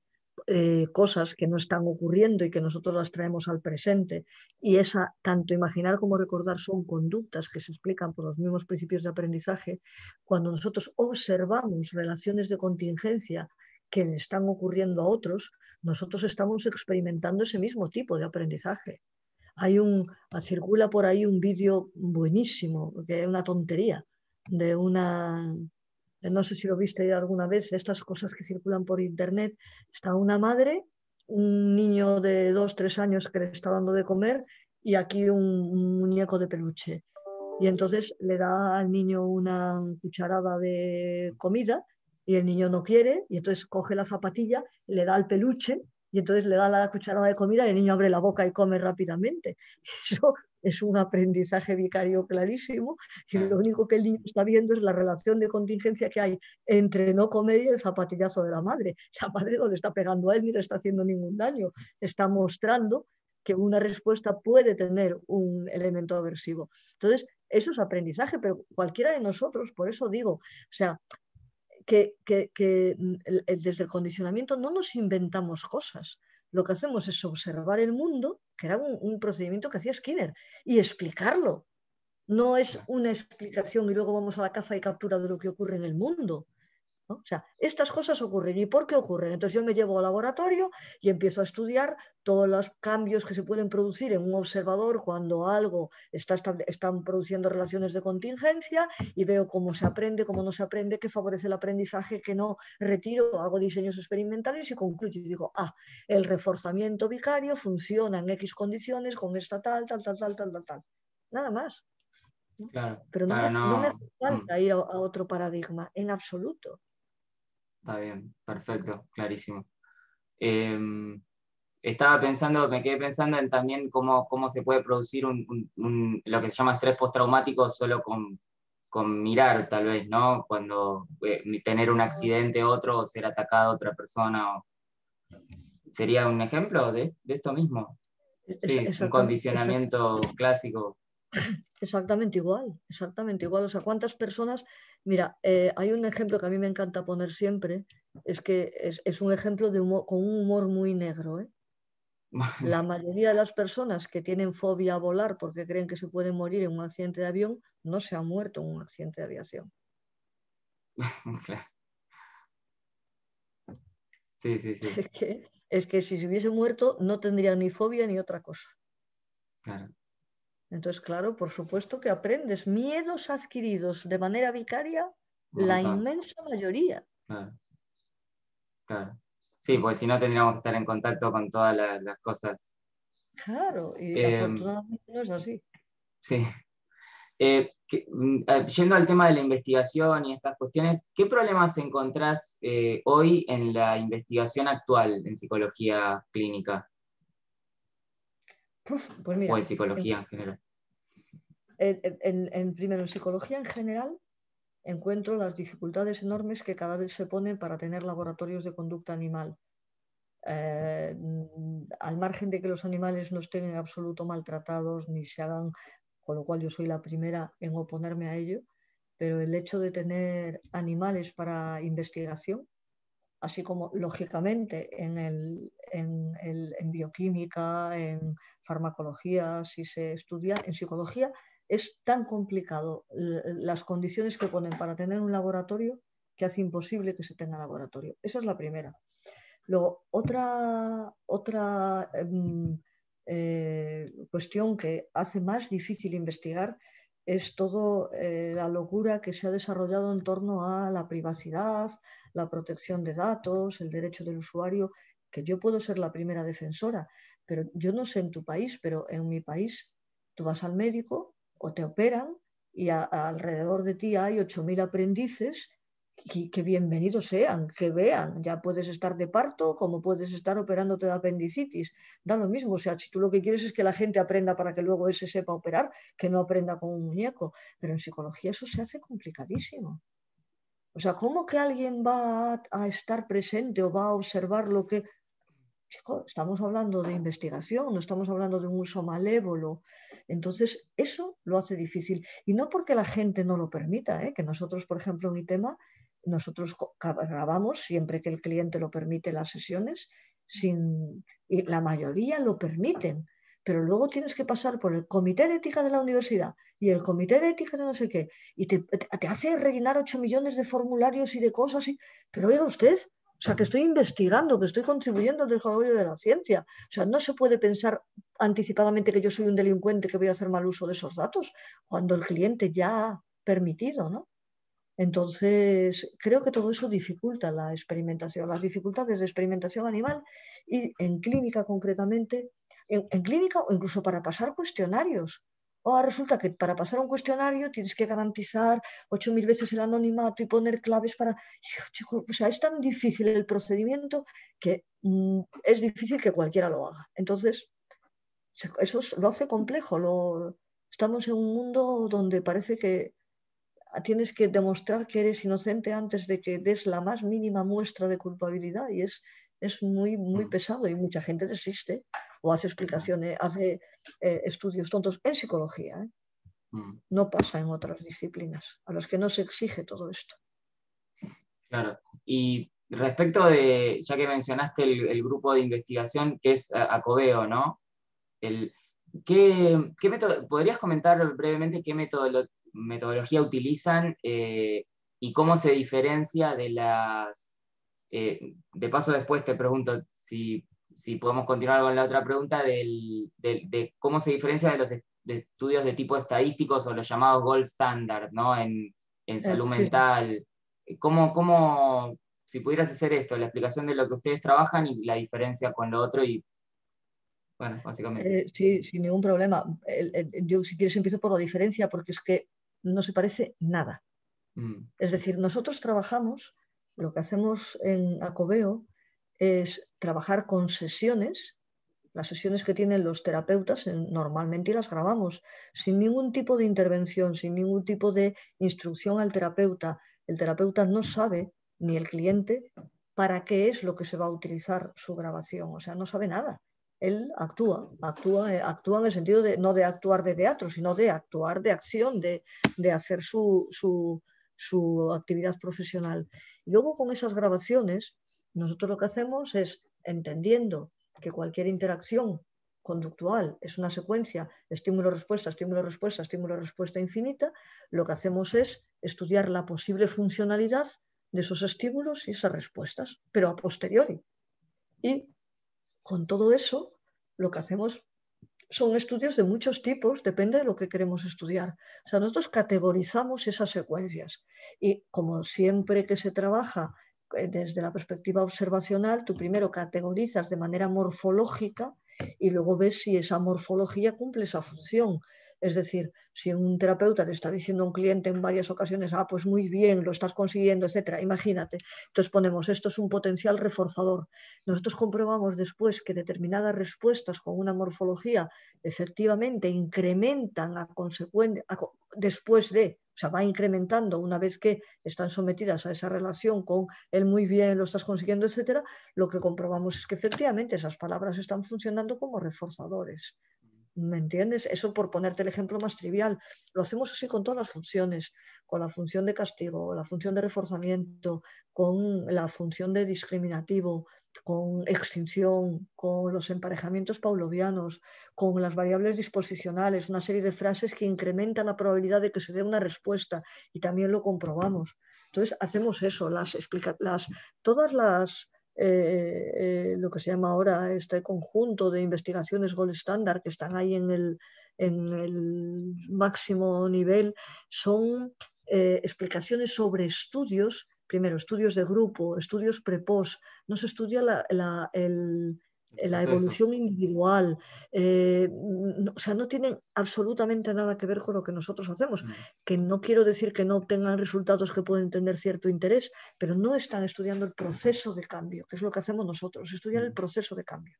eh, cosas que no están ocurriendo y que nosotros las traemos al presente. Y esa, tanto imaginar como recordar son conductas que se explican por los mismos principios de aprendizaje. Cuando nosotros observamos relaciones de contingencia que le están ocurriendo a otros, nosotros estamos experimentando ese mismo tipo de aprendizaje. Hay un, circula por ahí un vídeo buenísimo, que es una tontería, de una, no sé si lo viste alguna vez, estas cosas que circulan por internet. Está una madre, un niño de dos, tres años que le está dando de comer y aquí un, muñeco de peluche. Y entonces le da al niño una cucharada de comida y el niño no quiere y entonces coge la zapatilla, le da el peluche y entonces le da la cucharada de comida y el niño abre la boca y come rápidamente. Eso es un aprendizaje vicario clarísimo y lo único que el niño está viendo es la relación de contingencia que hay entre no comer y el zapatillazo de la madre. La madre no le está pegando a él ni le está haciendo ningún daño, está mostrando que una respuesta puede tener un elemento aversivo. Entonces, eso es aprendizaje, pero cualquiera de nosotros, por eso digo, o sea, que, desde el condicionamiento no nos inventamos cosas. Lo que hacemos es observar el mundo, que era un procedimiento que hacía Skinner, y explicarlo. No es una explicación y luego vamos a la caza y captura de lo que ocurre en el mundo. O sea, estas cosas ocurren. ¿Y por qué ocurren? Entonces yo me llevo al laboratorio y empiezo a estudiar todos los cambios que se pueden producir en un observador cuando algo está, están produciendo relaciones de contingencia y veo cómo se aprende, cómo no se aprende, qué favorece el aprendizaje, qué no retiro, hago diseños experimentales y concluyo y digo, ah, el reforzamiento vicario funciona en X condiciones con esta tal, tal, tal, tal, tal, tal, tal. Nada más. Pero no, me, falta mm. ir a otro paradigma, en absoluto. Está bien, perfecto, clarísimo. Em, estaba pensando, me quedé pensando en también cómo, cómo se puede producir un, lo que se llama estrés postraumático solo con, mirar, tal vez, ¿no? Cuando eh, tener un accidente otro o ser atacado a otra persona. ¿Sería un ejemplo de, esto mismo? Sí, un condicionamiento clásico. Exactamente igual, exactamente igual. O sea, ¿cuántas personas? Mira, eh, hay un ejemplo que a mí me encanta poner siempre, es que es, un ejemplo de con un humor muy negro. ¿eh? La mayoría de las personas que tienen fobia a volar porque creen que se pueden morir en un accidente de avión, no se han muerto en un accidente de aviación. Sí, sí, sí. Es que, si se hubiese muerto no tendría ni fobia ni otra cosa. Claro. Entonces, claro, por supuesto que aprendes miedos adquiridos de manera vicaria, la inmensa mayoría. Claro. Sí, porque si no tendríamos que estar en contacto con todas las, cosas. Claro, y em, afortunadamente no es así. Sí. Eh, mm, eh, yendo al tema de la investigación y estas cuestiones, ¿qué problemas encontrás eh, hoy en la investigación actual en psicología clínica? pues mira, o en psicología en, general. En, primero, en psicología en general, encuentro las dificultades enormes que cada vez se ponen para tener laboratorios de conducta animal. al margen de que los animales no estén en absoluto maltratados ni se hagan con lo cual yo soy la primera en oponerme a ello, pero el hecho de tener animales para investigación, así como lógicamente en, el, en, bioquímica, en farmacología, si se estudia, en psicología, es tan complicado las condiciones que ponen para tener un laboratorio que hace imposible que se tenga laboratorio. Esa es la primera. Luego, otra, otra em, eh, cuestión que hace más difícil investigar es toda eh, la locura que se ha desarrollado en torno a la privacidad, la protección de datos, el derecho del usuario, que yo puedo ser la primera defensora, pero yo no sé en tu país, pero en mi país tú vas al médico o te operan y alrededor de ti hay 8.000 aprendices que, bienvenidos sean, que vean, ya puedes estar de parto como puedes estar operándote de apendicitis, da lo mismo, o sea, si tú lo que quieres es que la gente aprenda para que luego ese sepa operar, que no aprenda con un muñeco, pero en psicología eso se hace complicadísimo. O sea, ¿cómo que alguien va a, estar presente o va a observar lo que... Chico, estamos hablando de investigación, no estamos hablando de un uso malévolo. Entonces, eso lo hace difícil. Y no porque la gente no lo permita, ¿eh? que nosotros, por ejemplo, en mi tema, nosotros grabamos siempre que el cliente lo permite las sesiones, sin, y la mayoría lo permiten, pero luego tienes que pasar por el comité de ética de la universidad y el comité de ética de no sé qué, y te, hace rellenar 8 millones de formularios y de cosas, y, pero oiga usted, o sea, que estoy investigando, que estoy contribuyendo al desarrollo de la ciencia. O sea, no se puede pensar anticipadamente que yo soy un delincuente que voy a hacer mal uso de esos datos, cuando el cliente ya ha permitido, ¿no? Entonces, creo que todo eso dificulta la experimentación, las dificultades de experimentación animal y en clínica concretamente, en, clínica o incluso para pasar cuestionarios. O resulta que para pasar un cuestionario tienes que garantizar 8.000 veces el anonimato y poner claves para... o sea, es tan difícil el procedimiento que mm, es difícil que cualquiera lo haga. Entonces, eso lo hace complejo. Lo, estamos en un mundo donde parece que tienes que demostrar que eres inocente antes de que des la más mínima muestra de culpabilidad y es, es muy, muy pesado y mucha gente desiste o hace explicaciones, hace eh, estudios tontos en psicología. ¿eh? No pasa en otras disciplinas a las que no se exige todo esto. Claro. Y respecto de, ya que mencionaste el, grupo de investigación que es ACOBEO, ¿no? El, ¿qué, qué método, ¿Podrías comentar brevemente qué método, metodología utilizan eh, y cómo se diferencia de las... Eh, de paso después te pregunto si, podemos continuar con la otra pregunta de cómo se diferencia de los estudios de tipo estadísticos o los llamados gold standard ¿no? en, en salud mental. ¿Cómo, ¿Cómo, si pudieras hacer esto, la explicación de lo que ustedes trabajan y la diferencia con lo otro y bueno, básicamente. Eh, sí, sin ningún problema. yo, si quieres, empiezo por la diferencia, porque es que no se parece nada. Mm. Es decir, nosotros trabajamos, lo que hacemos en Acobeo es trabajar con sesiones, las sesiones que tienen los terapeutas normalmente las grabamos, sin ningún tipo de intervención, sin ningún tipo de instrucción al terapeuta. El terapeuta no sabe, ni el cliente, para qué es lo que se va a utilizar su grabación, o sea, no sabe nada él actúa, actúa, eh, actúa en el sentido de no de actuar de teatro, sino de actuar de acción, de, hacer su, actividad profesional. Y luego con esas grabaciones, nosotros lo que hacemos es, entendiendo que cualquier interacción conductual es una secuencia estímulo-respuesta, estímulo-respuesta, estímulo-respuesta infinita, lo que hacemos es estudiar la posible funcionalidad de esos estímulos y esas respuestas, pero a posteriori. Y con todo eso, lo que hacemos son estudios de muchos tipos, depende de lo que queremos estudiar. O sea, nosotros categorizamos esas secuencias y como siempre que se trabaja eh, desde la perspectiva observacional, tú primero categorizas de manera morfológica y luego ves si esa morfología cumple esa función. Es decir, si un terapeuta le está diciendo a un cliente en varias ocasiones, ah, pues muy bien, lo estás consiguiendo, etcétera, imagínate. Entonces ponemos, esto es un potencial reforzador. Nosotros comprobamos después que determinadas respuestas con una morfología efectivamente incrementan a consecuencia, después de, o sea, va incrementando una vez que están sometidas a esa relación con el muy bien, lo estás consiguiendo, etcétera, lo que comprobamos es que efectivamente esas palabras están funcionando como reforzadores. ¿Me entiendes? Eso por ponerte el ejemplo más trivial. Lo hacemos así con todas las funciones, con la función de castigo, la función de reforzamiento, con la función de discriminativo, con extinción, con los emparejamientos paulovianos, con las variables disposicionales, una serie de frases que incrementan la probabilidad de que se dé una respuesta y también lo comprobamos. Entonces hacemos eso, las, las todas las eh, eh, lo que se llama ahora este conjunto de investigaciones gold standard que están ahí en el, en el máximo nivel, son eh, explicaciones sobre estudios, primero estudios de grupo, estudios pre-post, no se estudia la, el, la evolución individual, eh, o sea, no tienen absolutamente nada que ver con lo que nosotros hacemos, mm. que no quiero decir que no obtengan resultados que pueden tener cierto interés, pero no están estudiando el proceso de cambio, que es lo que hacemos nosotros, estudiar el mm. proceso de cambio.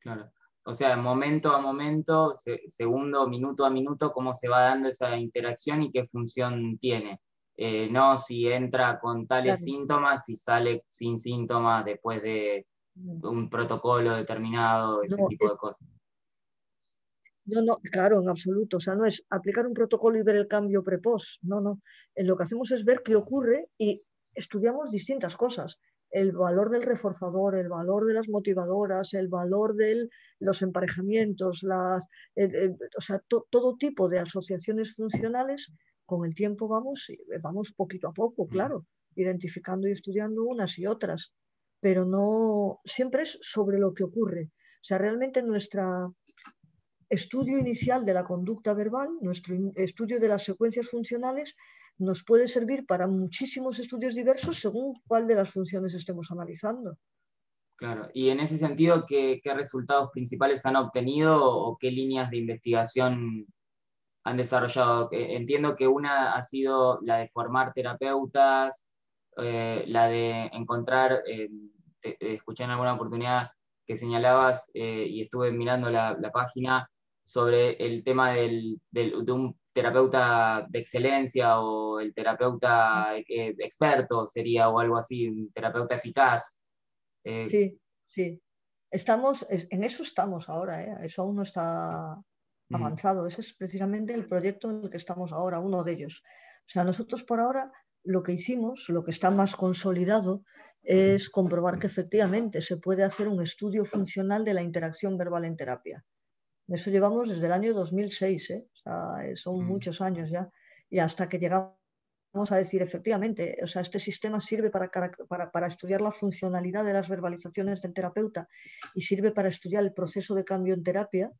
Claro. O sea, momento a momento, segundo, minuto a minuto, cómo se va dando esa interacción y qué función tiene. Eh, no si entra con tales síntomas y sale sin síntomas después de un protocolo determinado, ese tipo de cosas. No, no, claro, en absoluto. O sea, no es aplicar un protocolo y ver el cambio pre-post. No, no. Eh, lo que hacemos es ver qué ocurre y estudiamos distintas cosas. El valor del reforzador, el valor de las motivadoras, el valor de los emparejamientos, las, o sea, todo tipo de asociaciones funcionales. Con el tiempo vamos, vamos poquito a poco, claro, identificando y estudiando unas y otras pero no siempre es sobre lo que ocurre. O sea, realmente nuestro estudio inicial de la conducta verbal, nuestro estudio de las secuencias funcionales, nos puede servir para muchísimos estudios diversos según cuál de las funciones estemos analizando. Claro, y en ese sentido, ¿qué, resultados principales han obtenido o qué líneas de investigación han desarrollado? Entiendo que una ha sido la de formar terapeutas, eh, la de encontrar eh, escuché en alguna oportunidad que señalabas eh, y estuve mirando la, página sobre el tema del, de un terapeuta de excelencia o el terapeuta eh, experto sería o algo así, un terapeuta eficaz. Eh, sí, sí. Estamos, en eso estamos ahora, eso aún no está mm. avanzado. Ese es precisamente el proyecto en el que estamos ahora, uno de ellos. O sea, nosotros por ahora lo que hicimos, lo que está más consolidado, es comprobar que efectivamente se puede hacer un estudio funcional de la interacción verbal en terapia. Eso llevamos desde el año 2006, ¿eh? son mm. muchos años ya, y hasta que llegamos a decir efectivamente, o sea, este sistema sirve para, para, para, estudiar la funcionalidad de las verbalizaciones del terapeuta y sirve para estudiar el proceso de cambio en terapia,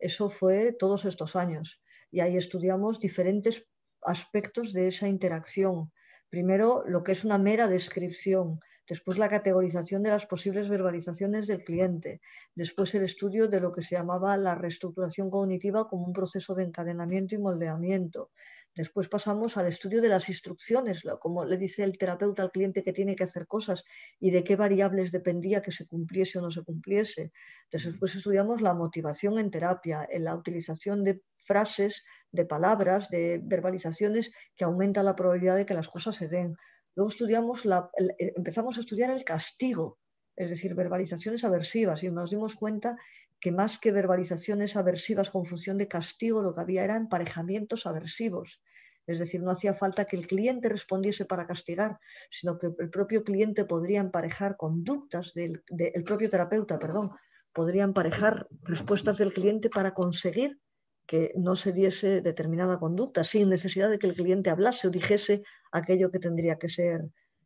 eso fue todos estos años. Y ahí estudiamos diferentes aspectos de esa interacción. Primero, lo que es una mera descripción, después la categorización de las posibles verbalizaciones del cliente, después el estudio de lo que se llamaba la reestructuración cognitiva como un proceso de encadenamiento y moldeamiento. Después pasamos al estudio de las instrucciones, como le dice el terapeuta al cliente que tiene que hacer cosas y de qué variables dependía que se cumpliese o no se cumpliese. Después estudiamos la motivación en terapia, en la utilización de frases, de palabras, de verbalizaciones que aumentan la probabilidad de que las cosas se den. Luego estudiamos eh, empezamos a estudiar el castigo, es decir, verbalizaciones aversivas, y nos dimos cuenta que más que verbalizaciones aversivas con función de castigo, lo que había eran emparejamientos aversivos. Es decir, no hacía falta que el cliente respondiese para castigar, sino que el propio cliente podría emparejar conductas del, del propio terapeuta, perdón, podría emparejar respuestas del cliente para conseguir que no se diese determinada conducta sin necesidad de que el cliente hablase o dijese aquello que tendría que ser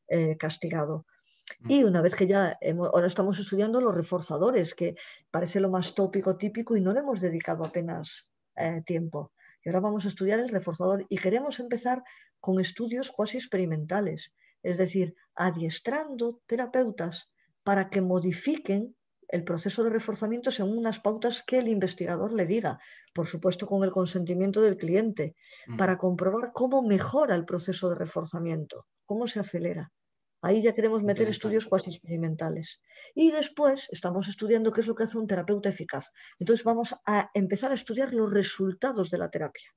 eh, castigado. Y una vez que ya ahora estamos estudiando los reforzadores, que parece lo más tópico, típico, y no le hemos dedicado apenas eh, tiempo. Y ahora vamos a estudiar el reforzador y queremos empezar con estudios cuasi experimentales, es decir, adiestrando terapeutas para que modifiquen el proceso de reforzamiento según unas pautas que el investigador le diga, por supuesto con el consentimiento del cliente, mm. para comprobar cómo mejora el proceso de reforzamiento, cómo se acelera. Ahí ya queremos meter estudios cuasi experimentales. Y después estamos estudiando qué es lo que hace un terapeuta eficaz. Entonces vamos a empezar a estudiar los resultados de la terapia.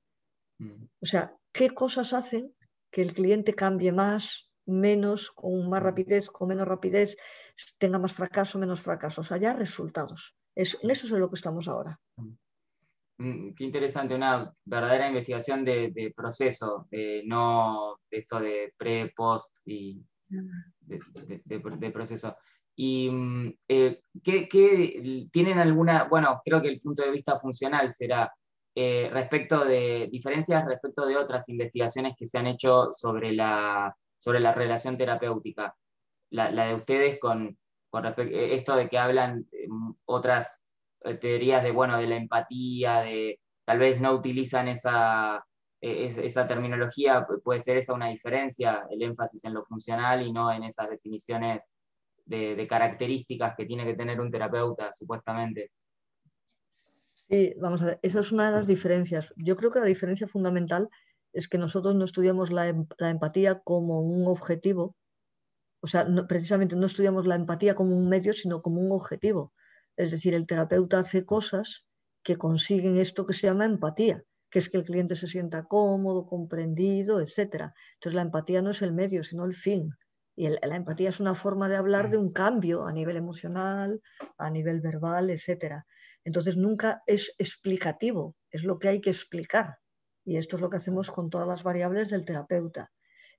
Mm. O sea, qué cosas hacen que el cliente cambie más, menos, con más mm. rapidez, con menos rapidez, tenga más fracaso, menos fracaso. O sea, ya resultados. Es, en eso es en lo que estamos ahora. Mm. Qué interesante, una verdadera investigación de, proceso, no de esto de pre, post y de, proceso. ¿Y mm, eh, ¿qué, tienen alguna, bueno, creo que el punto de vista funcional será eh, respecto de diferencias respecto de otras investigaciones que se han hecho sobre la, sobre la relación terapéutica? La, de ustedes con, con eh, esto de que hablan otras teorías de, bueno, de la empatía, de tal vez no utilizan esa, e, esa terminología, puede ser esa una diferencia, el énfasis en lo funcional y no en esas definiciones de, características que tiene que tener un terapeuta, supuestamente. Sí, vamos a ver, esa es una de las diferencias. Yo creo que la diferencia fundamental es que nosotros no estudiamos la, em, empatía como un objetivo, o sea, precisamente no estudiamos la empatía como un medio, sino como un objetivo. Es decir, el terapeuta hace cosas que consiguen esto que se llama empatía que es que el cliente se sienta cómodo, comprendido, etc. Entonces la empatía no es el medio, sino el fin. Y la empatía es una forma de hablar de un cambio a nivel emocional, a nivel verbal, etc. Entonces nunca es explicativo, es lo que hay que explicar. Y esto es lo que hacemos con todas las variables del terapeuta.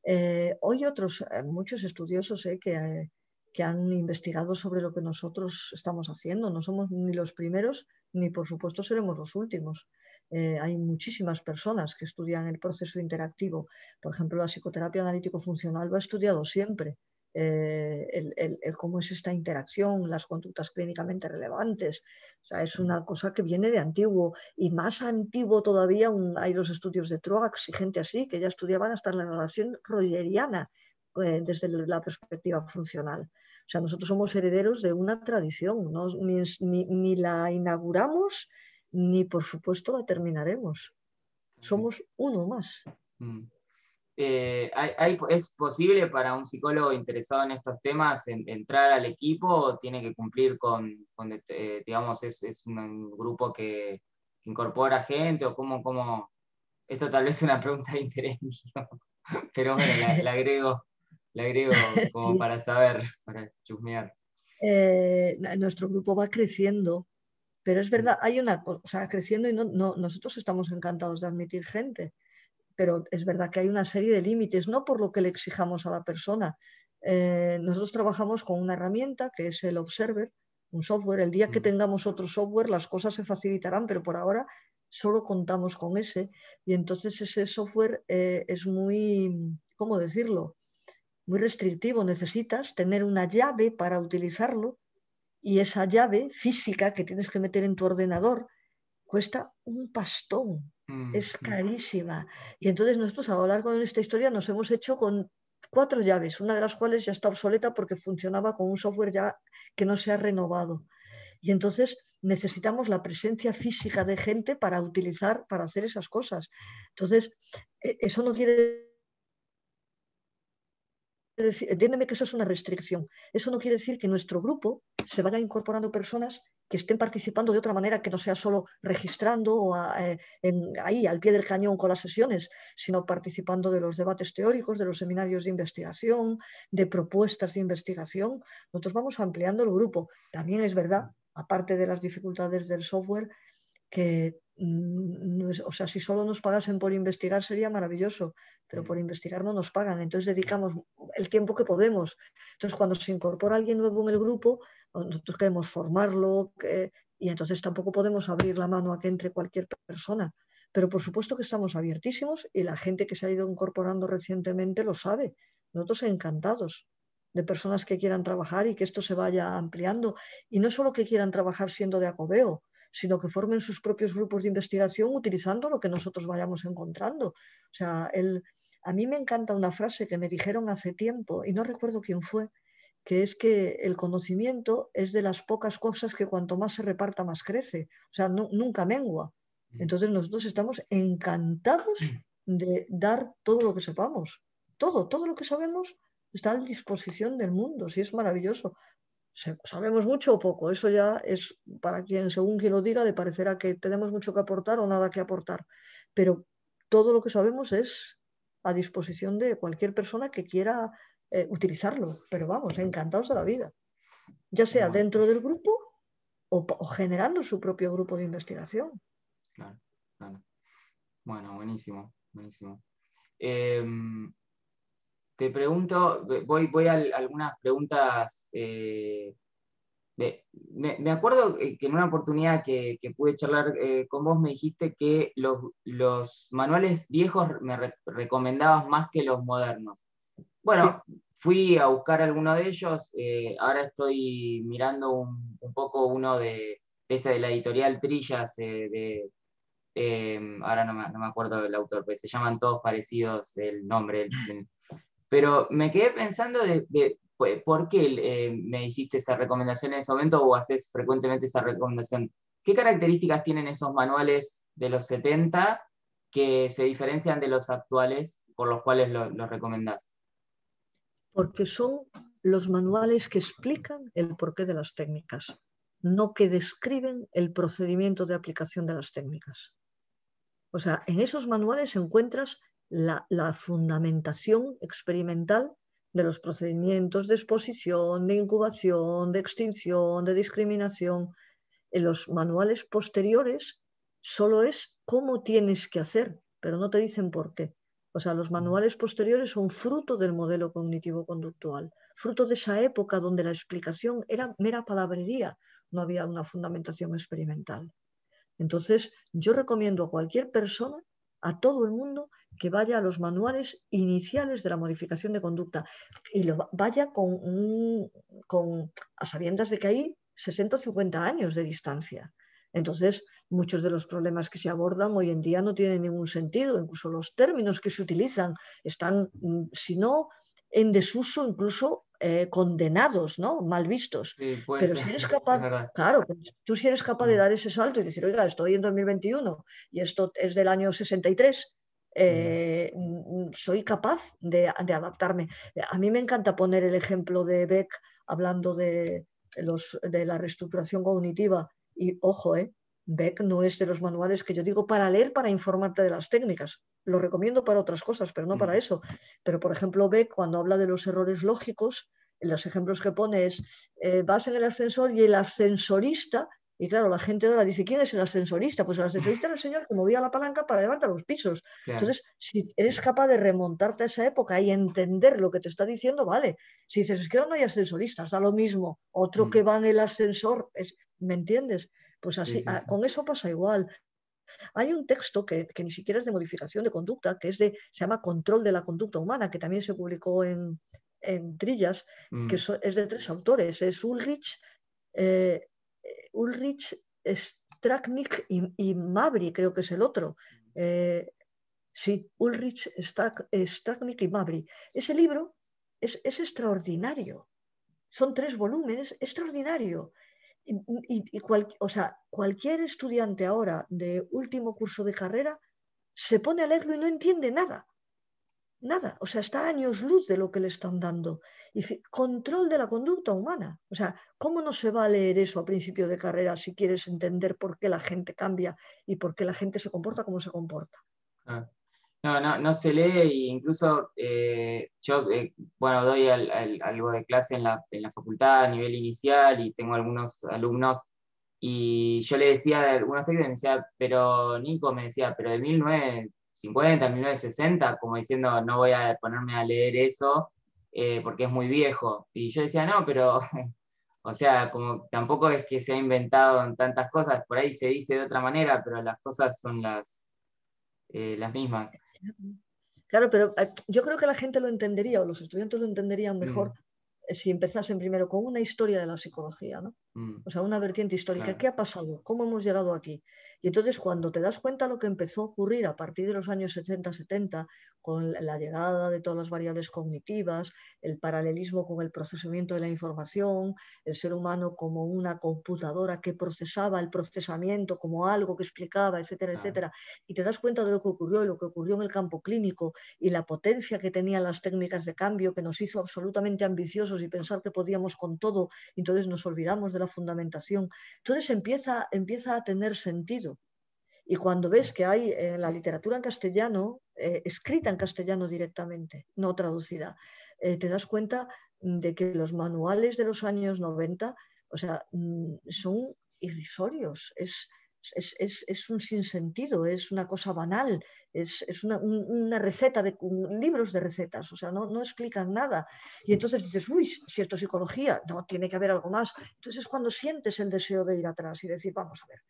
Eh, hoy otros, eh, muchos estudiosos eh, que, que han investigado sobre lo que nosotros estamos haciendo. No somos ni los primeros, ni por supuesto seremos los últimos. Hay muchísimas personas que estudian el proceso interactivo. Por ejemplo, la psicoterapia analítico-funcional lo ha estudiado siempre. Eh, el, cómo es esta interacción, las conductas clínicamente relevantes. O sea, es una cosa que viene de antiguo y más antiguo todavía hay los estudios de Troax y gente así que ya estudiaban hasta la relación rogeriana eh, desde la perspectiva funcional. O sea, nosotros somos herederos de una tradición, ni la inauguramos ni por supuesto la terminaremos. Somos uno más. Mm. Eh, ¿Es posible para un psicólogo interesado en estos temas entrar al equipo o tiene que cumplir con, eh, digamos, es, un, grupo que, incorpora gente o cómo, cómo, esto tal vez es una pregunta de interés pero bueno, la, agrego, la agrego como para saber, para chusmear. Eh, nuestro grupo va creciendo pero es verdad, hay una, o sea, creciendo y no, nosotros estamos encantados de admitir gente, pero es verdad que hay una serie de límites, no por lo que le exijamos a la persona. Eh, nosotros trabajamos con una herramienta que es el Observer, un software. El día que mm. tengamos otro software, las cosas se facilitarán, pero por ahora solo contamos con ese. Y entonces ese software eh, es muy, ¿cómo decirlo? Muy restrictivo. Necesitas tener una llave para utilizarlo y esa llave física que tienes que meter en tu ordenador cuesta un pastón, mm, es carísima. Y entonces nosotros a lo largo de esta historia nos hemos hecho con cuatro llaves, una de las cuales ya está obsoleta porque funcionaba con un software ya que no se ha renovado. Y entonces necesitamos la presencia física de gente para utilizar, para hacer esas cosas. Entonces, e, eso no quiere entiéndeme que eso es una restricción. Eso no quiere decir que nuestro grupo se vaya incorporando personas que estén participando de otra manera, que no sea solo registrando o eh, ahí al pie del cañón con las sesiones, sino participando de los debates teóricos, de los seminarios de investigación, de propuestas de investigación. Nosotros vamos ampliando el grupo. También es verdad, aparte de las dificultades del software, que Mm, o sea, si solo nos pagasen por investigar sería maravilloso, pero por investigar no nos pagan, entonces dedicamos el tiempo que podemos. Entonces, cuando se incorpora alguien nuevo en el grupo, nosotros queremos formarlo y entonces tampoco podemos abrir la mano a que entre cualquier persona. Pero por supuesto que estamos abiertísimos y la gente que se ha ido incorporando recientemente lo sabe. Nosotros encantados de personas que quieran trabajar y que esto se vaya ampliando. Y no solo que quieran trabajar siendo de acobeo, sino que formen sus propios grupos de investigación utilizando lo que nosotros vayamos encontrando. O sea, el, a mí me encanta una frase que me dijeron hace tiempo, y no recuerdo quién fue, que es que el conocimiento es de las pocas cosas que cuanto más se reparta, más crece. O sea, nunca mengua. Mm. Entonces nosotros estamos encantados mm. de dar todo lo que sepamos. Todo, todo lo que sabemos está a disposición del mundo, sí es maravilloso. Sabemos mucho o poco, eso ya es para quien, según quien lo diga, le parecerá que tenemos mucho que aportar o nada que aportar. Pero todo lo que sabemos es a disposición de cualquier persona que quiera eh, utilizarlo. Pero vamos, encantados de la vida. Ya sea dentro del grupo o, generando su propio grupo de investigación. Claro, claro. Bueno, buenísimo, buenísimo. Em, te pregunto, voy, voy a algunas preguntas. Eh, me, acuerdo que en una oportunidad que, pude charlar eh, con vos me dijiste que los, manuales viejos me recomendabas más que los modernos. Bueno, fui a buscar alguno de ellos, eh, ahora estoy mirando un, poco uno de, este de la editorial Trillas, de, ahora no me, acuerdo del autor, pues se llaman todos parecidos el nombre. Pero me quedé pensando de, por qué eh, me hiciste esa recomendación en ese momento o haces frecuentemente esa recomendación. ¿Qué características tienen esos manuales de los 70 que se diferencian de los actuales por los cuales los lo recomendás? Porque son los manuales que explican el porqué de las técnicas, no que describen el procedimiento de aplicación de las técnicas. O sea, en esos manuales encuentras la, fundamentación experimental de los procedimientos de exposición, de incubación, de extinción, de discriminación. En los manuales posteriores solo es cómo tienes que hacer, pero no te dicen por qué. O sea, los manuales posteriores son fruto del modelo cognitivo-conductual, fruto de esa época donde la explicación era mera palabrería, no había una fundamentación experimental. Entonces, yo recomiendo a cualquier persona a todo el mundo que vaya a los manuales iniciales de la modificación de conducta y lo vaya con, con a sabiendas de que hay 60 o 50 años de distancia. Entonces, muchos de los problemas que se abordan hoy en día no tienen ningún sentido, incluso los términos que se utilizan están, mm, si no en desuso, incluso eh, condenados, ¿no? Mal vistos. Pero si eres capaz, claro, pues, tú si eres capaz de mm. dar ese salto y decir, oiga, estoy en 2021 y esto es del año 63, eh, mm, soy capaz de, adaptarme. A mí me encanta poner el ejemplo de Beck hablando de, los, de la reestructuración cognitiva y ojo, eh, Beck no es de los manuales que yo digo para leer, para informarte de las técnicas. Lo recomiendo para otras cosas, pero no para eso. Pero, por ejemplo, Beck, cuando habla de los errores lógicos, en los ejemplos que pone es, eh, vas en el ascensor y el ascensorista, y claro, la gente ahora dice, ¿quién es el ascensorista? Pues el ascensorista era el señor que movía la palanca para llevarte a los pisos. Entonces, si eres capaz de remontarte a esa época y entender lo que te está diciendo, vale. Si dices, es que ahora no hay ascensoristas, da lo mismo. Otro que mm. va en el ascensor, es, ¿me entiendes? Pues así, ah, con eso pasa igual. Hay un texto que, ni siquiera es de modificación de conducta, que es de, se llama Control de la conducta humana, que también se publicó en, Trillas, que mm. es de tres autores. Es Ulrich, eh, Ulrich Straknik y, Mabry, creo que es el otro. Eh, sí, Ulrich Straknik y Mabry. Ese libro es, es extraordinario. Son tres volúmenes, extraordinario y, o sea, cualquier estudiante ahora de último curso de carrera se pone a leerlo y no entiende nada. Nada. O sea, está años luz de lo que le están dando. Y control de la conducta humana. O sea, ¿cómo no se va a leer eso a principio de carrera si quieres entender por qué la gente cambia y por qué la gente se comporta como se comporta? Ah. No, no, no se lee e incluso eh, yo, eh, bueno, doy algo de clase en la, en la, facultad a nivel inicial y tengo algunos alumnos y yo le decía de algunos técnicos, me decía, pero Nico me decía, pero de 1950, 1960, como diciendo, no voy a ponerme a leer eso eh, porque es muy viejo. Y yo decía, no, pero, o sea, como tampoco es que se ha inventado en tantas cosas, por ahí se dice de otra manera, pero las cosas son las, las mismas. Claro, pero eh, yo creo que la gente lo entendería, o los estudiantes lo entenderían mejor, mm. si empezasen primero con una historia de la psicología, ¿no? Mm. O sea, una vertiente histórica. ¿Qué ha pasado? ¿Cómo hemos llegado aquí? Y entonces cuando te das cuenta de lo que empezó a ocurrir a partir de los años 60-70, con la llegada de todas las variables cognitivas, el paralelismo con el procesamiento de la información, el ser humano como una computadora que procesaba el procesamiento como algo que explicaba, etcétera, etcétera, y te das cuenta de lo que ocurrió y lo que ocurrió en el campo clínico y la potencia que tenían las técnicas de cambio que nos hizo absolutamente ambiciosos y pensar que podíamos con todo, entonces nos olvidamos de la fundamentación. Entonces empieza, empieza a tener sentido. Y cuando ves que hay en la literatura en castellano, eh, escrita en castellano directamente, no traducida, eh, te das cuenta de que los manuales de los años 90, o sea, mm, son irrisorios, es, es, un sinsentido, es una cosa banal, es, una, receta de libros de recetas, o sea, no, no explican nada. Y entonces dices, uy, si esto es psicología, no, tiene que haber algo más. Entonces es cuando sientes el deseo de ir atrás y decir, vamos a ver,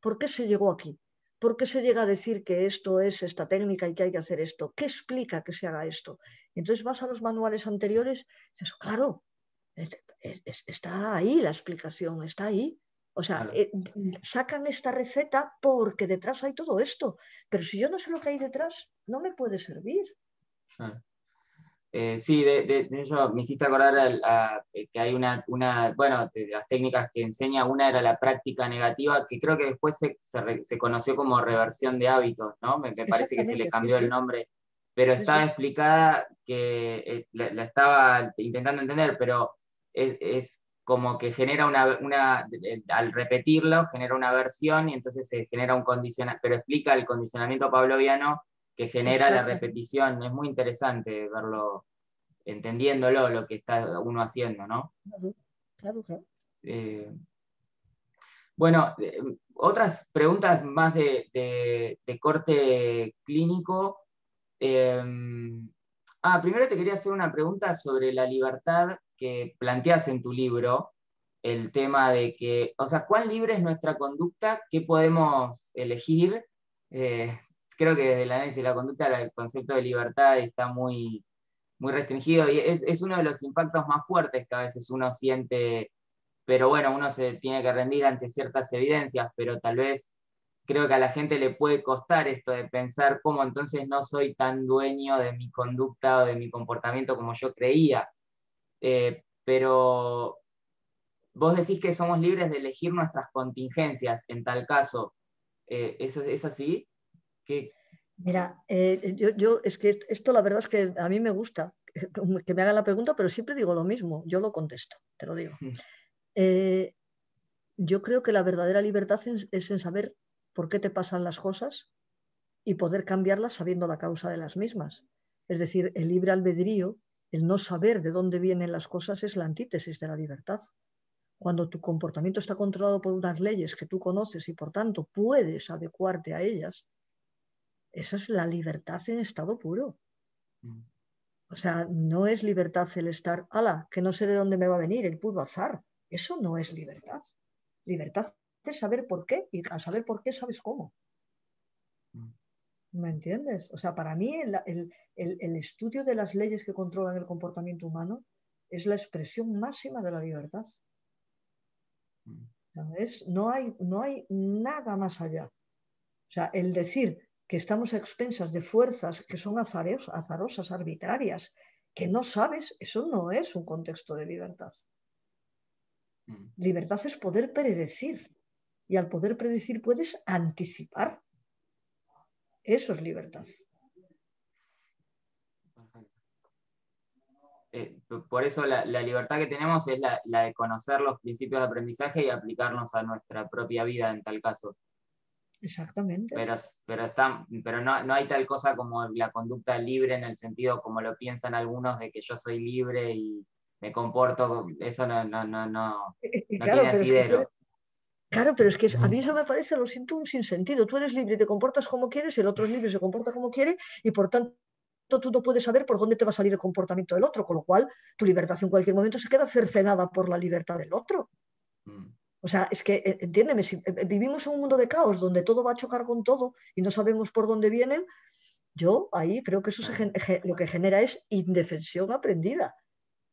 ¿por qué se llegó aquí? ¿Por qué se llega a decir que esto es esta técnica y que hay que hacer esto? ¿Qué explica que se haga esto? Entonces vas a los manuales anteriores y dices, claro, está ahí la explicación, está ahí. O sea, eh, sacan esta receta porque detrás hay todo esto. Pero si yo no sé lo que hay detrás, no me puede servir. Eh, sí, de, hecho me hiciste acordar eh, que hay una, bueno, de las técnicas que enseña, una era la práctica negativa, que creo que después se, conoció como reversión de hábitos, ¿no? Me, parece que se le cambió el nombre, pero estaba explicada que eh, la, estaba intentando entender, pero es, como que genera una, al repetirlo, genera una versión y entonces se genera un condicionamiento, pero explica el condicionamiento pavloviano que genera la repetición. Es muy interesante verlo, entendiéndolo, lo que está uno haciendo, ¿no? Claro, claro. Eh, bueno, eh, otras preguntas más de, corte clínico. Em, ah, primero te quería hacer una pregunta sobre la libertad que planteas en tu libro, el tema de que, o sea, ¿cuán libre es nuestra conducta? ¿Qué podemos elegir? Creo que desde el análisis de la conducta el concepto de libertad está muy, muy restringido y es, uno de los impactos más fuertes que a veces uno siente, pero bueno, uno se tiene que rendir ante ciertas evidencias, pero tal vez creo que a la gente le puede costar esto de pensar cómo entonces no soy tan dueño de mi conducta o de mi comportamiento como yo creía. Eh, pero vos decís que somos libres de elegir nuestras contingencias en tal caso. Eh, ¿es, así? Mira, eh, yo, es que esto la verdad es que a mí me gusta que me hagan la pregunta, pero siempre digo lo mismo, yo lo contesto, te lo digo. Eh, yo creo que la verdadera libertad es, en saber por qué te pasan las cosas y poder cambiarlas sabiendo la causa de las mismas. Es decir, el libre albedrío, el no saber de dónde vienen las cosas es la antítesis de la libertad. Cuando tu comportamiento está controlado por unas leyes que tú conoces y por tanto puedes adecuarte a ellas, esa es la libertad en estado puro. Mm. O sea, no es libertad el estar, ala, que no sé de dónde me va a venir, el puro azar. Eso no es libertad. Libertad es saber por qué y al saber por qué sabes cómo. Mm. ¿Me entiendes? O sea, para mí el, estudio de las leyes que controlan el comportamiento humano es la expresión máxima de la libertad. Mm. No, hay, no hay nada más allá. O sea, el decir que estamos a expensas de fuerzas que son azarosas, arbitrarias, que no sabes, eso no es un contexto de libertad. Mm. Libertad es poder predecir. Y al poder predecir puedes anticipar. Eso es libertad. Eh, por eso la, libertad que tenemos es la de conocer los principios de aprendizaje y aplicarnos a nuestra propia vida en tal caso. Exactamente. Pero, pero, está, pero no, no, hay tal cosa como la conducta libre en el sentido como lo piensan algunos de que yo soy libre y me comporto, eso no, no, no, no, eh, claro, tiene asidero. claro, pero es que a mí eso me parece, lo siento, un sinsentido. Tú eres libre y te comportas como quieres, el otro es libre y se comporta como quiere, y por tanto tú no puedes saber por dónde te va a salir el comportamiento del otro, con lo cual tu libertad en cualquier momento se queda cercenada por la libertad del otro. Mm. O sea, es que, eh, entiéndeme, si eh, vivimos en un mundo de caos donde todo va a chocar con todo y no sabemos por dónde vienen, yo ahí creo que eso lo que genera es indefensión aprendida.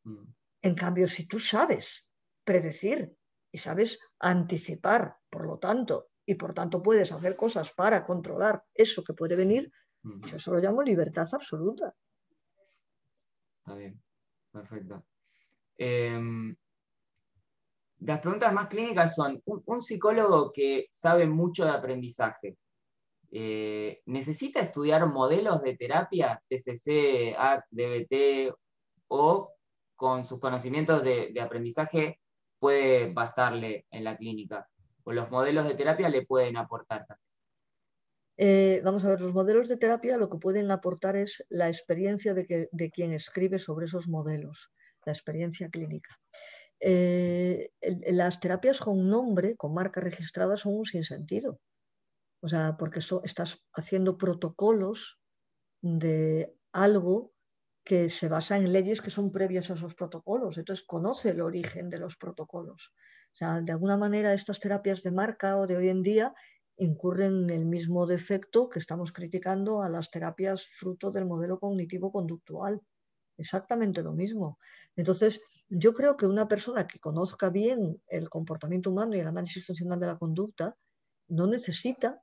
Mm. En cambio, si tú sabes predecir y sabes anticipar, por lo tanto, y por tanto puedes hacer cosas para controlar eso que puede venir, yo eso lo llamo libertad absoluta. Está bien, perfecto. Em, las preguntas más clínicas son, un, psicólogo que sabe mucho de aprendizaje, eh, ¿necesita estudiar modelos de terapia, TCC, ACT, DBT, o con sus conocimientos de aprendizaje puede bastarle en la clínica? o los modelos de terapia le pueden aportar también? Eh, vamos a ver, los modelos de terapia lo que pueden aportar es la experiencia de, quien escribe sobre esos modelos, la experiencia clínica. Eh, las terapias con nombre, con marca registrada, son un sinsentido. O sea, porque estás haciendo protocolos de algo que se basa en leyes que son previas a esos protocolos. Entonces, conoce el origen de los protocolos. O sea, de alguna manera estas terapias de marca o de hoy en día incurren en el mismo defecto que estamos criticando a las terapias fruto del modelo cognitivo-conductual. Exactamente lo mismo. Entonces, yo creo que una persona que conozca bien el comportamiento humano y el análisis funcional de la conducta no necesita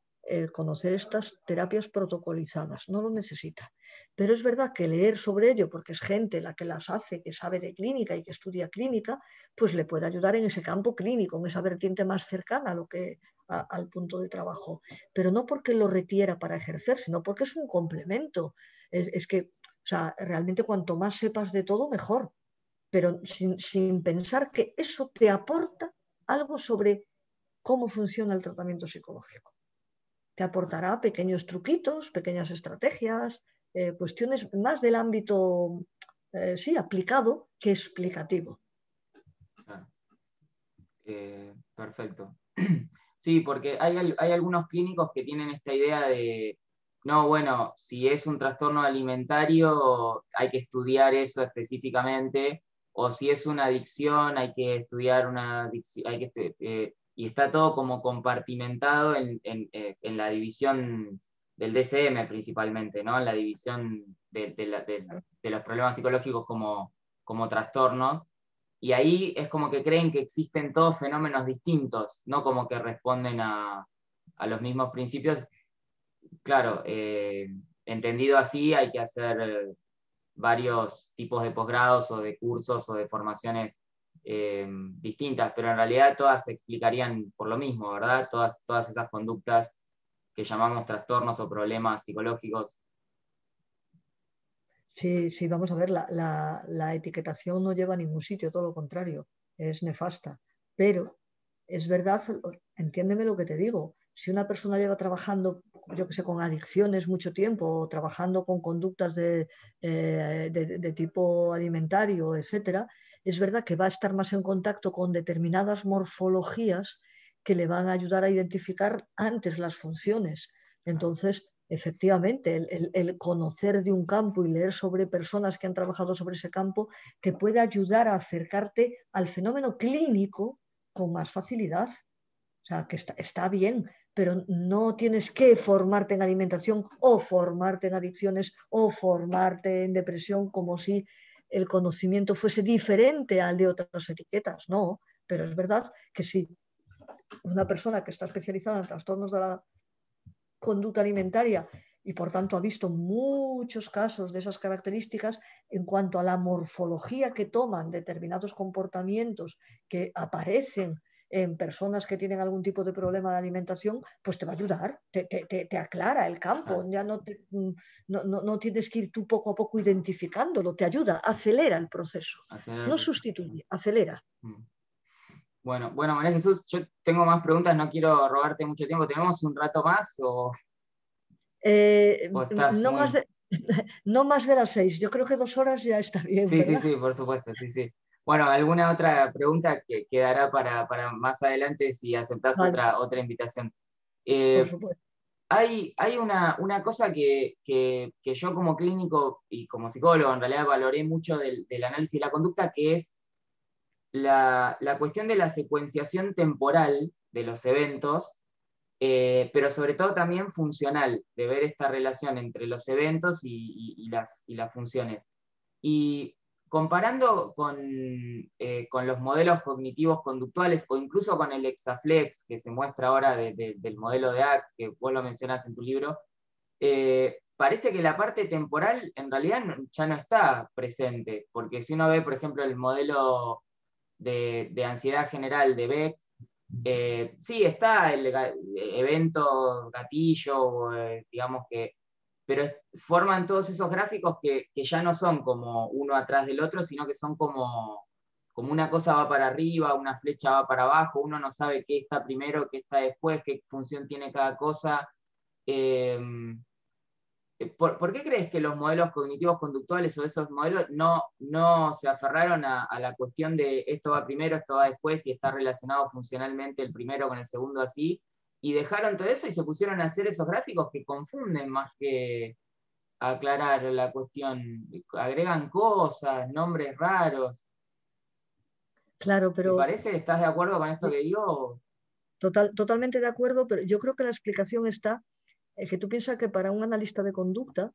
conocer estas terapias protocolizadas, no lo necesita. Pero es verdad que leer sobre ello, porque es gente la que las hace, que sabe de clínica y que estudia clínica, pues le puede ayudar en ese campo clínico, en esa vertiente más cercana a lo que, al punto de trabajo. Pero no porque lo requiera para ejercer, sino porque es un complemento. Es, que, o sea, realmente cuanto más sepas de todo, mejor. Pero sin, pensar que eso te aporta algo sobre cómo funciona el tratamiento psicológico te aportará pequeños truquitos, pequeñas estrategias, eh, cuestiones más del ámbito, eh, sí, aplicado que explicativo. Eh, perfecto. Sí, porque hay, hay algunos clínicos que tienen esta idea de, no, bueno, si es un trastorno alimentario, hay que estudiar eso específicamente, o si es una adicción, hay que estudiar una adicción, hay que y está todo como compartimentado en, eh, la división del DCM principalmente, ¿no? En la división de, los problemas psicológicos como, como trastornos. Y ahí es como que creen que existen todos fenómenos distintos, no como que responden a, los mismos principios. Claro, eh, entendido así, hay que hacer varios tipos de posgrados o de cursos o de formaciones eh, distintas, pero en realidad todas se explicarían por lo mismo, ¿verdad? Todas, todas esas conductas que llamamos trastornos o problemas psicológicos. Sí, sí, vamos a ver, la, la etiquetación no lleva a ningún sitio, todo lo contrario, es nefasta. Pero es verdad, entiéndeme lo que te digo, si una persona lleva trabajando, yo que sé, con adicciones mucho tiempo, trabajando con conductas de, eh, de, tipo alimentario, etcétera, es verdad que va a estar más en contacto con determinadas morfologías que le van a ayudar a identificar antes las funciones. Entonces, efectivamente, el, el, conocer de un campo y leer sobre personas que han trabajado sobre ese campo te puede ayudar a acercarte al fenómeno clínico con más facilidad. O sea, que está, está bien, pero no tienes que formarte en alimentación o formarte en adicciones o formarte en depresión como si el conocimiento fuese diferente al de otras etiquetas, no, pero es verdad que si una persona que está especializada en trastornos de la conducta alimentaria y por tanto ha visto muchos casos de esas características en cuanto a la morfología que toman determinados comportamientos que aparecen en personas que tienen algún tipo de problema de alimentación, pues te va a ayudar, te, aclara el campo, ya no, mm, no, no, tienes que ir tú poco a poco identificándolo, te ayuda, acelera el proceso, no sustituye, acelera. Mm. Bueno, bueno, María Jesús, yo tengo más preguntas, no quiero robarte mucho tiempo. ¿Tenemos un rato más o, eh, no, más de, no más de las seis, yo creo que dos horas ya está bien. Sí, sí, sí, por supuesto, sí, sí. Bueno, ¿alguna otra pregunta que quedará para, más adelante si aceptás otra, otra invitación? Eh, hay, hay una, cosa que, yo como clínico y como psicólogo en realidad valoré mucho del, análisis de la conducta, que es la, cuestión de la secuenciación temporal de los eventos, eh, pero sobre todo también funcional, de ver esta relación entre los eventos y, las, y las funciones. Y comparando con, eh, con, los modelos cognitivos conductuales o incluso con el Exaflex que se muestra ahora del modelo de ACT, que vos lo mencionás en tu libro, eh, parece que la parte temporal en realidad ya no está presente, porque si uno ve, por ejemplo, el modelo de, ansiedad general de Beck, eh, sí está el evento gatillo, digamos que pero forman todos esos gráficos que, ya no son como uno atrás del otro, sino que son como, como una cosa va para arriba, una flecha va para abajo, uno no sabe qué está primero, qué está después, qué función tiene cada cosa. Em, ¿por, qué crees que los modelos cognitivos conductuales o esos modelos no, no se aferraron a, la cuestión de esto va primero, esto va después y está relacionado funcionalmente el primero con el segundo así, y dejaron todo eso y se pusieron a hacer esos gráficos que confunden más que aclarar la cuestión. Agregan cosas, nombres raros. Claro, pero. ¿Te parece? ¿Estás de acuerdo con esto que digo? Total, totalmente de acuerdo, pero yo creo que la explicación está en que tú piensas que para un analista de conducta,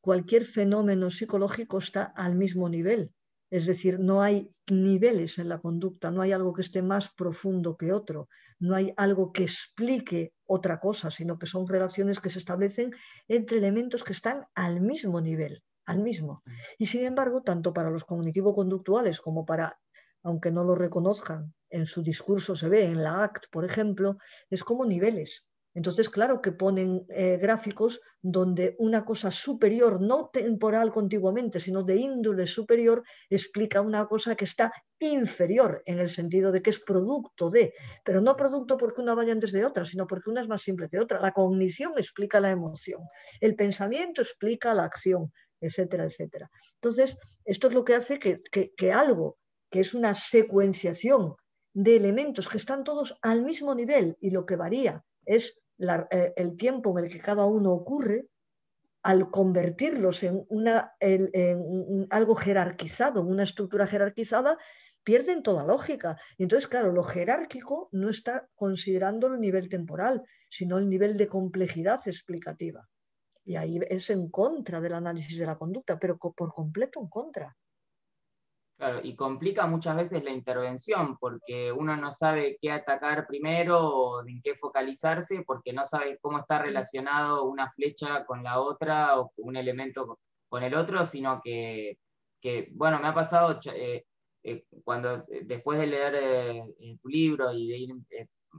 cualquier fenómeno psicológico está al mismo nivel. Es decir, no hay niveles en la conducta, no hay algo que esté más profundo que otro, no hay algo que explique otra cosa, sino que son relaciones que se establecen entre elementos que están al mismo nivel, al mismo. Y sin embargo, tanto para los cognitivo-conductuales como para, aunque no lo reconozcan, en su discurso se ve, en la ACT, por ejemplo, es como niveles. Entonces, claro que ponen eh, gráficos donde una cosa superior, no temporal contiguamente, sino de índole superior, explica una cosa que está inferior en el sentido de que es producto de, pero no producto porque una vaya antes de otra, sino porque una es más simple que otra. La cognición explica la emoción, el pensamiento explica la acción, etcétera, etcétera. Entonces, esto es lo que hace que, que algo que es una secuenciación de elementos que están todos al mismo nivel y lo que varía es eh, el tiempo en el que cada uno ocurre, al convertirlos en, una, algo jerarquizado, en una estructura jerarquizada, pierden toda lógica. Y entonces, claro, lo jerárquico no está considerando el nivel temporal, sino el nivel de complejidad explicativa. Y ahí es en contra del análisis de la conducta, pero por completo en contra. Claro, y complica muchas veces la intervención porque uno no sabe qué atacar primero o en qué focalizarse porque no sabe cómo está relacionado una flecha con la otra o un elemento con el otro, sino que, bueno, me ha pasado eh, eh, cuando eh, después de leer tu libro y de ir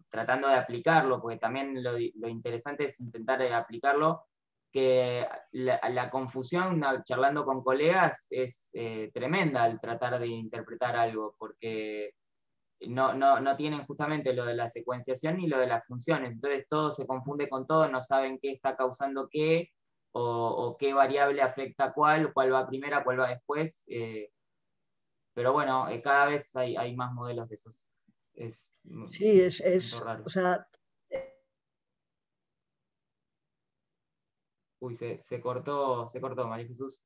tratando de aplicarlo, porque también lo, lo interesante es intentar aplicarlo, que la, confusión charlando con colegas es eh, tremenda al tratar de interpretar algo, porque no, no, tienen justamente lo de la secuenciación ni lo de las funciones, entonces todo se confunde con todo, no saben qué está causando qué, o, qué variable afecta cuál, cuál va primera, cuál va después. Eh, pero bueno, eh, cada vez hay, más modelos de esos. sí, es, es o sea, Uy, se, cortó, se cortó, María Jesús.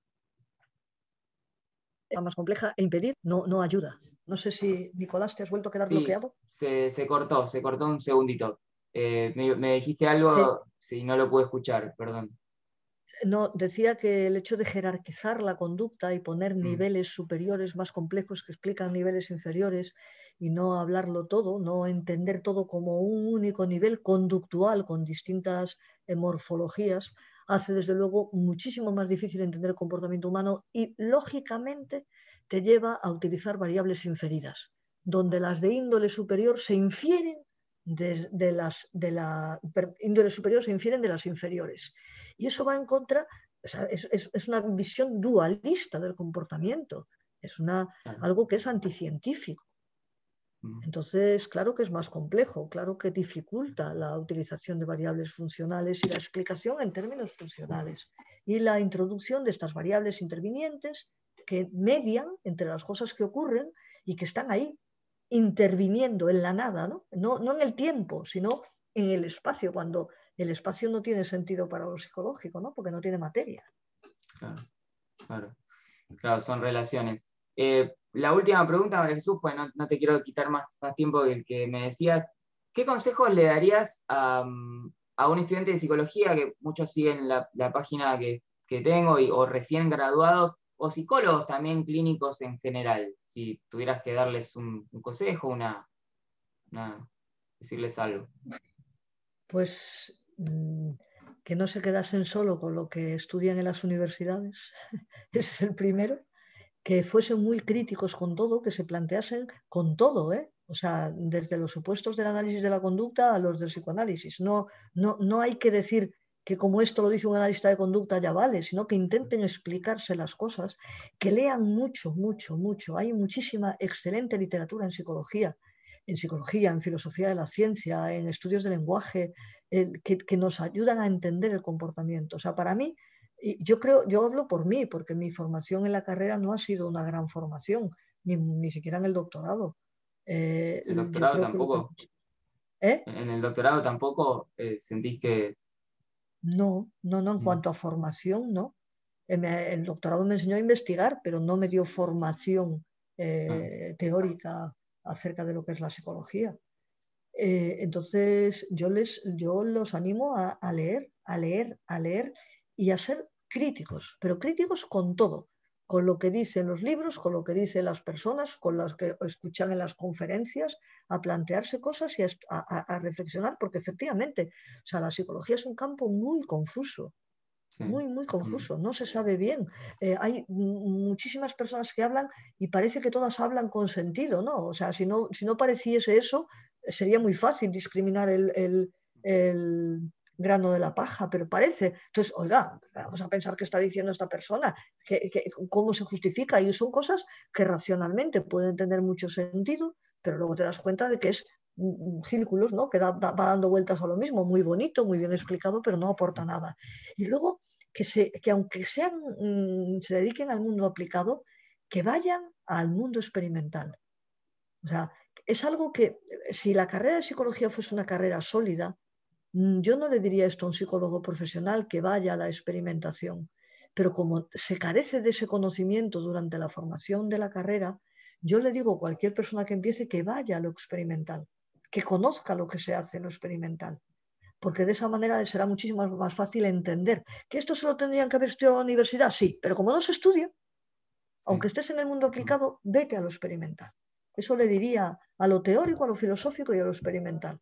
más compleja e impedir no, no ayuda. No sé si, Nicolás, te has vuelto a quedar bloqueado. Se, se, cortó, se cortó un segundito. Eh, me, dijiste algo, si no lo pude escuchar, perdón. No, decía que el hecho de jerarquizar la conducta y poner mm. niveles superiores más complejos que explican niveles inferiores y no hablarlo todo, no entender todo como un único nivel conductual con distintas morfologías, hace desde luego muchísimo más difícil entender el comportamiento humano y lógicamente te lleva a utilizar variables inferidas, donde las de índole superior se infieren de, las de la índole superior se infieren de las inferiores. Y eso va en contra, es, una visión dualista del comportamiento, es una, algo que es anticientífico. Entonces, claro que es más complejo, claro que dificulta la utilización de variables funcionales y la explicación en términos funcionales y la introducción de estas variables intervinientes que median entre las cosas que ocurren y que están ahí interviniendo en la nada, ¿no? No, en el tiempo, sino en el espacio, cuando el espacio no tiene sentido para lo psicológico, ¿no? porque no tiene materia. Claro, claro. claro son relaciones. Eh, la última pregunta, María Jesús, pues no, te quiero quitar más, tiempo del que me decías. ¿Qué consejos le darías a, un estudiante de psicología, que muchos siguen la, página que, tengo, o recién graduados, o psicólogos también clínicos en general, si tuvieras que darles un, consejo, una, decirles algo. Pues mm, que no se quedasen solo con lo que estudian en las universidades, ese es el primero, que fuesen muy críticos con todo, que se planteasen con todo, ¿eh? o sea, desde los supuestos del análisis de la conducta a los del psicoanálisis. No, no, no hay que decir que como esto lo dice un analista de conducta ya vale, sino que intenten explicarse las cosas, que lean mucho, mucho, mucho. Hay muchísima excelente literatura en psicología, en psicología, en filosofía de la ciencia, en estudios de lenguaje, que, nos ayudan a entender el comportamiento. O sea, para mí, yo creo, yo hablo por mí, porque mi formación en la carrera no ha sido una gran formación, ni, siquiera en el doctorado. Eh, el doctorado tampoco. ¿Eh? En el doctorado tampoco eh, sentís que no, no, no, en mm. cuanto a formación, no. El doctorado me enseñó a investigar, pero no me dio formación eh, ah. teórica acerca de lo que es la psicología. Eh, entonces, yo, les, yo los animo a, leer, a leer, a leer y a ser críticos, pero críticos con todo, con lo que dicen los libros, con lo que dicen las personas, con las que escuchan en las conferencias, a plantearse cosas y a, reflexionar, porque efectivamente, o sea, la psicología es un campo muy confuso, muy, muy confuso, no se sabe bien. Eh, hay muchísimas personas que hablan y parece que todas hablan con sentido, ¿no? O sea, si no, si no pareciese eso, sería muy fácil discriminar el grano de la paja, pero parece. Entonces, oiga, vamos a pensar qué está diciendo esta persona, que, cómo se justifica. Y son cosas que racionalmente pueden tener mucho sentido, pero luego te das cuenta de que es círculos, ¿no? que va dando vueltas a lo mismo, muy bonito, muy bien explicado, pero no aporta nada. Y luego que, se, que aunque sean, mm, se dediquen al mundo aplicado, que vayan al mundo experimental. O sea, es algo que si la carrera de psicología fuese una carrera sólida, Mm, yo no le diría esto a un psicólogo profesional que vaya a la experimentación, pero como se carece de ese conocimiento durante la formación de la carrera, yo le digo a cualquier persona que empiece que vaya a lo experimental, que conozca lo que se hace en lo experimental, porque de esa manera le será muchísimo más fácil entender que esto se lo tendrían que haber estudiado en la universidad, sí, pero como no se estudia, aunque estés en el mundo aplicado, vete a lo experimental. Eso le diría a lo teórico, a lo filosófico y a lo experimental.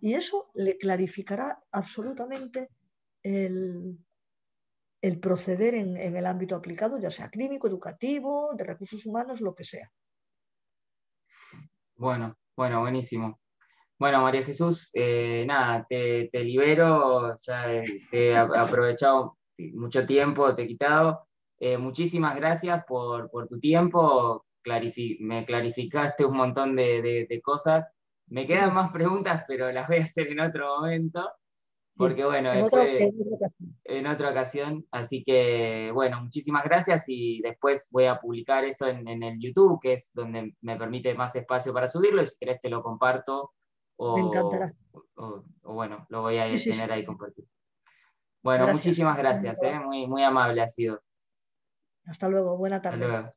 Y eso le clarificará absolutamente el, proceder en, el ámbito aplicado, ya sea clínico, educativo, de recursos humanos, lo que sea. Bueno, bueno, buenísimo. Bueno, María Jesús, eh, nada, te, libero, ya eh, te he aprovechado mucho tiempo, te he quitado. Eh, muchísimas gracias por, tu tiempo, me clarificaste un montón de cosas. Me quedan más preguntas, pero las voy a hacer en otro momento, porque bueno, en, en, otra ocasión. Así que bueno, muchísimas gracias y después voy a publicar esto en, el YouTube, que es donde me permite más espacio para subirlo, y si querés te lo comparto. O, me encantará. O, bueno, lo voy a tener ahí compartido. Bueno, muchísimas gracias, ¿eh? muy, muy amable ha sido. Hasta luego, buena tarde.